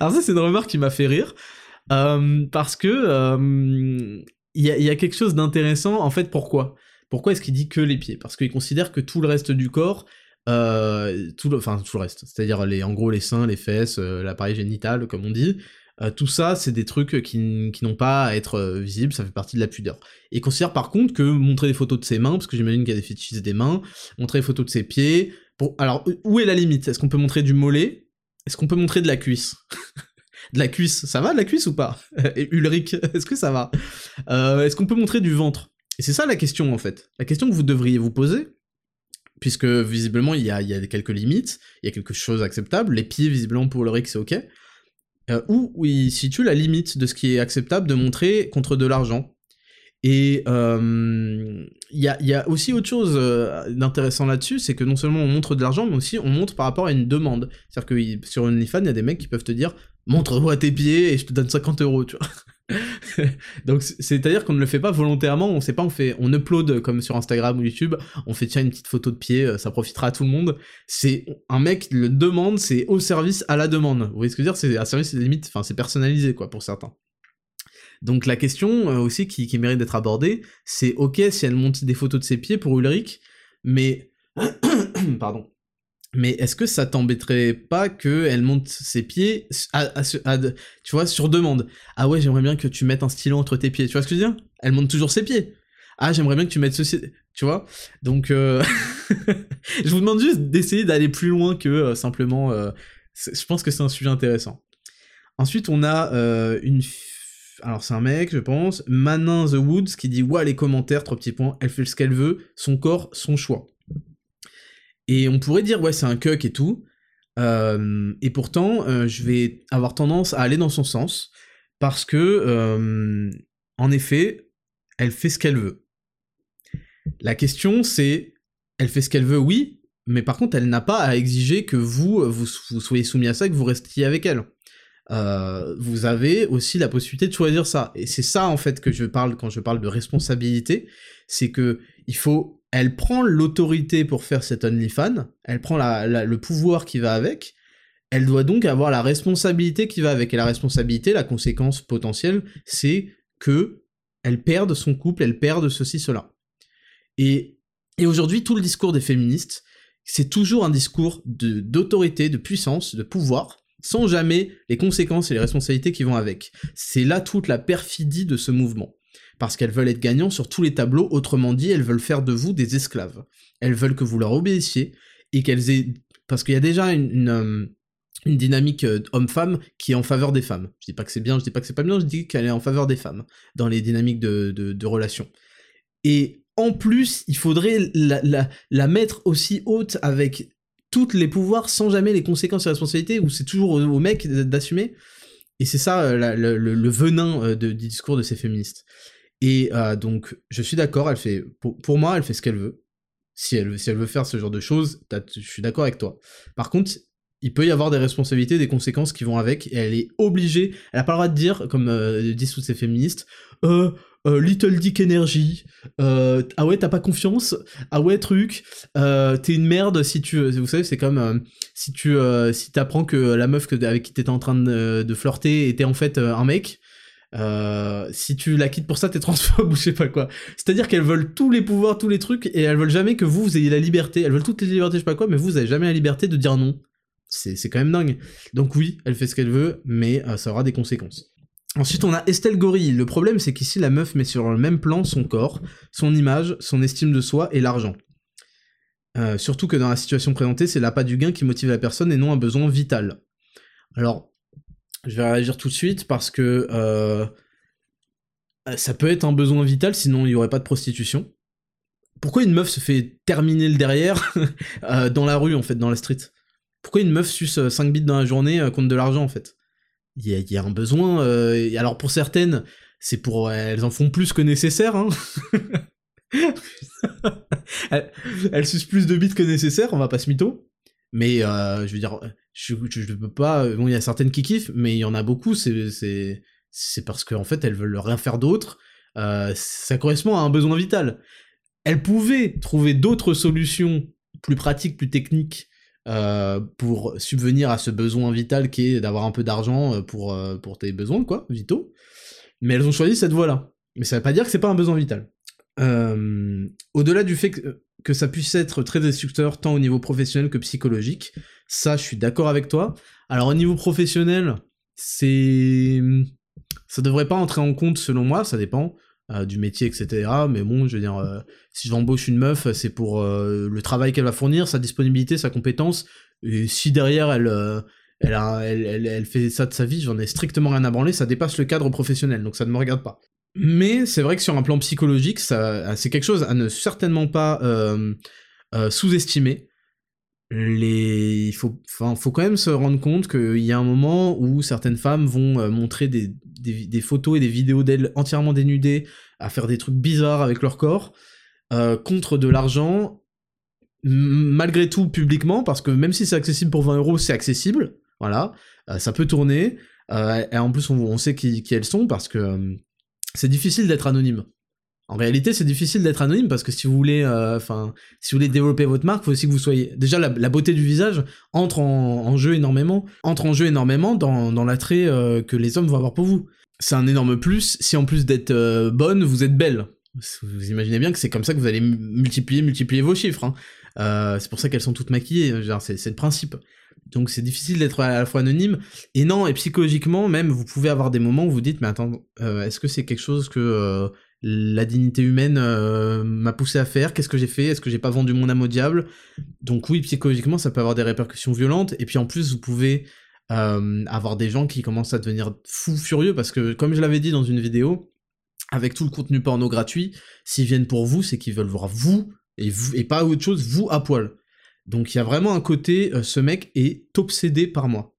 alors ça c'est une remarque qui m'a fait rire, euh, parce que euh, il y, a, quelque chose d'intéressant, en fait, pourquoi? Pourquoi est-ce qu'il dit que les pieds? Parce qu'il considère que tout le reste du corps, euh, tout le, enfin tout le reste, c'est-à-dire les, en gros les seins, les fesses, l'appareil génital, comme on dit, tout ça, c'est des trucs qui, qui n'ont pas à être visibles, ça fait partie de la pudeur. Et considère par contre que montrer des photos de ses mains, parce que j'imagine qu'il y a des fétichistes des mains, montrer des photos de ses pieds, bon, alors où est la limite? Est-ce qu'on peut montrer du mollet? Est-ce qu'on peut montrer de la cuisse? De la cuisse, ça va de la cuisse ou pas? Et Ulrich, est-ce que ça va? Est-ce qu'on peut montrer du ventre? Et c'est ça la question en fait. La question que vous devriez vous poser, puisque visiblement il y a, quelques limites, il y a quelque chose d'acceptable, les pieds visiblement pour Ulrich c'est ok, euh, où, il situe la limite de ce qui est acceptable de montrer contre de l'argent. Et euh, il y, a, aussi autre chose euh, d'intéressant là-dessus, c'est que non seulement on montre de l'argent, mais aussi on montre par rapport à une demande. C'est-à-dire que sur OnlyFans, il y a des mecs qui peuvent te dire « montre-moi tes pieds et je te donne 50 euros ». Donc c'est-à-dire qu'on ne le fait pas volontairement, on sait pas, on fait, on upload comme sur Instagram ou YouTube, on fait tiens une petite photo de pied, euh, ça profitera à tout le monde. C'est un mec le demande, c'est au service à la demande. Vous voyez ce que je veux dire? C'est un service limite, enfin c'est personnalisé quoi pour certains. Donc la question euh, aussi qui, mérite d'être abordée, c'est ok si elle monte des photos de ses pieds pour Ulrich, mais pardon, mais est-ce que ça t'embêterait pas qu'elle monte ses pieds, à, tu vois, sur demande? Ah ouais, j'aimerais bien que tu mettes un stylo entre tes pieds, tu vois ce que je veux dire? Elle monte toujours ses pieds. Ah, j'aimerais bien que tu mettes ceci, tu vois? Donc, euh, je vous demande juste d'essayer d'aller plus loin que euh, simplement... Je pense que c'est un sujet intéressant. Ensuite, on a une... Alors c'est un mec, je pense, Manin The Woods, qui dit « Ouais, les commentaires, trois petits points, elle fait ce qu'elle veut, son corps, son choix. » Et on pourrait dire, ouais, c'est un cuck et tout. Euh, et pourtant, euh, je vais avoir tendance à aller dans son sens, parce que, euh, en effet, elle fait ce qu'elle veut. La question, c'est, elle fait ce qu'elle veut, oui, mais par contre, elle n'a pas à exiger que vous, vous, soyez soumis à ça, que vous restiez avec elle. Vous avez aussi la possibilité de choisir ça. Et c'est ça, en fait, que je parle quand je parle de responsabilité, c'est que il faut elle prend l'autorité pour faire cet OnlyFans, elle prend le pouvoir qui va avec, elle doit donc avoir la responsabilité qui va avec. Et la responsabilité, la conséquence potentielle, c'est que elle perde son couple, elle perde ceci, cela. Et, et aujourd'hui, tout le discours des féministes, c'est toujours un discours d'autorité, de puissance, de pouvoir, sans jamais les conséquences et les responsabilités qui vont avec. C'est là toute la perfidie de ce mouvement parce qu'elles veulent être gagnants sur tous les tableaux, autrement dit, elles veulent faire de vous des esclaves. Elles veulent que vous leur obéissiez, et qu'elles aient... Parce qu'il y a déjà une, euh, dynamique euh, homme-femme qui est en faveur des femmes. Je dis pas que c'est bien, je dis pas que c'est pas bien, je dis qu'elle est en faveur des femmes, dans les dynamiques de, relations. Et en plus, il faudrait la, mettre aussi haute avec tous les pouvoirs sans jamais les conséquences et responsabilités, où c'est toujours au, mec d'assumer. Et c'est ça euh, le, venin du discours de ces féministes. Et euh, donc, je suis d'accord, elle fait, pour, moi, elle fait ce qu'elle veut. Si elle, si elle veut faire ce genre de choses, je suis d'accord avec toi. Par contre, il peut y avoir des responsabilités, des conséquences qui vont avec, et elle est obligée, elle a pas le droit de dire, comme euh, disent toutes ces féministes, euh, euh Little Dick Energy, euh, ah ouais, t'as pas confiance, ah ouais, truc, t'es une merde si tu, vous savez, c'est comme si tu, si t'apprends que la meuf que, avec qui t'étais en train de, flirter était en fait un mec, euh, si tu la quittes pour ça, t'es transphobe ou je sais pas quoi. C'est-à-dire qu'elles veulent tous les pouvoirs, tous les trucs, et elles veulent jamais que vous, vous ayez la liberté. Elles veulent toutes les libertés, je sais pas quoi, mais vous, vous avez jamais la liberté de dire non. C'est quand même dingue. Donc oui, elle fait ce qu'elle veut, mais euh, ça aura des conséquences. Ensuite, on a Estelle Gorille. Le problème, c'est qu'ici, la meuf met sur le même plan son corps, son image, son estime de soi et l'argent. Euh, surtout que dans la situation présentée, c'est l'appât du gain qui motive la personne et non un besoin vital. Alors, je vais réagir tout de suite parce que euh, ça peut être un besoin vital, sinon il n'y aurait pas de prostitution. Pourquoi une meuf se fait terminer le derrière euh, dans la rue, en fait, dans la street? Pourquoi une meuf suce 5 bits dans la journée contre de l'argent, en fait? Il y, a un besoin. alors pour certaines, c'est pour. Elles en font plus que nécessaire, hein elles, sucent plus de bits que nécessaire, on va pas se mytho. Mais je veux dire, je, je, peux pas. Bon, il y a certaines qui kiffent, mais il y en a beaucoup. C'est parce qu'en fait elles veulent rien faire d'autre. Euh, ça correspond à un besoin vital. Elles pouvaient trouver d'autres solutions plus pratiques, plus techniques euh, pour subvenir à ce besoin vital qui est d'avoir un peu d'argent euh, pour euh, pour tes besoins quoi, vitaux. Mais elles ont choisi cette voie-là. Mais ça veut pas dire que c'est pas un besoin vital. Au-delà du fait que, que, ça puisse être très destructeur tant au niveau professionnel que psychologique, ça je suis d'accord avec toi. Alors au niveau professionnel, c'est... Ça devrait pas entrer en compte selon moi, ça dépend du métier, etc. Mais bon, je veux dire, euh, si j'embauche une meuf, c'est pour euh, le travail qu'elle va fournir, sa disponibilité, sa compétence, et si derrière elle... Elle, elle, elle, fait ça de sa vie, j'en ai strictement rien à branler, ça dépasse le cadre professionnel, donc ça ne me regarde pas. Mais c'est vrai que sur un plan psychologique, c'est quelque chose à ne certainement pas sous-estimer les il faut faut quand même se rendre compte qu'il y a un moment où certaines femmes vont euh, montrer des, des, photos et des vidéos d'elles entièrement dénudées à faire des trucs bizarres avec leur corps euh, contre de l'argent malgré tout publiquement parce que même si c'est accessible pour 20 euros c'est accessible voilà euh, ça peut tourner et en plus on, sait qui, elles sont parce que c'est difficile d'être anonyme en réalité, c'est difficile d'être anonyme parce que si vous voulez, euh, enfin, si vous voulez développer votre marque, il faut aussi que vous soyez. Déjà, la, beauté du visage entre en, jeu énormément, entre en jeu énormément dans, dans l'attrait euh, que les hommes vont avoir pour vous. C'est un énorme plus. Si en plus d'être euh, bonne, vous êtes belle. Vous imaginez bien que c'est comme ça que vous allez multiplier, multiplier vos chiffres. Hein. c'est pour ça qu'elles sont toutes maquillées. C'est le principe. Donc c'est difficile d'être à la fois anonyme. Et non, et psychologiquement même, vous pouvez avoir des moments où vous dites, mais attends, est-ce que c'est quelque chose que la dignité humaine euh, m'a poussé à faire, qu'est-ce que j'ai fait, est-ce que j'ai pas vendu mon âme au diable? Donc oui, psychologiquement, ça peut avoir des répercussions violentes, et puis en plus, vous pouvez euh, avoir des gens qui commencent à devenir fous furieux, parce que comme je l'avais dit dans une vidéo, avec tout le contenu porno gratuit, s'ils viennent pour vous, c'est qu'ils veulent voir vous, et, vous, et pas autre chose, vous à poil. Donc il y a vraiment un côté, euh, ce mec est obsédé par moi.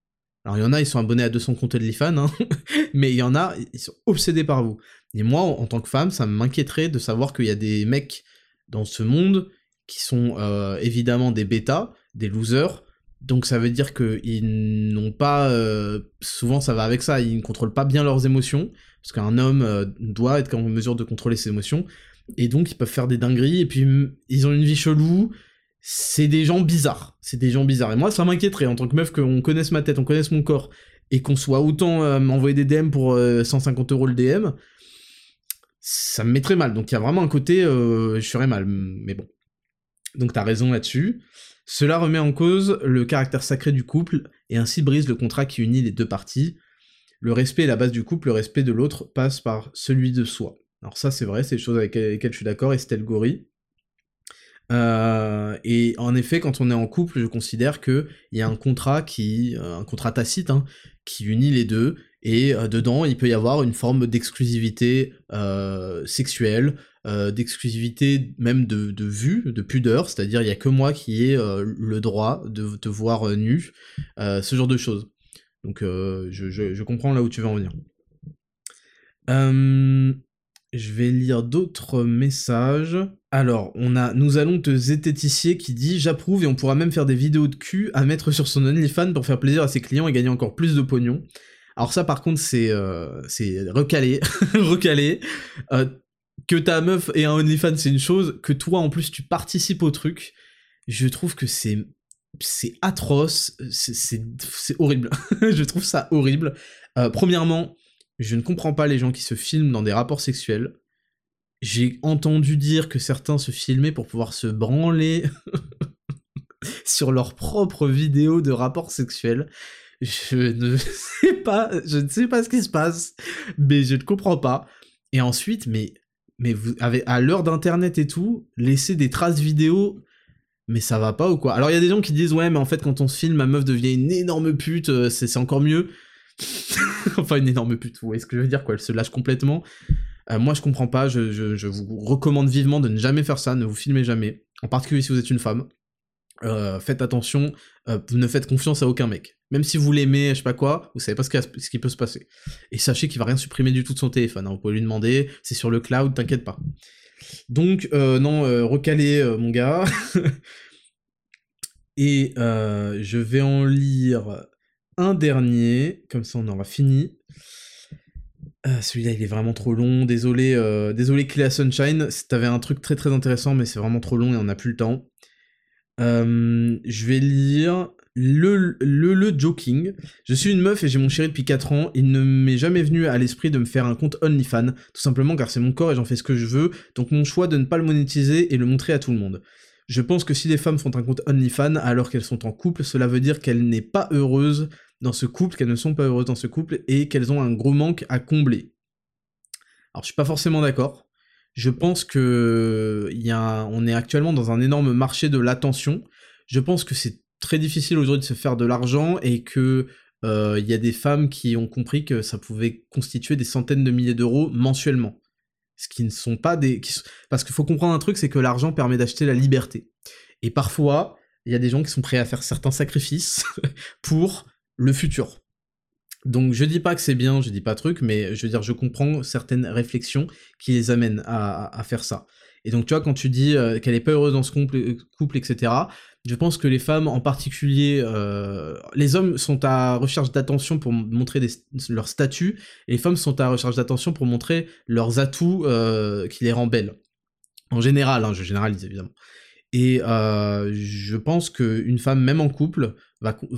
Alors il y en a, ils sont abonnés à 200 comptes de fans, hein, mais il y en a, ils sont obsédés par vous. Et moi, en, tant que femme, ça m'inquiéterait de savoir qu'il y a des mecs dans ce monde qui sont euh, évidemment des bêtas, des losers, donc ça veut dire qu'ils n'ont pas... Euh, souvent ça va avec ça, ils ne contrôlent pas bien leurs émotions, parce qu'un homme euh, doit être en mesure de contrôler ses émotions, et donc ils peuvent faire des dingueries, et puis ils ont une vie chelou, c'est des gens bizarres, c'est des gens bizarres. Et moi, ça m'inquiéterait en tant que meuf qu'on connaisse ma tête, on connaisse mon corps, et qu'on soit autant euh, m'envoyer des DM pour 150 euh, euros le DM, ça me mettrait mal. Donc il y a vraiment un côté, euh, je serais mal, mais bon. Donc t'as raison là-dessus. Cela remet en cause le caractère sacré du couple et ainsi brise le contrat qui unit les deux parties. Le respect est la base du couple, le respect de l'autre passe par celui de soi. Alors ça c'est vrai, c'est des choses avec lesquelles je suis d'accord, Estelle Gori. Euh, et en effet, quand on est en couple, je considère qu'il y a un contrat qui, euh, un contrat tacite, hein, qui unit les deux, et euh, dedans, il peut y avoir une forme d'exclusivité sexuelle, d'exclusivité même de, vue, de pudeur, c'est-à-dire il n'y a que moi qui ai le droit de te voir nu, ce genre de choses. Donc je, je, je, comprends là où tu veux en venir. Je vais lire d'autres messages. Alors, on a Nous allons te zététicier qui dit J'approuve et on pourra même faire des vidéos de cul à mettre sur son OnlyFans pour faire plaisir à ses clients et gagner encore plus de pognon. Alors ça par contre c'est euh, recalé, recalé. Euh, que ta meuf ait un OnlyFans c'est une chose, que toi en plus tu participes au truc, je trouve que c'est c'est atroce, c'est horrible. je trouve ça horrible. Euh, premièrement, je ne comprends pas les gens qui se filment dans des rapports sexuels. J'ai entendu dire que certains se filmaient pour pouvoir se branler sur leurs propres vidéos de rapports sexuels. Je ne sais pas, je ne sais pas ce qui se passe, mais je ne comprends pas. Et ensuite, mais, vous avez, à l'heure d'internet et tout, laisser des traces vidéo, mais ça va pas ou quoi? Alors il y a des gens qui disent ouais, mais en fait quand on se filme, ma meuf devient une énorme pute, euh, c'est encore mieux. enfin une énorme pute, vous voyez ce que je veux dire quoi, elle se lâche complètement. Euh, moi, je comprends pas. Je, vous recommande vivement de ne jamais faire ça. Ne vous filmez jamais. En particulier si vous êtes une femme. Euh, faites attention. Euh, ne faites confiance à aucun mec. Même si vous l'aimez, je sais pas quoi, vous savez pas ce, qui peut se passer. Et sachez qu'il va rien supprimer du tout de son téléphone. Hein. Vous pouvez lui demander. C'est sur le cloud, t'inquiète pas. Donc, non, recalez, mon gars. Et je vais en lire un dernier, comme ça on aura fini. Euh, celui-là, il est vraiment trop long. Désolé, euh, désolé Cléa Sunshine. T'avais un truc très très intéressant, mais c'est vraiment trop long et on n'a plus le temps. Euh, je vais lire le, le, le joking. Je suis une meuf et j'ai mon chéri depuis 4 ans. Il ne m'est jamais venu à l'esprit de me faire un compte OnlyFans, tout simplement car c'est mon corps et j'en fais ce que je veux. Donc mon choix de ne pas le monétiser et le montrer à tout le monde. Je pense que si les femmes font un compte OnlyFans alors qu'elles sont en couple, cela veut dire qu'elles n'est pas heureuse dans ce couple, qu'elles ne sont pas heureuses dans ce couple et qu'elles ont un gros manque à combler. Alors je suis pas forcément d'accord. Je pense que y a on est actuellement dans un énorme marché de l'attention. Je pense que c'est très difficile aujourd'hui de se faire de l'argent et que euh, il y a des femmes qui ont compris que ça pouvait constituer des centaines de milliers d'euros mensuellement. Ce qui ne sont pas des... Parce qu'il faut comprendre un truc, c'est que l'argent permet d'acheter la liberté. Et parfois, il y a des gens qui sont prêts à faire certains sacrifices pour le futur. Donc je dis pas que c'est bien, je dis pas truc, mais je veux dire, je comprends certaines réflexions qui les amènent à, faire ça. Et donc tu vois, quand tu dis euh, qu'elle est pas heureuse dans ce couple, couple, etc., je pense que les femmes en particulier, euh, les hommes sont à recherche d'attention pour montrer leur statut, et les femmes sont à recherche d'attention pour montrer leurs atouts euh, qui les rend belles. En général, hein, je généralise évidemment. Et euh, je pense qu'une femme, même en couple,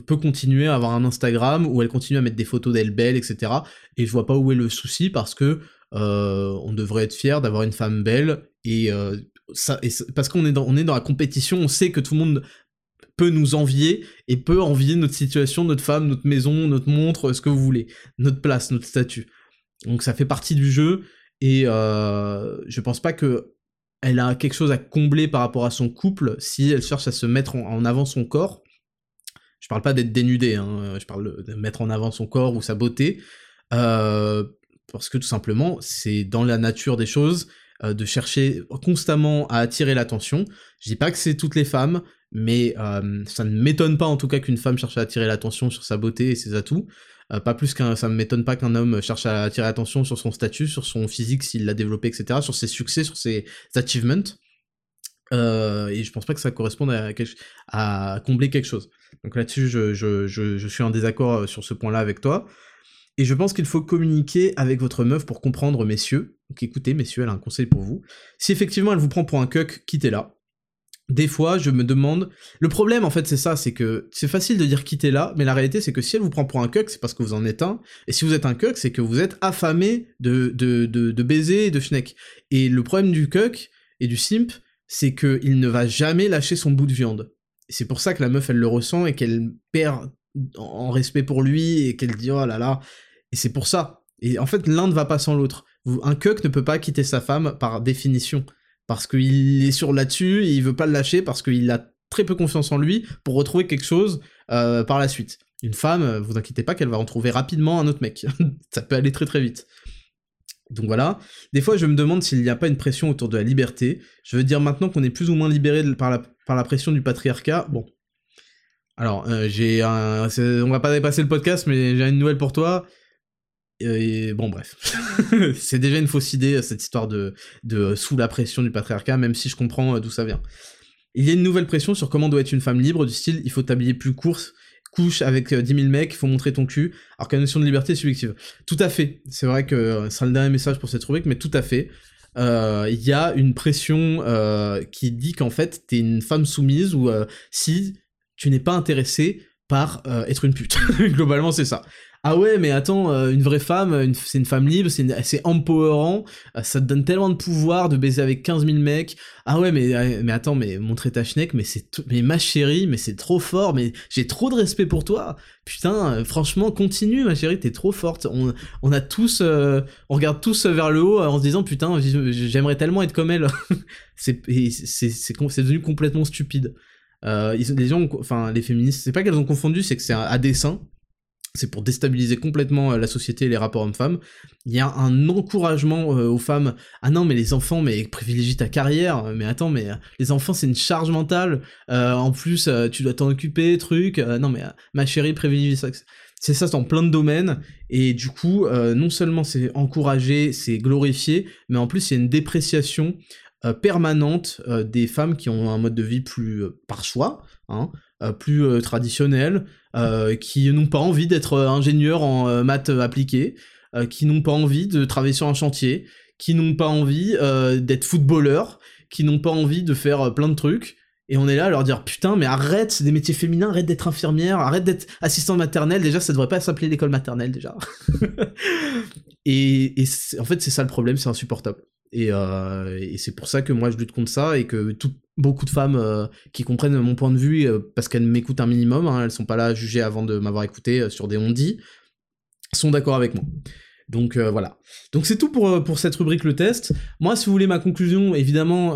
peut continuer à avoir un Instagram où elle continue à mettre des photos d'elle belle, etc. Et je vois pas où est le souci parce que euh, on devrait être fier d'avoir une femme belle et, euh, ça, parce qu'on est dans, on est dans la compétition, on sait que tout le monde peut nous envier et peut envier notre situation, notre femme, notre maison, notre montre, ce que vous voulez, notre place, notre statut. Donc ça fait partie du jeu et euh, je pense pas que elle a quelque chose à combler par rapport à son couple si elle cherche à se mettre en, avant son corps. Je parle pas d'être dénudée, hein, je parle de mettre en avant son corps ou sa beauté, euh, parce que tout simplement, c'est dans la nature des choses euh, de chercher constamment à attirer l'attention. Je dis pas que c'est toutes les femmes, mais euh, ça ne m'étonne pas en tout cas qu'une femme cherche à attirer l'attention sur sa beauté et ses atouts. Euh, pas plus qu'un, ça ne m'étonne pas qu'un homme cherche à attirer l'attention sur son statut, sur son physique s'il l'a développé, etc., sur ses succès, sur ses achievements. Euh, et je pense pas que ça corresponde à, à combler quelque chose. Donc là-dessus, je, je, je, suis en désaccord euh, sur ce point-là avec toi. Et je pense qu'il faut communiquer avec votre meuf pour comprendre, messieurs. Donc écoutez, messieurs, elle a un conseil pour vous. Si effectivement elle vous prend pour un cuck, quittez-la des fois, je me demande. Le problème, en fait, c'est ça, c'est que c'est facile de dire quitter là, mais la réalité, c'est que si elle vous prend pour un cuck, c'est parce que vous en êtes un. Et si vous êtes un cuck, c'est que vous êtes affamé de, de, de, de et de schneck. Et le problème du cuck et du simp, c'est qu'il ne va jamais lâcher son bout de viande. C'est pour ça que la meuf, elle le ressent et qu'elle perd en respect pour lui et qu'elle dit oh là là. Et c'est pour ça. Et en fait, l'un ne va pas sans l'autre. Un cuck ne peut pas quitter sa femme par définition parce qu'il est sur là-dessus et il veut pas le lâcher parce qu'il a très peu confiance en lui pour retrouver quelque chose euh, par la suite. Une femme, euh, vous inquiétez pas qu'elle va en trouver rapidement un autre mec. ça peut aller très très vite. Donc voilà. Des fois, je me demande s'il n'y a pas une pression autour de la liberté. Je veux dire maintenant qu'on est plus ou moins libéré par la, par la pression du patriarcat. Bon. Alors, euh, j'ai un... On va pas dépasser le podcast, mais j'ai une nouvelle pour toi. Et bon, bref. c'est déjà une fausse idée, cette histoire de, de sous la pression du patriarcat, même si je comprends euh, d'où ça vient. Il y a une nouvelle pression sur comment doit être une femme libre, du style, il faut t'habiller plus court, couche avec 10 euh, 000 mecs, il faut montrer ton cul, alors que la notion de liberté est subjective. Tout à fait. C'est vrai que euh, c'est le dernier message pour cette rubrique, mais tout à fait. Il y a une pression qui dit qu'en fait, t'es une femme soumise, ou si tu n'es pas intéressé par être une pute. Globalement, c'est ça ah ouais, mais attends, euh, une vraie femme, c'est une femme libre, c'est empowerant, euh, ça te donne tellement de pouvoir de baiser avec 15 000 mecs. Ah ouais, mais, euh, mais attends, mais montrer ta schneck, mais c'est, mais ma chérie, mais c'est trop fort, mais j'ai trop de respect pour toi. Putain, franchement, continue, ma chérie, t'es trop forte. On, on a tous, on regarde tous vers le haut en se disant, putain, j'aimerais tellement être comme elle. c'est, c'est, c'est devenu complètement stupide. les gens, enfin, les féministes, c'est pas qu'elles ont confondu, c'est que c'est à dessein c'est pour déstabiliser complètement euh, la société et les rapports hommes-femmes. Il y a un encouragement euh, aux femmes. Ah non, mais les enfants, mais privilégie ta carrière. Mais attends, mais euh, les enfants, c'est une charge mentale. en plus, tu dois t'en occuper, truc. non, mais ma chérie, privilégie ça. C'est ça dans plein de domaines. Et du coup, non seulement c'est encouragé, c'est glorifié, mais en plus, il y a une dépréciation permanente des femmes qui ont un mode de vie plus par choix, hein, plus traditionnel, euh, qui n'ont pas envie d'être euh, ingénieurs en euh, maths appliquées, qui n'ont pas envie de travailler sur un chantier, qui n'ont pas envie d'être footballeurs, qui n'ont pas envie de faire plein de trucs. Et on est là à leur dire putain mais arrête, des métiers féminins, arrête d'être infirmière, arrête d'être assistant maternelle, déjà ça devrait pas s'appeler l'école maternelle déjà. et, en fait c'est ça le problème, c'est insupportable. Et c'est pour ça que moi je lutte contre ça et que tout, beaucoup de femmes qui comprennent mon point de vue parce qu'elles m'écoutent un minimum, hein, elles sont pas là à juger avant de m'avoir écouté sur des on-dit, sont d'accord avec moi. Donc voilà. Donc c'est tout pour, cette rubrique le test. Moi, si vous voulez ma conclusion, évidemment,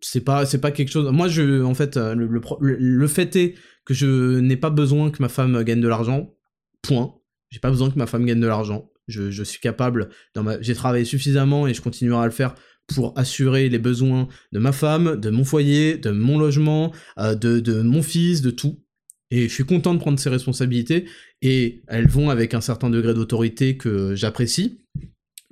c'est pas pas quelque chose. Moi, je en fait le, le fait est que je n'ai pas besoin que ma femme gagne de l'argent. Point. J'ai pas besoin que ma femme gagne de l'argent. Je, suis capable, j'ai travaillé suffisamment et je continuerai à le faire pour assurer les besoins de ma femme, de mon foyer, de mon logement, euh, de, mon fils, de tout. Et je suis content de prendre ces responsabilités et elles vont avec un certain degré d'autorité que j'apprécie.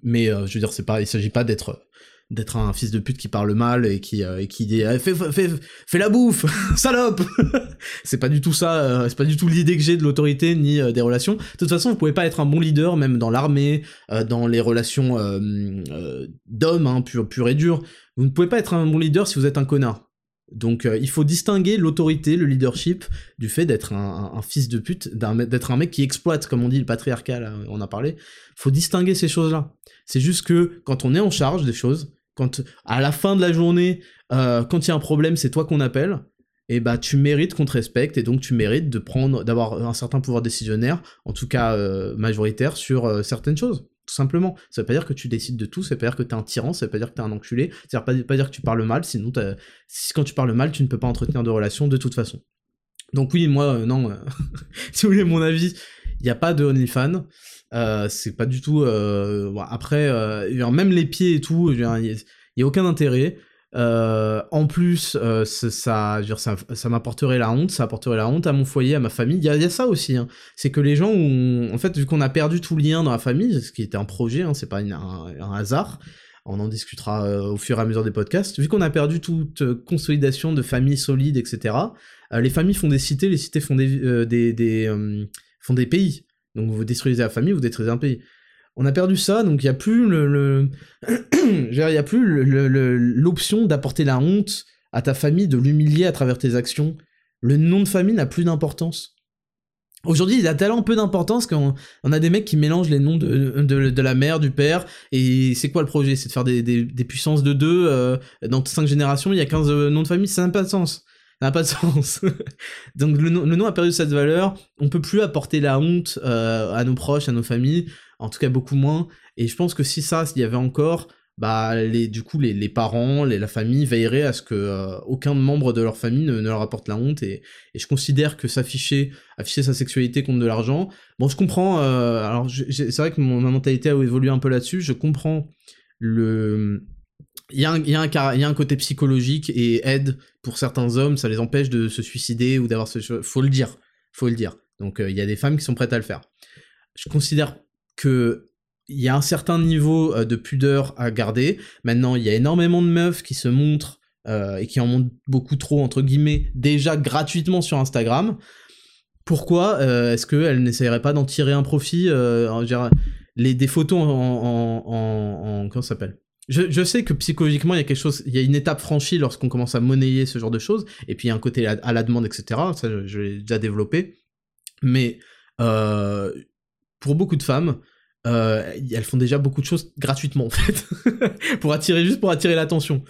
Mais euh, je veux dire, c'est pas, il s'agit pas d'être d'être un fils de pute qui parle mal et qui euh, qui dit eh, fais, la bouffe salope c'est pas du tout ça euh, c'est pas du tout l'idée que j'ai de l'autorité ni euh, des relations de toute façon vous pouvez pas être un bon leader même dans l'armée dans les relations d'hommes hein, pur, et dur vous ne pouvez pas être un bon leader si vous êtes un connard donc il faut distinguer l'autorité, le leadership, du fait d'être un, fils de pute, d'être un mec qui exploite, comme on dit, le patriarcal, on a parlé. Faut distinguer ces choses-là. C'est juste que quand on est en charge des choses, quand à la fin de la journée, euh, quand il y a un problème, c'est toi qu'on appelle, et bah tu mérites qu'on te respecte et donc tu mérites de prendre, d'avoir un certain pouvoir décisionnaire, en tout cas euh, majoritaire sur euh, certaines choses. Tout simplement. Ça veut pas dire que tu décides de tout, ça veut pas dire que t'es un tyran, ça veut pas dire que t'es un enculé, ça veut pas, dire que tu parles mal, sinon si, quand tu parles mal, tu ne peux pas entretenir de relations de toute façon. Donc oui, moi, non, si vous voulez mon avis, il n'y a pas de OnlyFans. Euh, c'est pas du tout. Euh, après, euh, même les pieds et tout, il n'y a, aucun intérêt. en plus, ça, ça, m'apporterait la honte, ça apporterait la honte à mon foyer, à ma famille. Il y, a ça aussi. Hein. C'est que les gens, ont, en fait, vu qu'on a perdu tout lien dans la famille, ce qui était un projet, hein, c'est pas un, hasard. On en discutera au fur et à mesure des podcasts. Vu qu'on a perdu toute consolidation de famille solide, etc. les familles font des cités, les cités font des font des pays. Donc vous détruisez la famille, vous détruisez un pays. On a perdu ça, donc il n'y a plus le, il a plus l'option d'apporter la honte à ta famille, de l'humilier à travers tes actions. Le nom de famille n'a plus d'importance. Aujourd'hui, il a tellement peu d'importance qu'on on a des mecs qui mélangent les noms de, la mère, du père, et c'est quoi le projet? C'est de faire des, puissances de deux, euh, dans cinq générations, il y a 15 euh, noms de famille, ça n'a pas de sens pas de sens. Donc le, nom a perdu cette valeur, on peut plus apporter la honte euh, à nos proches, à nos familles, en tout cas beaucoup moins, et je pense que si ça, s'il y avait encore, bah les, du coup les, parents, les, la famille veilleraient à ce que euh, aucun membre de leur famille ne, leur apporte la honte, et, je considère que s'afficher, afficher sa sexualité contre de l'argent, bon je comprends, euh, alors c'est vrai que mon, ma mentalité a évolué un peu là-dessus, je comprends le il y, a un, a y, a un côté psychologique et aide pour certains hommes, ça les empêche de se suicider ou d'avoir ce... Faut le dire, faut le dire. Donc euh, il y a des femmes qui sont prêtes à le faire. Je considère que il y a un certain niveau euh, de pudeur à garder. Maintenant, il y a énormément de meufs qui se montrent euh, et qui en montrent beaucoup trop, entre guillemets, déjà gratuitement sur Instagram. Pourquoi est-ce qu'elles n'essayeraient pas d'en tirer un profit les, Des photos en... en, en, en comment s'appelle? Je, sais que psychologiquement, il y a quelque chose, il y a une étape franchie lorsqu'on commence à monnayer ce genre de choses, et puis il y a un côté à, la demande, etc. Ça, je, l'ai déjà développé. Mais euh, pour beaucoup de femmes, euh, elles font déjà beaucoup de choses gratuitement, en fait, pour attirer, juste pour attirer l'attention.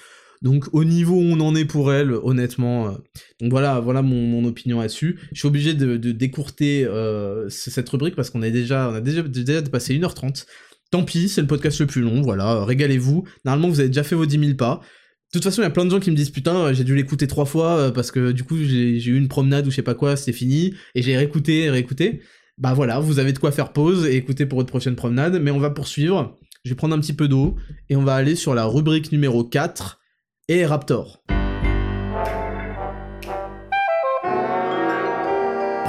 Donc au niveau où on en est pour elles, honnêtement, euh, donc voilà, voilà mon, opinion là-dessus. Je suis obligé de, décourter cette rubrique parce qu'on a déjà, on a déjà, déjà dépassé 1h30. Tant pis, c'est le podcast le plus long, voilà, régalez-vous. Normalement, vous avez déjà fait vos 10 000 pas. De toute façon, il y a plein de gens qui me disent putain, j'ai dû l'écouter trois fois euh, parce que du coup, j'ai eu une promenade ou je sais pas quoi, c'était fini, et j'ai réécouté, réécouté. Bah voilà, vous avez de quoi faire pause et écouter pour votre prochaine promenade, mais on va poursuivre. Je vais prendre un petit peu d'eau et on va aller sur la rubrique numéro 4 et Raptor.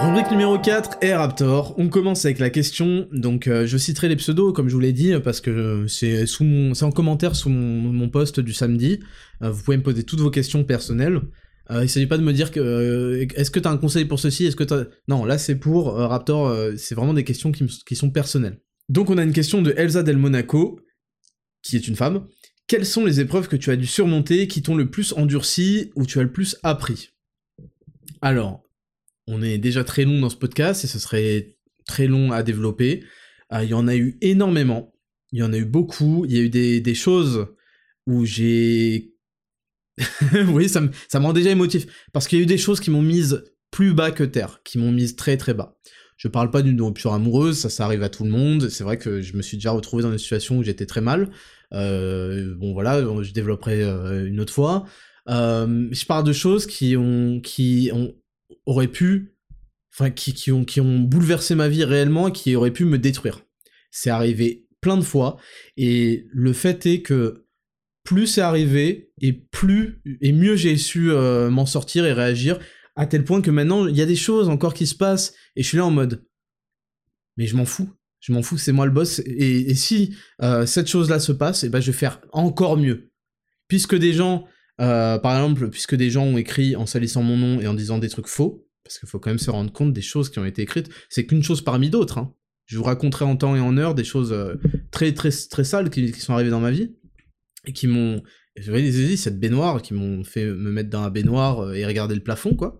Rubrique numéro 4, Air Raptor. On commence avec la question, donc euh, je citerai les pseudos comme je vous l'ai dit, parce que c'est en commentaire sous mon, post du samedi. Euh, vous pouvez me poser toutes vos questions personnelles. Euh, il s'agit pas de me dire que est-ce que t'as un conseil pour ceci, est-ce que t'as... Non, là c'est pour Raptor, c'est vraiment des questions qui, qui sont personnelles. Donc on a une question de Elsa Del Monaco, qui est une femme. Quelles sont les épreuves que tu as dû surmonter, qui t'ont le plus endurci, ou tu as le plus appris? Alors, on est déjà très long dans ce podcast et ce serait très long à développer. Euh, il y en a eu énormément. Il y en a eu beaucoup. Il y a eu des, choses où j'ai oui, ça me, ça rend déjà émotif. Parce qu'il y a eu des choses qui m'ont mise plus bas que terre, qui m'ont mise très très bas. Je parle pas d'une rupture amoureuse, ça, ça arrive à tout le monde. C'est vrai que je me suis déjà retrouvé dans une situation où j'étais très mal. Euh, bon voilà, je développerai euh, une autre fois. Je parle de choses qui ont, qui ont, auraient pu, enfin qui, qui ont, qui ont bouleversé ma vie réellement et qui auraient pu me détruire. C'est arrivé plein de fois et le fait est que plus c'est arrivé et plus et mieux j'ai su m'en sortir et réagir à tel point que maintenant il y a des choses encore qui se passent et je suis là en mode mais je m'en fous je m'en fous, c'est moi le boss. Et, si euh, cette chose-là se passe, et eh ben je vais faire encore mieux. Puisque des gens, euh, par exemple, puisque des gens ont écrit en salissant mon nom et en disant des trucs faux, parce qu'il faut quand même se rendre compte des choses qui ont été écrites, c'est qu'une chose parmi d'autres. Hein. Je vous raconterai en temps et en heure des choses euh, très très très sales qui, sont arrivées dans ma vie et qui m'ont, vous voyez cette baignoire, qui m'ont fait me mettre dans la baignoire et regarder le plafond, quoi.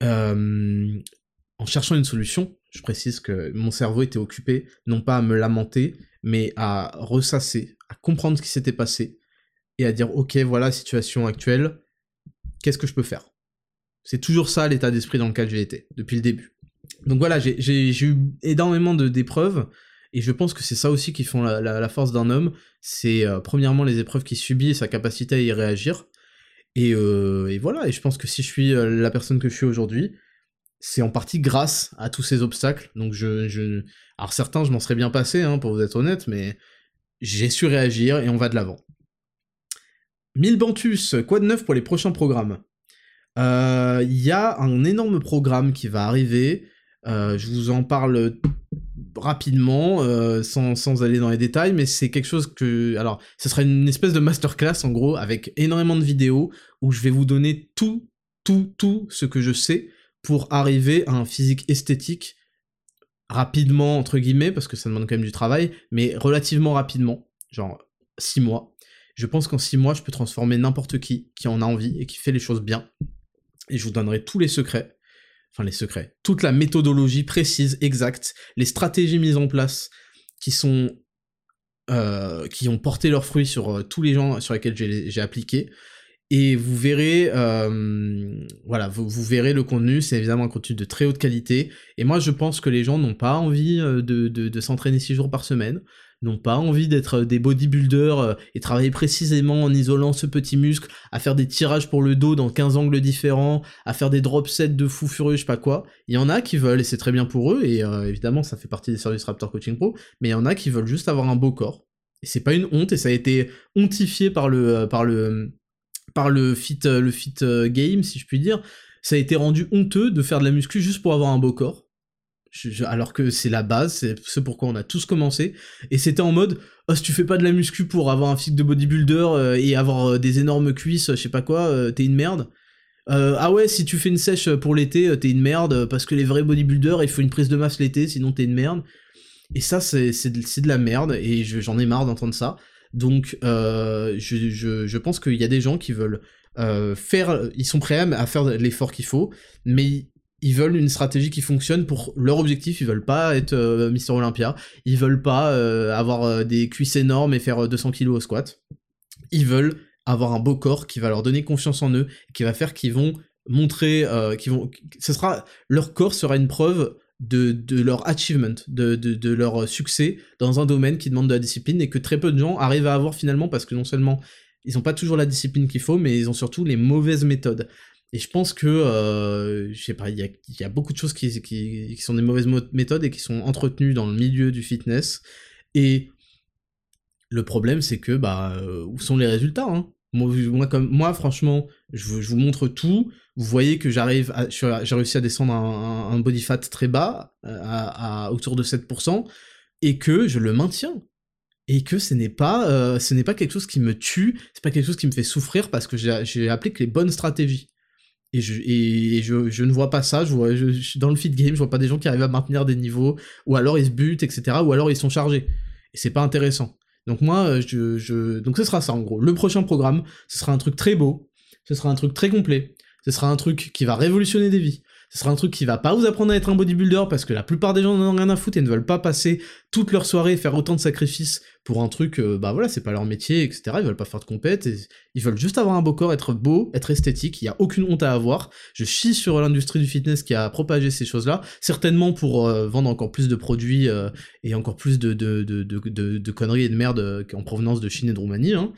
en cherchant une solution, je précise que mon cerveau était occupé, non pas à me lamenter, mais à ressasser, à comprendre ce qui s'était passé, et à dire, ok, voilà situation actuelle, qu'est-ce que je peux faire? C'est toujours ça l'état d'esprit dans lequel j'ai été, depuis le début. Donc voilà, j'ai eu énormément d'épreuves, et je pense que c'est ça aussi qui font la, force d'un homme, c'est euh, premièrement les épreuves qu'il subit et sa capacité à y réagir, et, euh, voilà, et je pense que si je suis euh, la personne que je suis aujourd'hui, c'est en partie grâce à tous ces obstacles. Donc je... alors certains, je m'en serais bien passé, hein, pour vous être honnête, mais j'ai su réagir et on va de l'avant. Milbantus, quoi de neuf pour les prochains programmes? Euh, Il y a un énorme programme qui va arriver. Euh, je vous en parle rapidement, euh, sans, sans, aller dans les détails, mais c'est quelque chose que... Alors, ce sera une espèce de masterclass, en gros, avec énormément de vidéos, où je vais vous donner tout, tout, tout ce que je sais pour arriver à un physique esthétique rapidement, entre guillemets, parce que ça demande quand même du travail, mais relativement rapidement, genre 6 mois. Je pense qu'en 6 mois, je peux transformer n'importe qui qui en a envie et qui fait les choses bien. Et je vous donnerai tous les secrets, enfin les secrets, toute la méthodologie précise, exacte, les stratégies mises en place qui sont euh, qui ont porté leurs fruits sur euh, tous les gens sur lesquels j'ai appliqué, et vous verrez, euh, voilà, vous, verrez le contenu, c'est évidemment un contenu de très haute qualité, et moi je pense que les gens n'ont pas envie de, s'entraîner 6 jours par semaine, n'ont pas envie d'être des bodybuilders euh, et travailler précisément en isolant ce petit muscle, à faire des tirages pour le dos dans 15 angles différents, à faire des drop sets de fou furieux, je sais pas quoi. Il y en a qui veulent, et c'est très bien pour eux, et évidemment ça fait partie des services Raptor Coaching Pro, mais il y en a qui veulent juste avoir un beau corps. Et c'est pas une honte, et ça a été hontifié par le, par le, par le fit, euh, le fit euh, game, si je puis dire, ça a été rendu honteux de faire de la muscu juste pour avoir un beau corps. Alors que c'est la base, c'est ce pourquoi on a tous commencé. Et c'était en mode, oh, si tu fais pas de la muscu pour avoir un physique de bodybuilder euh, et avoir des énormes cuisses, je sais pas quoi, t'es une merde. ah ouais, si tu fais une sèche pour l'été, t'es une merde, parce que les vrais bodybuilders, il faut une prise de masse l'été, sinon t'es une merde. Et ça, c'est de, la merde, et j'en ai marre d'entendre ça. Donc, euh, je, pense qu'il y a des gens qui veulent euh, faire, ils sont prêts à faire l'effort qu'il faut, mais ils veulent une stratégie qui fonctionne pour leur objectif. Ils veulent pas être euh, Mister Olympia, ils veulent pas avoir des cuisses énormes et faire 200 kilos au squat. Ils veulent avoir un beau corps qui va leur donner confiance en eux, qui va faire qu'ils vont montrer, qu'ils vont, ce sera leur corps sera une preuve de, leur achievement, de, leur succès dans un domaine qui demande de la discipline et que très peu de gens arrivent à avoir finalement parce que non seulement ils n'ont pas toujours la discipline qu'il faut, mais ils ont surtout les mauvaises méthodes. Et je pense que, euh, je sais pas, il y a, beaucoup de choses qui, sont des mauvaises méthodes et qui sont entretenues dans le milieu du fitness. Et le problème, c'est que, bah, euh, où sont les résultats hein? Moi, comme, moi, franchement, je, vous montre tout. Vous voyez que j'arrive, j'ai réussi à descendre un, body fat très bas, à, autour de 7%, et que je le maintiens. Et que ce n'est pas, euh, pas quelque chose qui me tue, c'est pas quelque chose qui me fait souffrir parce que j'ai appliqué les bonnes stratégies. Et, je, et je, je, ne vois pas ça, je vois, je, dans le fit game, je vois pas des gens qui arrivent à maintenir des niveaux, ou alors ils se butent, etc., ou alors ils sont chargés. Et c'est pas intéressant. Donc moi, euh, je, je, donc ce sera ça en gros. Le prochain programme, ce sera un truc très beau, ce sera un truc très complet, ce sera un truc qui va révolutionner des vies, Ce sera un truc qui va pas vous apprendre à être un bodybuilder parce que la plupart des gens n'en ont rien à foutre et ne veulent pas passer toute leur soirée faire autant de sacrifices pour un truc, euh, bah voilà, c'est pas leur métier, etc. Ils veulent pas faire de compète, ils veulent juste avoir un beau corps, être beau, être esthétique, il y a aucune honte à avoir. Je chie sur l'industrie du fitness qui a propagé ces choses-là, certainement pour euh, vendre encore plus de produits euh, et encore plus de, de, de, de, conneries et de merde en provenance de Chine et de Roumanie, hein.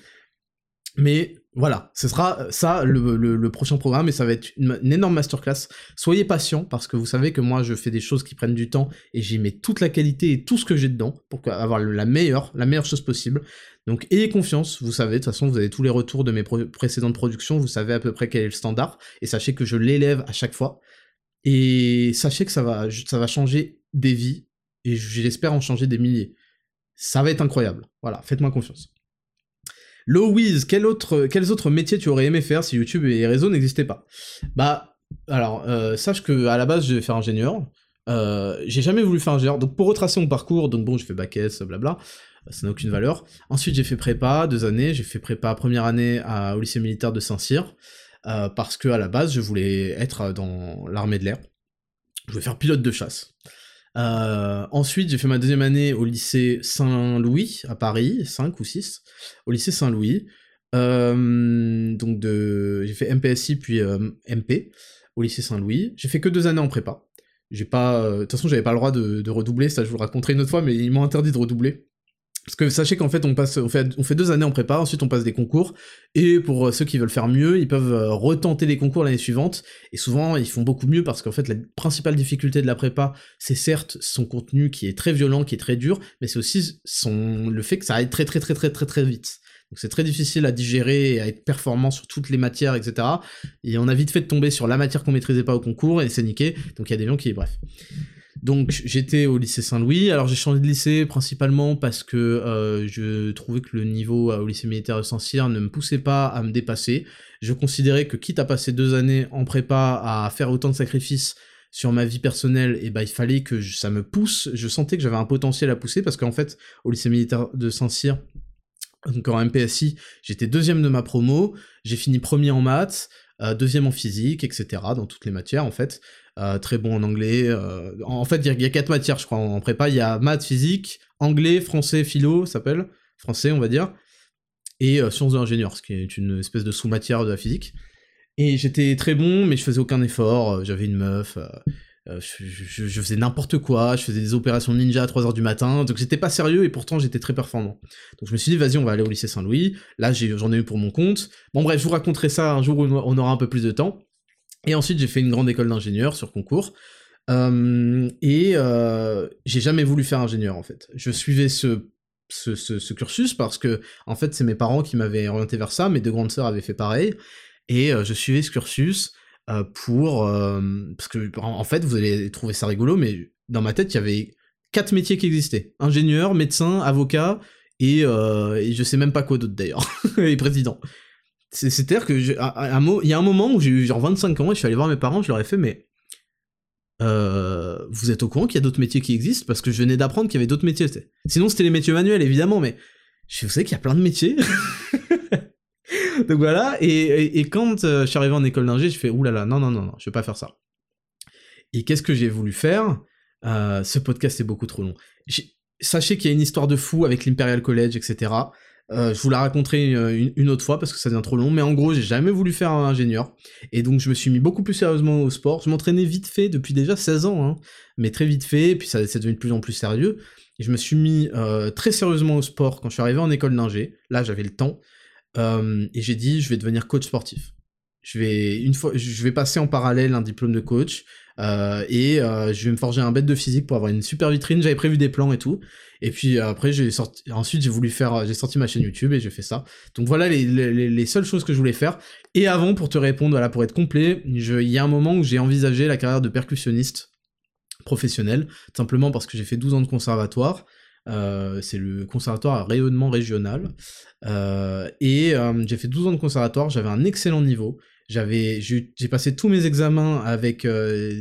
Mais voilà, ce sera ça le, prochain programme et ça va être une, énorme masterclass. Soyez patient parce que vous savez que moi je fais des choses qui prennent du temps et j'y mets toute la qualité et tout ce que j'ai dedans pour avoir la meilleure, la meilleure chose possible. Donc ayez confiance, vous savez, de toute façon vous avez tous les retours de mes précédentes productions, vous savez à peu près quel est le standard et sachez que je l'élève à chaque fois. Et sachez que ça va, ça va changer des vies et j'espère en changer des milliers. Ça va être incroyable. Voilà, faites-moi confiance. Louise, quel autre, quels autres métiers tu aurais aimé faire si YouTube et les réseaux n'existaient pas? Bah, alors, euh, sache que à la base, je vais faire ingénieur. Euh, j'ai jamais voulu faire ingénieur, donc pour retracer mon parcours, donc bon, j'ai fait bac S, blabla, ça n'a aucune valeur. Ensuite, j'ai fait prépa, deux années, j'ai fait prépa première année au lycée militaire de Saint-Cyr, euh, parce que à la base, je voulais être dans l'armée de l'air. Je voulais faire pilote de chasse. Euh, ensuite, j'ai fait ma deuxième année au lycée Saint-Louis, à Paris, 5 ou 6, au lycée Saint-Louis. Euh, donc j'ai fait MPSI puis euh, MP au lycée Saint-Louis. J'ai fait que deux années en prépa. Pas, de toute façon, j'avais pas le droit de, de, redoubler, ça je vous le raconterai une autre fois, mais ils m'ont interdit de redoubler. Parce que sachez qu'en fait on passe, on fait, deux années en prépa, ensuite on passe des concours, et pour ceux qui veulent faire mieux, ils peuvent euh, retenter les concours l'année suivante, et souvent ils font beaucoup mieux parce qu'en fait la principale difficulté de la prépa, c'est certes son contenu qui est très violent, qui est très dur, mais c'est aussi son, le fait que ça aille très très très très très très vite. Donc c'est très difficile à digérer et à être performant sur toutes les matières, etc. Et on a vite fait de tomber sur la matière qu'on maîtrisait pas au concours, et c'est niqué, donc il y a des gens qui, bref. Donc j'étais au lycée Saint-Louis, alors j'ai changé de lycée principalement parce que euh, je trouvais que le niveau euh, au lycée militaire de Saint-Cyr ne me poussait pas à me dépasser. Je considérais que quitte à passer deux années en prépa à faire autant de sacrifices sur ma vie personnelle, et eh ben il fallait que ça me pousse, je sentais que j'avais un potentiel à pousser parce qu'en fait au lycée militaire de Saint-Cyr, donc en MPSI, j'étais deuxième de ma promo, j'ai fini premier en maths, euh, deuxième en physique, etc., dans toutes les matières en fait. Euh, très bon en anglais. Euh, en fait, il y, a quatre matières, je crois, en, prépa. Il y a maths, physique, anglais, français, philo, s'appelle. Français, on va dire. Et euh, sciences de l'ingénieur, ce qui est une espèce de sous-matière de la physique. Et j'étais très bon, mais je faisais aucun effort. J'avais une meuf. Je, faisais n'importe quoi, je faisais des opérations ninja à 3h du matin, donc j'étais pas sérieux et pourtant j'étais très performant. Donc je me suis dit, vas-y, on va aller au lycée Saint-Louis. Là, j'en ai, eu pour mon compte. Bon, bref, je vous raconterai ça un jour où on aura un peu plus de temps. Et ensuite, j'ai fait une grande école d'ingénieur sur concours. Euh, et euh, j'ai jamais voulu faire ingénieur en fait. Je suivais ce, cursus parce que en fait c'est mes parents qui m'avaient orienté vers ça, mes deux grandes sœurs avaient fait pareil, et euh, je suivais ce cursus pour parce que en, fait vous allez trouver ça rigolo, mais dans ma tête il y avait quatre métiers qui existaient ingénieur, médecin, avocat et, et je sais même pas quoi d'autre d'ailleurs et président. C'est-à-dire que il y a un moment où j'ai eu genre 25 ans et je suis allé voir mes parents, je leur ai fait mais euh, vous êtes au courant qu'il y a d'autres métiers qui existent? Parce que je venais d'apprendre qu'il y avait d'autres métiers. Sinon c'était les métiers manuels évidemment, mais je vous savez qu'il y a plein de métiers. Donc voilà, et, quand euh, je suis arrivé en école d'ingé, je fais oulala, non non non non, je vais pas faire ça. Et qu'est-ce que j'ai voulu faire? Euh, Ce podcast est beaucoup trop long. Sachez qu'il y a une histoire de fou avec l'Imperial College, etc. Euh, je vous la raconterai euh, une, autre fois parce que ça devient trop long, mais en gros, j'ai jamais voulu faire un ingénieur. Et donc, je me suis mis beaucoup plus sérieusement au sport. Je m'entraînais vite fait depuis déjà 16 ans, hein, mais très vite fait, puis ça c'est devenu de plus en plus sérieux. Et je me suis mis euh, très sérieusement au sport quand je suis arrivé en école d'ingé. Là, j'avais le temps. et j'ai dit, je vais devenir coach sportif. Je vais, une fois, je vais passer en parallèle un diplôme de coach. Et je vais me forger un bête de physique pour avoir une super vitrine. J'avais prévu des plans et tout. Et puis euh, après, j'ai sorti, ensuite j'ai voulu faire, j'ai sorti ma chaîne YouTube et j'ai fait ça. Donc voilà les, les, les, seules choses que je voulais faire. Et avant, pour te répondre, voilà, pour être complet, il y a un moment où j'ai envisagé la carrière de percussionniste professionnel, simplement parce que j'ai fait 12 ans de conservatoire. Euh, c'est le conservatoire à rayonnement régional. Euh, et euh, j'ai fait 12 ans de conservatoire, j'avais un excellent niveau. J'avais, j'ai passé tous mes examens avec euh,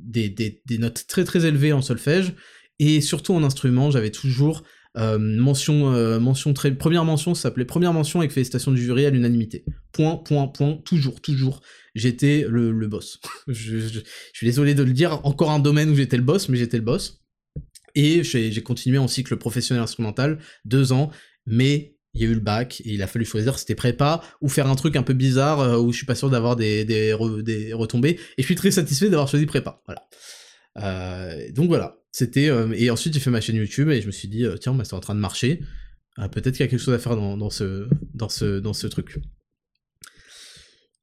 des, des, notes très très élevées en solfège. Et surtout en instrument, j'avais toujours mention, mention très, première mention, s'appelait première mention avec félicitations du jury à l'unanimité. Point, point, point, toujours, toujours. J'étais le, boss. je, je, suis désolé de le dire, encore un domaine où j'étais le boss, mais j'étais le boss. Et j'ai continué en cycle professionnel instrumental, deux ans, mais il y a eu le bac il a fallu choisir c'était prépa ou faire un truc un peu bizarre euh, où je suis pas sûr d'avoir des, des, retombées. Et je suis très satisfait d'avoir choisi prépa. Voilà. Euh, donc voilà. C'était euh, et ensuite j'ai fait ma chaîne YouTube et je me suis dit tiens bah, c'est en train de marcher. Peut-être qu'il y a quelque chose à faire dans, ce dans ce dans ce truc.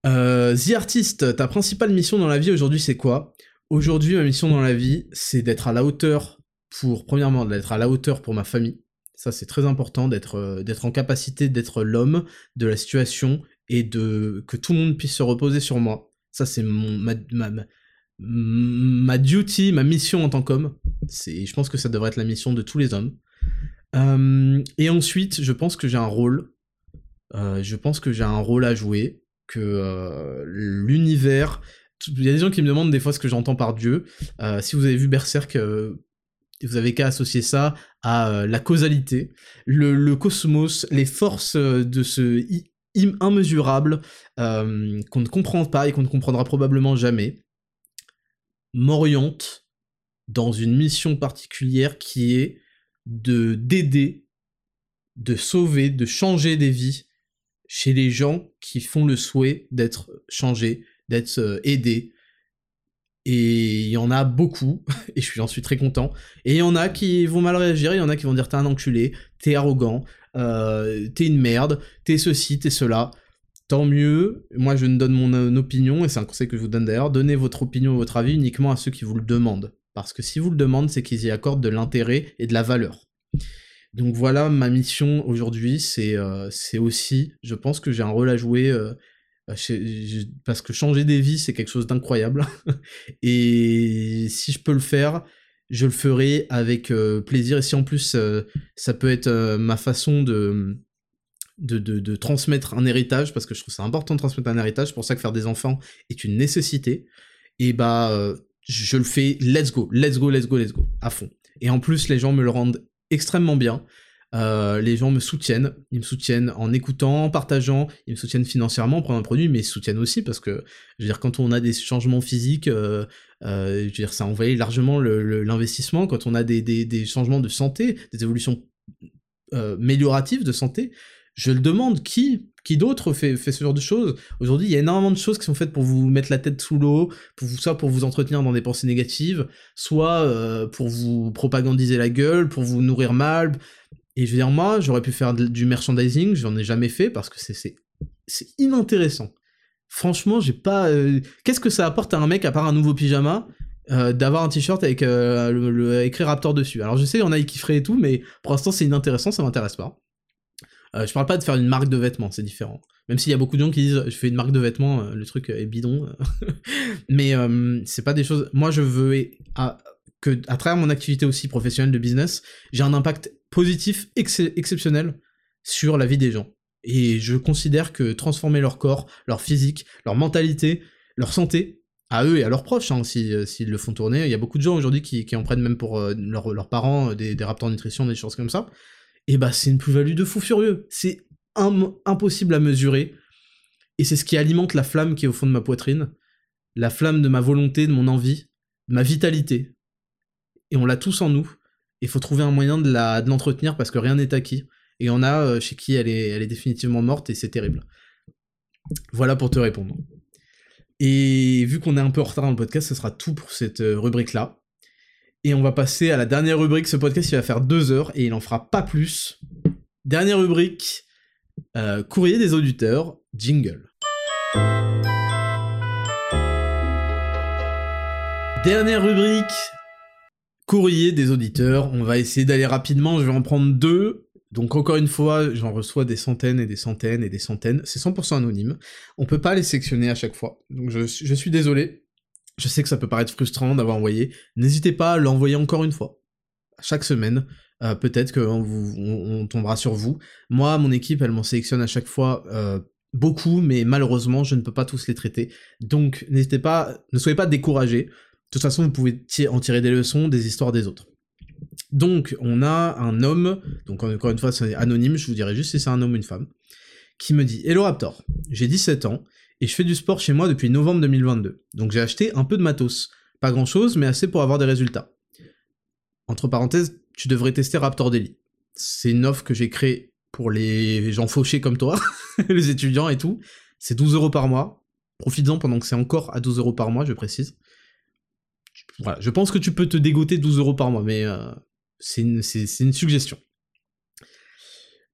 The Artist ta principale mission dans la vie aujourd'hui c'est quoi? Aujourd'hui ma mission dans la vie c'est d'être à la hauteur pour premièrement d'être à la hauteur pour ma famille ça, c'est très important d'être euh, d'être en capacité d'être l'homme de la situation et de que tout le monde puisse se reposer sur moi. Ça, c'est ma, duty, ma mission en tant qu'homme. Je pense que ça devrait être la mission de tous les hommes. Euh, et ensuite, je pense que j'ai un rôle. Euh, je pense que j'ai un rôle à jouer. Que l'univers. Il y a des gens qui me demandent des fois ce que j'entends par Dieu. si vous avez vu Berserk, vous avez qu'à associer ça à euh, la causalité, le, cosmos, les forces euh, de ce immesurable euh, qu'on ne comprend pas et qu'on ne comprendra probablement jamais, m'oriente dans une mission particulière qui est de d'aider, de sauver, de changer des vies chez les gens qui font le souhait d'être changés, d'être aidés, et il y en a beaucoup, et je j'en suis très content. Et il y en a qui vont mal réagir, il y en a qui vont dire t'es un enculé, t'es arrogant, euh, t'es une merde, t'es ceci, t'es cela. Tant mieux, moi je ne donne mon euh, opinion, et c'est un conseil que je vous donne d'ailleurs, donnez votre opinion et votre avis uniquement à ceux qui vous le demandent. Parce que si vous le demandez, c'est qu'ils y accordent de l'intérêt et de la valeur. Donc voilà, ma mission aujourd'hui, c'est euh, aussi, je pense que j'ai un rôle à jouer parce que changer des vies, c'est quelque chose d'incroyable. et si je peux le faire, je le ferai avec euh, plaisir. Et si en plus, euh, ça peut être euh, ma façon de de, de, transmettre un héritage, parce que je trouve ça important de transmettre un héritage, c'est pour ça que faire des enfants est une nécessité, et bah, je le fais, let's go, let's go, let's go, let's go, à fond. Et en plus, les gens me le rendent extrêmement bien. Euh, les gens me soutiennent, ils me soutiennent en écoutant, en partageant, ils me soutiennent financièrement pour un produit, mais ils soutiennent aussi parce que, je veux dire, quand on a des changements physiques, euh, euh, je veux dire, ça envahit largement l'investissement. Quand on a des, changements de santé, des évolutions amélioratives de santé, je le demande, qui qui d'autre fait, fait ce genre de choses? Aujourd'hui, il y a énormément de choses qui sont faites pour vous mettre la tête sous l'eau, pour vous, soit pour vous entretenir dans des pensées négatives, soit pour vous propagandiser la gueule, pour vous nourrir mal, et je veux dire, moi, j'aurais pu faire du merchandising, j'en ai jamais fait parce que c'est inintéressant. Franchement, j'ai pas. Euh, qu'est-ce que ça apporte à un mec à part un nouveau pyjama euh, d'avoir un t-shirt avec euh, écrit Raptor dessus? Alors je sais, il y en a qui feraient et tout, mais pour l'instant c'est inintéressant, ça m'intéresse pas. je parle pas de faire une marque de vêtements, c'est différent. Même s'il y a beaucoup de gens qui disent je fais une marque de vêtements, le truc est bidon. mais c'est pas des choses. Moi je veux que à travers mon activité aussi professionnelle de business, j'ai un impact positif exceptionnel sur la vie des gens. Et je considère que transformer leur corps, leur physique, leur mentalité, leur santé, à eux et à leurs proches, hein, euh, s'ils le font tourner, il y a beaucoup de gens aujourd'hui qui, en prennent même pour euh, leurs parents euh, des, des rapports nutrition, des choses comme ça, et bah c'est une plus-value de fou furieux. C'est impossible à mesurer, et c'est ce qui alimente la flamme qui est au fond de ma poitrine, la flamme de ma volonté, de mon envie, de ma vitalité. Et on l'a tous en nous, il faut trouver un moyen de l'entretenir parce que rien n'est acquis. Et on a euh, chez qui elle est, elle définitivement morte et c'est terrible. Voilà pour te répondre. Et vu qu'on est un peu en retard dans le podcast, ce sera tout pour cette euh, rubrique-là. Et on va passer à la dernière rubrique. Ce podcast, il va faire deux heures et il en fera pas plus. Dernière rubrique, euh, courrier des auditeurs, jingle. Dernière rubrique, courrier des auditeurs. On va essayer d'aller rapidement, je vais en prendre deux. Donc encore une fois, j'en reçois des centaines et des centaines et des centaines. C'est 100% anonyme. On peut pas les sectionner à chaque fois. Donc je, suis désolé. Je sais que ça peut paraître frustrant d'avoir envoyé. N'hésitez pas à l'envoyer encore une fois. Chaque semaine. Euh, peut-être qu'on on, tombera sur vous. Moi, mon équipe, elle m'en sélectionne à chaque fois euh, beaucoup, mais malheureusement, je ne peux pas tous les traiter. Donc, n'hésitez pas, ne soyez pas découragés. De toute façon, vous pouvez en tirer des leçons des histoires des autres. Donc, on a un homme, donc encore une fois, c'est anonyme, je vous dirai juste si c'est un homme ou une femme, qui me dit Hello Raptor, j'ai 17 ans et je fais du sport chez moi depuis novembre 2022. Donc j'ai acheté un peu de matos. Pas grand chose, mais assez pour avoir des résultats. Entre parenthèses, tu devrais tester Raptor Daily. C'est une offre que j'ai créée pour les gens fauchés comme toi, les étudiants et tout. C'est 12 euros par mois. Profites-en pendant que c'est encore à 12 euros par mois, je précise. Voilà, je pense que tu peux te dégoter 12 euros par mois, mais euh, c'est une, suggestion.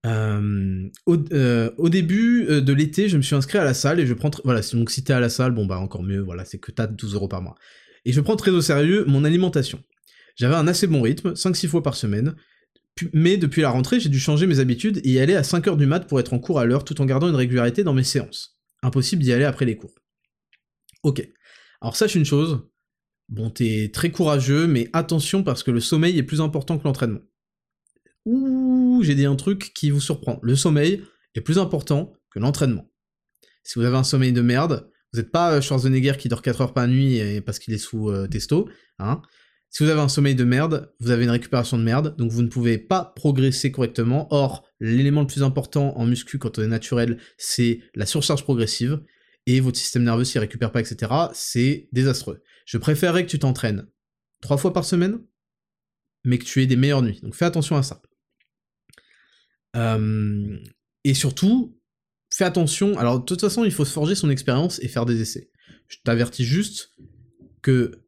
Euh, euh, au, début de l'été, je me suis inscrit à la salle et je prends. Voilà, donc si t'es à la salle, bon bah encore mieux, voilà, c'est que t'as 12 euros par mois. Et je prends très au sérieux mon alimentation. J'avais un assez bon rythme, 5-6 fois par semaine, mais depuis la rentrée, j'ai dû changer mes habitudes et y aller à 5h du mat pour être en cours à l'heure tout en gardant une régularité dans mes séances. Impossible d'y aller après les cours. Ok. Alors sache une chose, bon t'es très courageux, mais attention parce que le sommeil est plus important que l'entraînement. Ouh, j'ai dit un truc qui vous surprend. Le sommeil est plus important que l'entraînement. Si vous avez un sommeil de merde, vous n'êtes pas euh, Schwarzenegger qui dort 4 heures par nuit parce qu'il est sous euh, testo, hein. Si vous avez un sommeil de merde, vous avez une récupération de merde, donc vous ne pouvez pas progresser correctement. Or, l'élément le plus important en muscu quand on est naturel, c'est la surcharge progressive, et votre système nerveux s'y récupère pas, etc. C'est désastreux. Je préférerais que tu t'entraînes trois fois par semaine, mais que tu aies des meilleures nuits. Donc fais attention à ça. Euh, et surtout, fais attention. Alors, de toute façon, il faut se forger son expérience et faire des essais. Je t'avertis juste que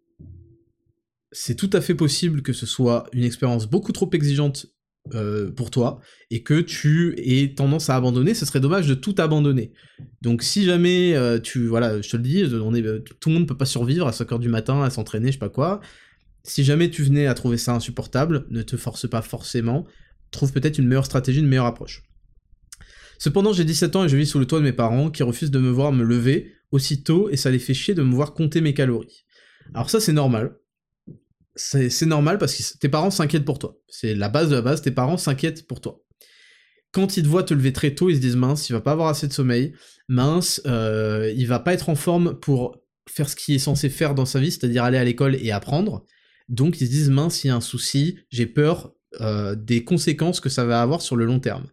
c'est tout à fait possible que ce soit une expérience beaucoup trop exigeante euh, pour toi et que tu aies tendance à abandonner, ce serait dommage de tout abandonner. Donc si jamais euh, tu voilà, je te le dis, on est, tout le monde peut pas survivre à 5h du matin à s'entraîner, je sais pas quoi. Si jamais tu venais à trouver ça insupportable, ne te force pas forcément, trouve peut-être une meilleure stratégie, une meilleure approche. Cependant, j'ai 17 ans et je vis sous le toit de mes parents qui refusent de me voir me lever aussitôt et ça les fait chier de me voir compter mes calories. Alors ça c'est normal, c'est normal parce que tes parents s'inquiètent pour toi. C'est la base de la base, tes parents s'inquiètent pour toi. Quand ils te voient te lever très tôt, ils se disent mince, il va pas avoir assez de sommeil, mince, euh, il va pas être en forme pour faire ce qu'il est censé faire dans sa vie, c'est-à-dire aller à l'école et apprendre. Donc ils se disent mince, il y a un souci, j'ai peur euh, des conséquences que ça va avoir sur le long terme.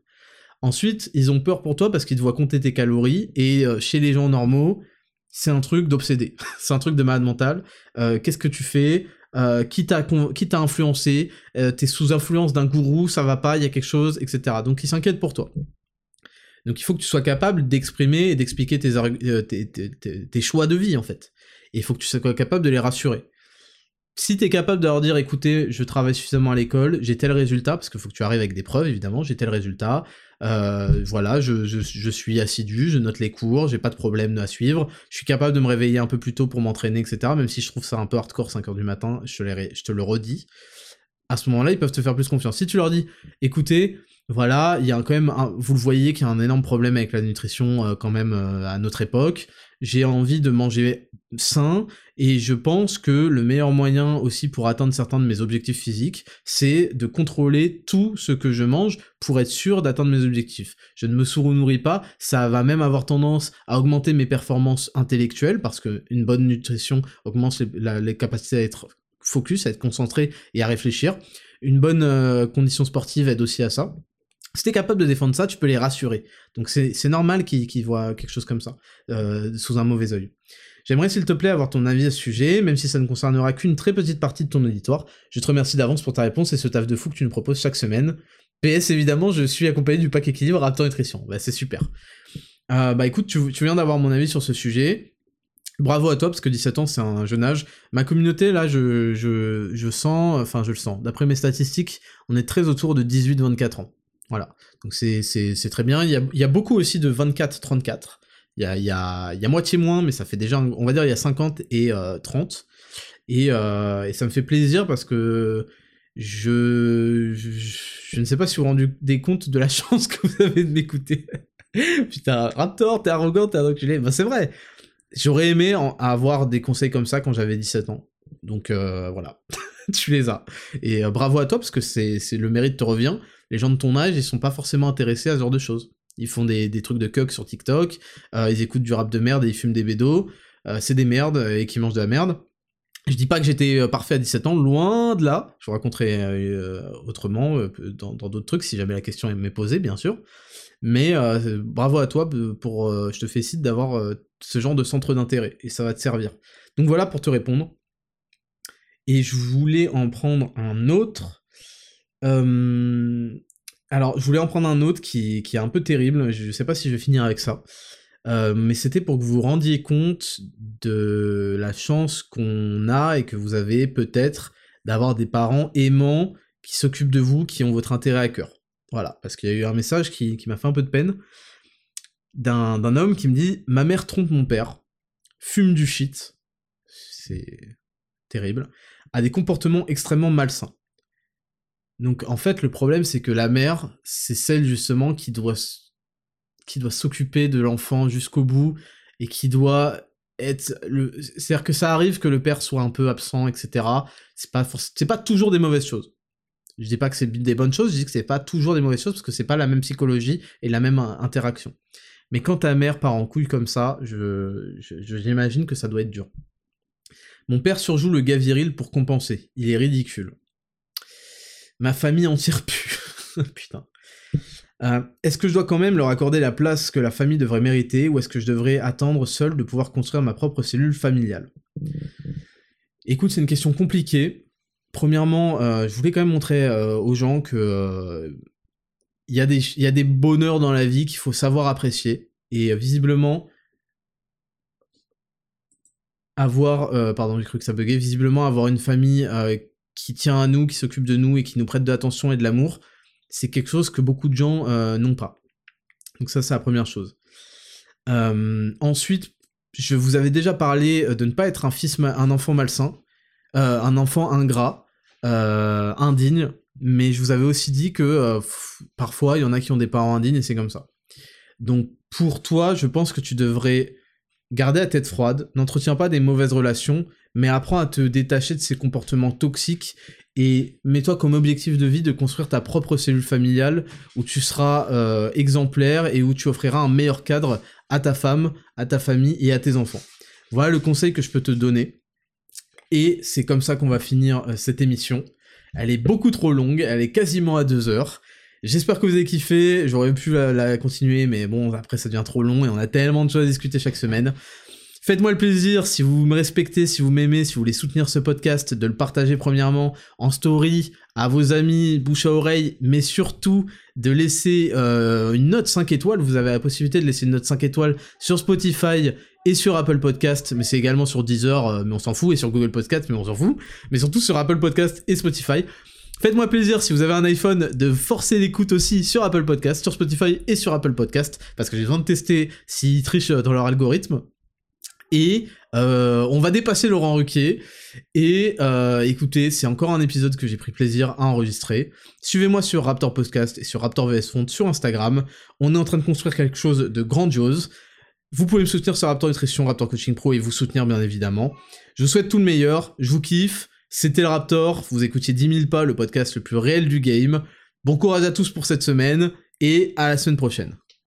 Ensuite, ils ont peur pour toi parce qu'ils te voient compter tes calories, et euh, chez les gens normaux, c'est un truc d'obsédé, c'est un truc de malade mental. Qu'est-ce que tu fais? Euh, qui t'a influencé, euh, t'es sous influence d'un gourou, ça va pas, il y a quelque chose, etc. Donc il s'inquiète pour toi. Donc il faut que tu sois capable d'exprimer et d'expliquer euh, tes, choix de vie en fait. Et il faut que tu sois capable de les rassurer. Si tu es capable de leur dire écoutez, je travaille suffisamment à l'école, j'ai tel résultat, parce qu'il faut que tu arrives avec des preuves évidemment, j'ai tel résultat, euh, voilà, je, suis assidu, je note les cours, j'ai pas de problème à suivre, je suis capable de me réveiller un peu plus tôt pour m'entraîner, etc. Même si je trouve ça un peu hardcore 5h du matin, je te, le redis. À ce moment-là, ils peuvent te faire plus confiance. Si tu leur dis, écoutez, voilà, il y a quand même, vous le voyez qu'il y a un énorme problème avec la nutrition euh, quand même euh, à notre époque. J'ai envie de manger sain et je pense que le meilleur moyen aussi pour atteindre certains de mes objectifs physiques, c'est de contrôler tout ce que je mange pour être sûr d'atteindre mes objectifs. Je ne me sous-nourris pas, ça va même avoir tendance à augmenter mes performances intellectuelles parce que une bonne nutrition augmente les, capacités à être focus, à être concentré et à réfléchir. Une bonne euh, condition sportive aide aussi à ça. Si t'es capable de défendre ça, tu peux les rassurer. Donc c'est normal qu'ils voient quelque chose comme ça, euh, sous un mauvais oeil. J'aimerais s'il te plaît avoir ton avis à ce sujet, même si ça ne concernera qu'une très petite partie de ton auditoire. Je te remercie d'avance pour ta réponse et ce taf de fou que tu nous proposes chaque semaine. PS évidemment, je suis accompagné du pack équilibre Raptor Nutrition. Bah c'est super. Euh, bah écoute, tu, viens d'avoir mon avis sur ce sujet. Bravo à toi, parce que 17 ans, c'est un jeune âge. Ma communauté, là, je, sens, enfin, je le sens. D'après mes statistiques, on est très autour de 18-24 ans. Voilà. Donc c'est très bien. Il y a beaucoup aussi de 24-34. Il y a, moitié moins, mais ça fait déjà, on va dire, il y a 50 et 30. Et, euh, et, ça me fait plaisir parce que je, je, ne sais pas si vous vous rendez des compte de la chance que vous avez de m'écouter. Putain, Raptor, t'es arrogant, t'es enculé. Bah c'est vrai. J'aurais aimé avoir des conseils comme ça quand j'avais 17 ans. Donc euh, voilà, tu les as. Et euh, bravo à toi parce que c'est le mérite te revient les gens de ton âge, ils sont pas forcément intéressés à ce genre de choses. Ils font des, trucs de coq sur TikTok, euh, ils écoutent du rap de merde et ils fument des bédos, euh, c'est des merdes et qui mangent de la merde. Je dis pas que j'étais parfait à 17 ans, loin de là. Je vous raconterai autrement dans d'autres trucs si jamais la question m'est posée, bien sûr. Mais bravo à toi pour, je te félicite d'avoir ce genre de centre d'intérêt et ça va te servir. Donc voilà pour te répondre. Et je voulais en prendre un autre. Alors, je voulais en prendre un autre qui, est un peu terrible. Je sais pas si je vais finir avec ça. mais c'était pour que vous vous rendiez compte de la chance qu'on a et que vous avez peut-être d'avoir des parents aimants qui s'occupent de vous, qui ont votre intérêt à cœur. Voilà, parce qu'il y a eu un message qui m'a fait un peu de peine d'un homme qui me dit Ma mère trompe mon père, fume du shit, c'est terrible, a des comportements extrêmement malsains. Donc en fait, le problème, c'est que la mère, c'est celle justement qui doit, qui doit s'occuper de l'enfant jusqu'au bout et qui doit être le. C'est-à-dire que ça arrive que le père soit un peu absent, etc. C'est pas, pas toujours des mauvaises choses. Je dis pas que c'est des bonnes choses, je dis que c'est pas toujours des mauvaises choses parce que c'est pas la même psychologie et la même interaction. Mais quand ta mère part en couille comme ça, je, j'imagine que ça doit être dur. Mon père surjoue le gars viril pour compenser. Il est ridicule. Ma famille en tire plus. Putain. Euh, est-ce que je dois quand même leur accorder la place que la famille devrait mériter ou est-ce que je devrais attendre seul de pouvoir construire ma propre cellule familiale? Écoute, c'est une question compliquée. Premièrement, euh, je voulais quand même montrer euh, aux gens que il y, a des, bonheurs dans la vie qu'il faut savoir apprécier. Et visiblement, avoir, pardon, j'ai cru que ça buguait, visiblement avoir une famille qui tient à nous, qui s'occupe de nous et qui nous prête de l'attention et de l'amour, c'est quelque chose que beaucoup de gens euh, n'ont pas. Donc ça, c'est la première chose. ensuite, je vous avais déjà parlé de ne pas être un fils, un enfant malsain, un enfant ingrat, indigne, mais je vous avais aussi dit que parfois, il y en a qui ont des parents indignes et c'est comme ça. Donc pour toi, je pense que tu devrais Gardez la tête froide, n'entretiens pas des mauvaises relations, mais apprends à te détacher de ces comportements toxiques et mets-toi comme objectif de vie de construire ta propre cellule familiale où tu seras euh, exemplaire et où tu offriras un meilleur cadre à ta femme, à ta famille et à tes enfants. Voilà le conseil que je peux te donner. Et c'est comme ça qu'on va finir euh, cette émission. Elle est beaucoup trop longue, elle est quasiment à deux heures. J'espère que vous avez kiffé, j'aurais pu la, continuer, mais bon, après ça devient trop long et on a tellement de choses à discuter chaque semaine. Faites-moi le plaisir, si vous me respectez, si vous m'aimez, si vous voulez soutenir ce podcast, de le partager premièrement en story, à vos amis, bouche à oreille, mais surtout de laisser euh, une note 5 étoiles. Vous avez la possibilité de laisser une note 5 étoiles sur Spotify et sur Apple Podcast, mais c'est également sur Deezer, euh, mais on s'en fout, et sur Google Podcast, mais on s'en fout, mais surtout sur Apple Podcast et Spotify. Faites-moi plaisir si vous avez un iPhone de forcer l'écoute aussi sur Apple Podcast, sur Spotify et sur Apple Podcast, parce que j'ai besoin de tester s'ils trichent dans leur algorithme. Et euh, on va dépasser Laurent Ruquier. Et euh, écoutez, c'est encore un épisode que j'ai pris plaisir à enregistrer. Suivez-moi sur Raptor Podcast et sur Raptor VS Font sur Instagram. On est en train de construire quelque chose de grandiose. Vous pouvez me soutenir sur Raptor Nutrition, Raptor Coaching Pro et vous soutenir bien évidemment. Je vous souhaite tout le meilleur, je vous kiffe. C'était le Raptor, vous écoutiez 10 000 pas, le podcast le plus réel du game. Bon courage à tous pour cette semaine, et à la semaine prochaine.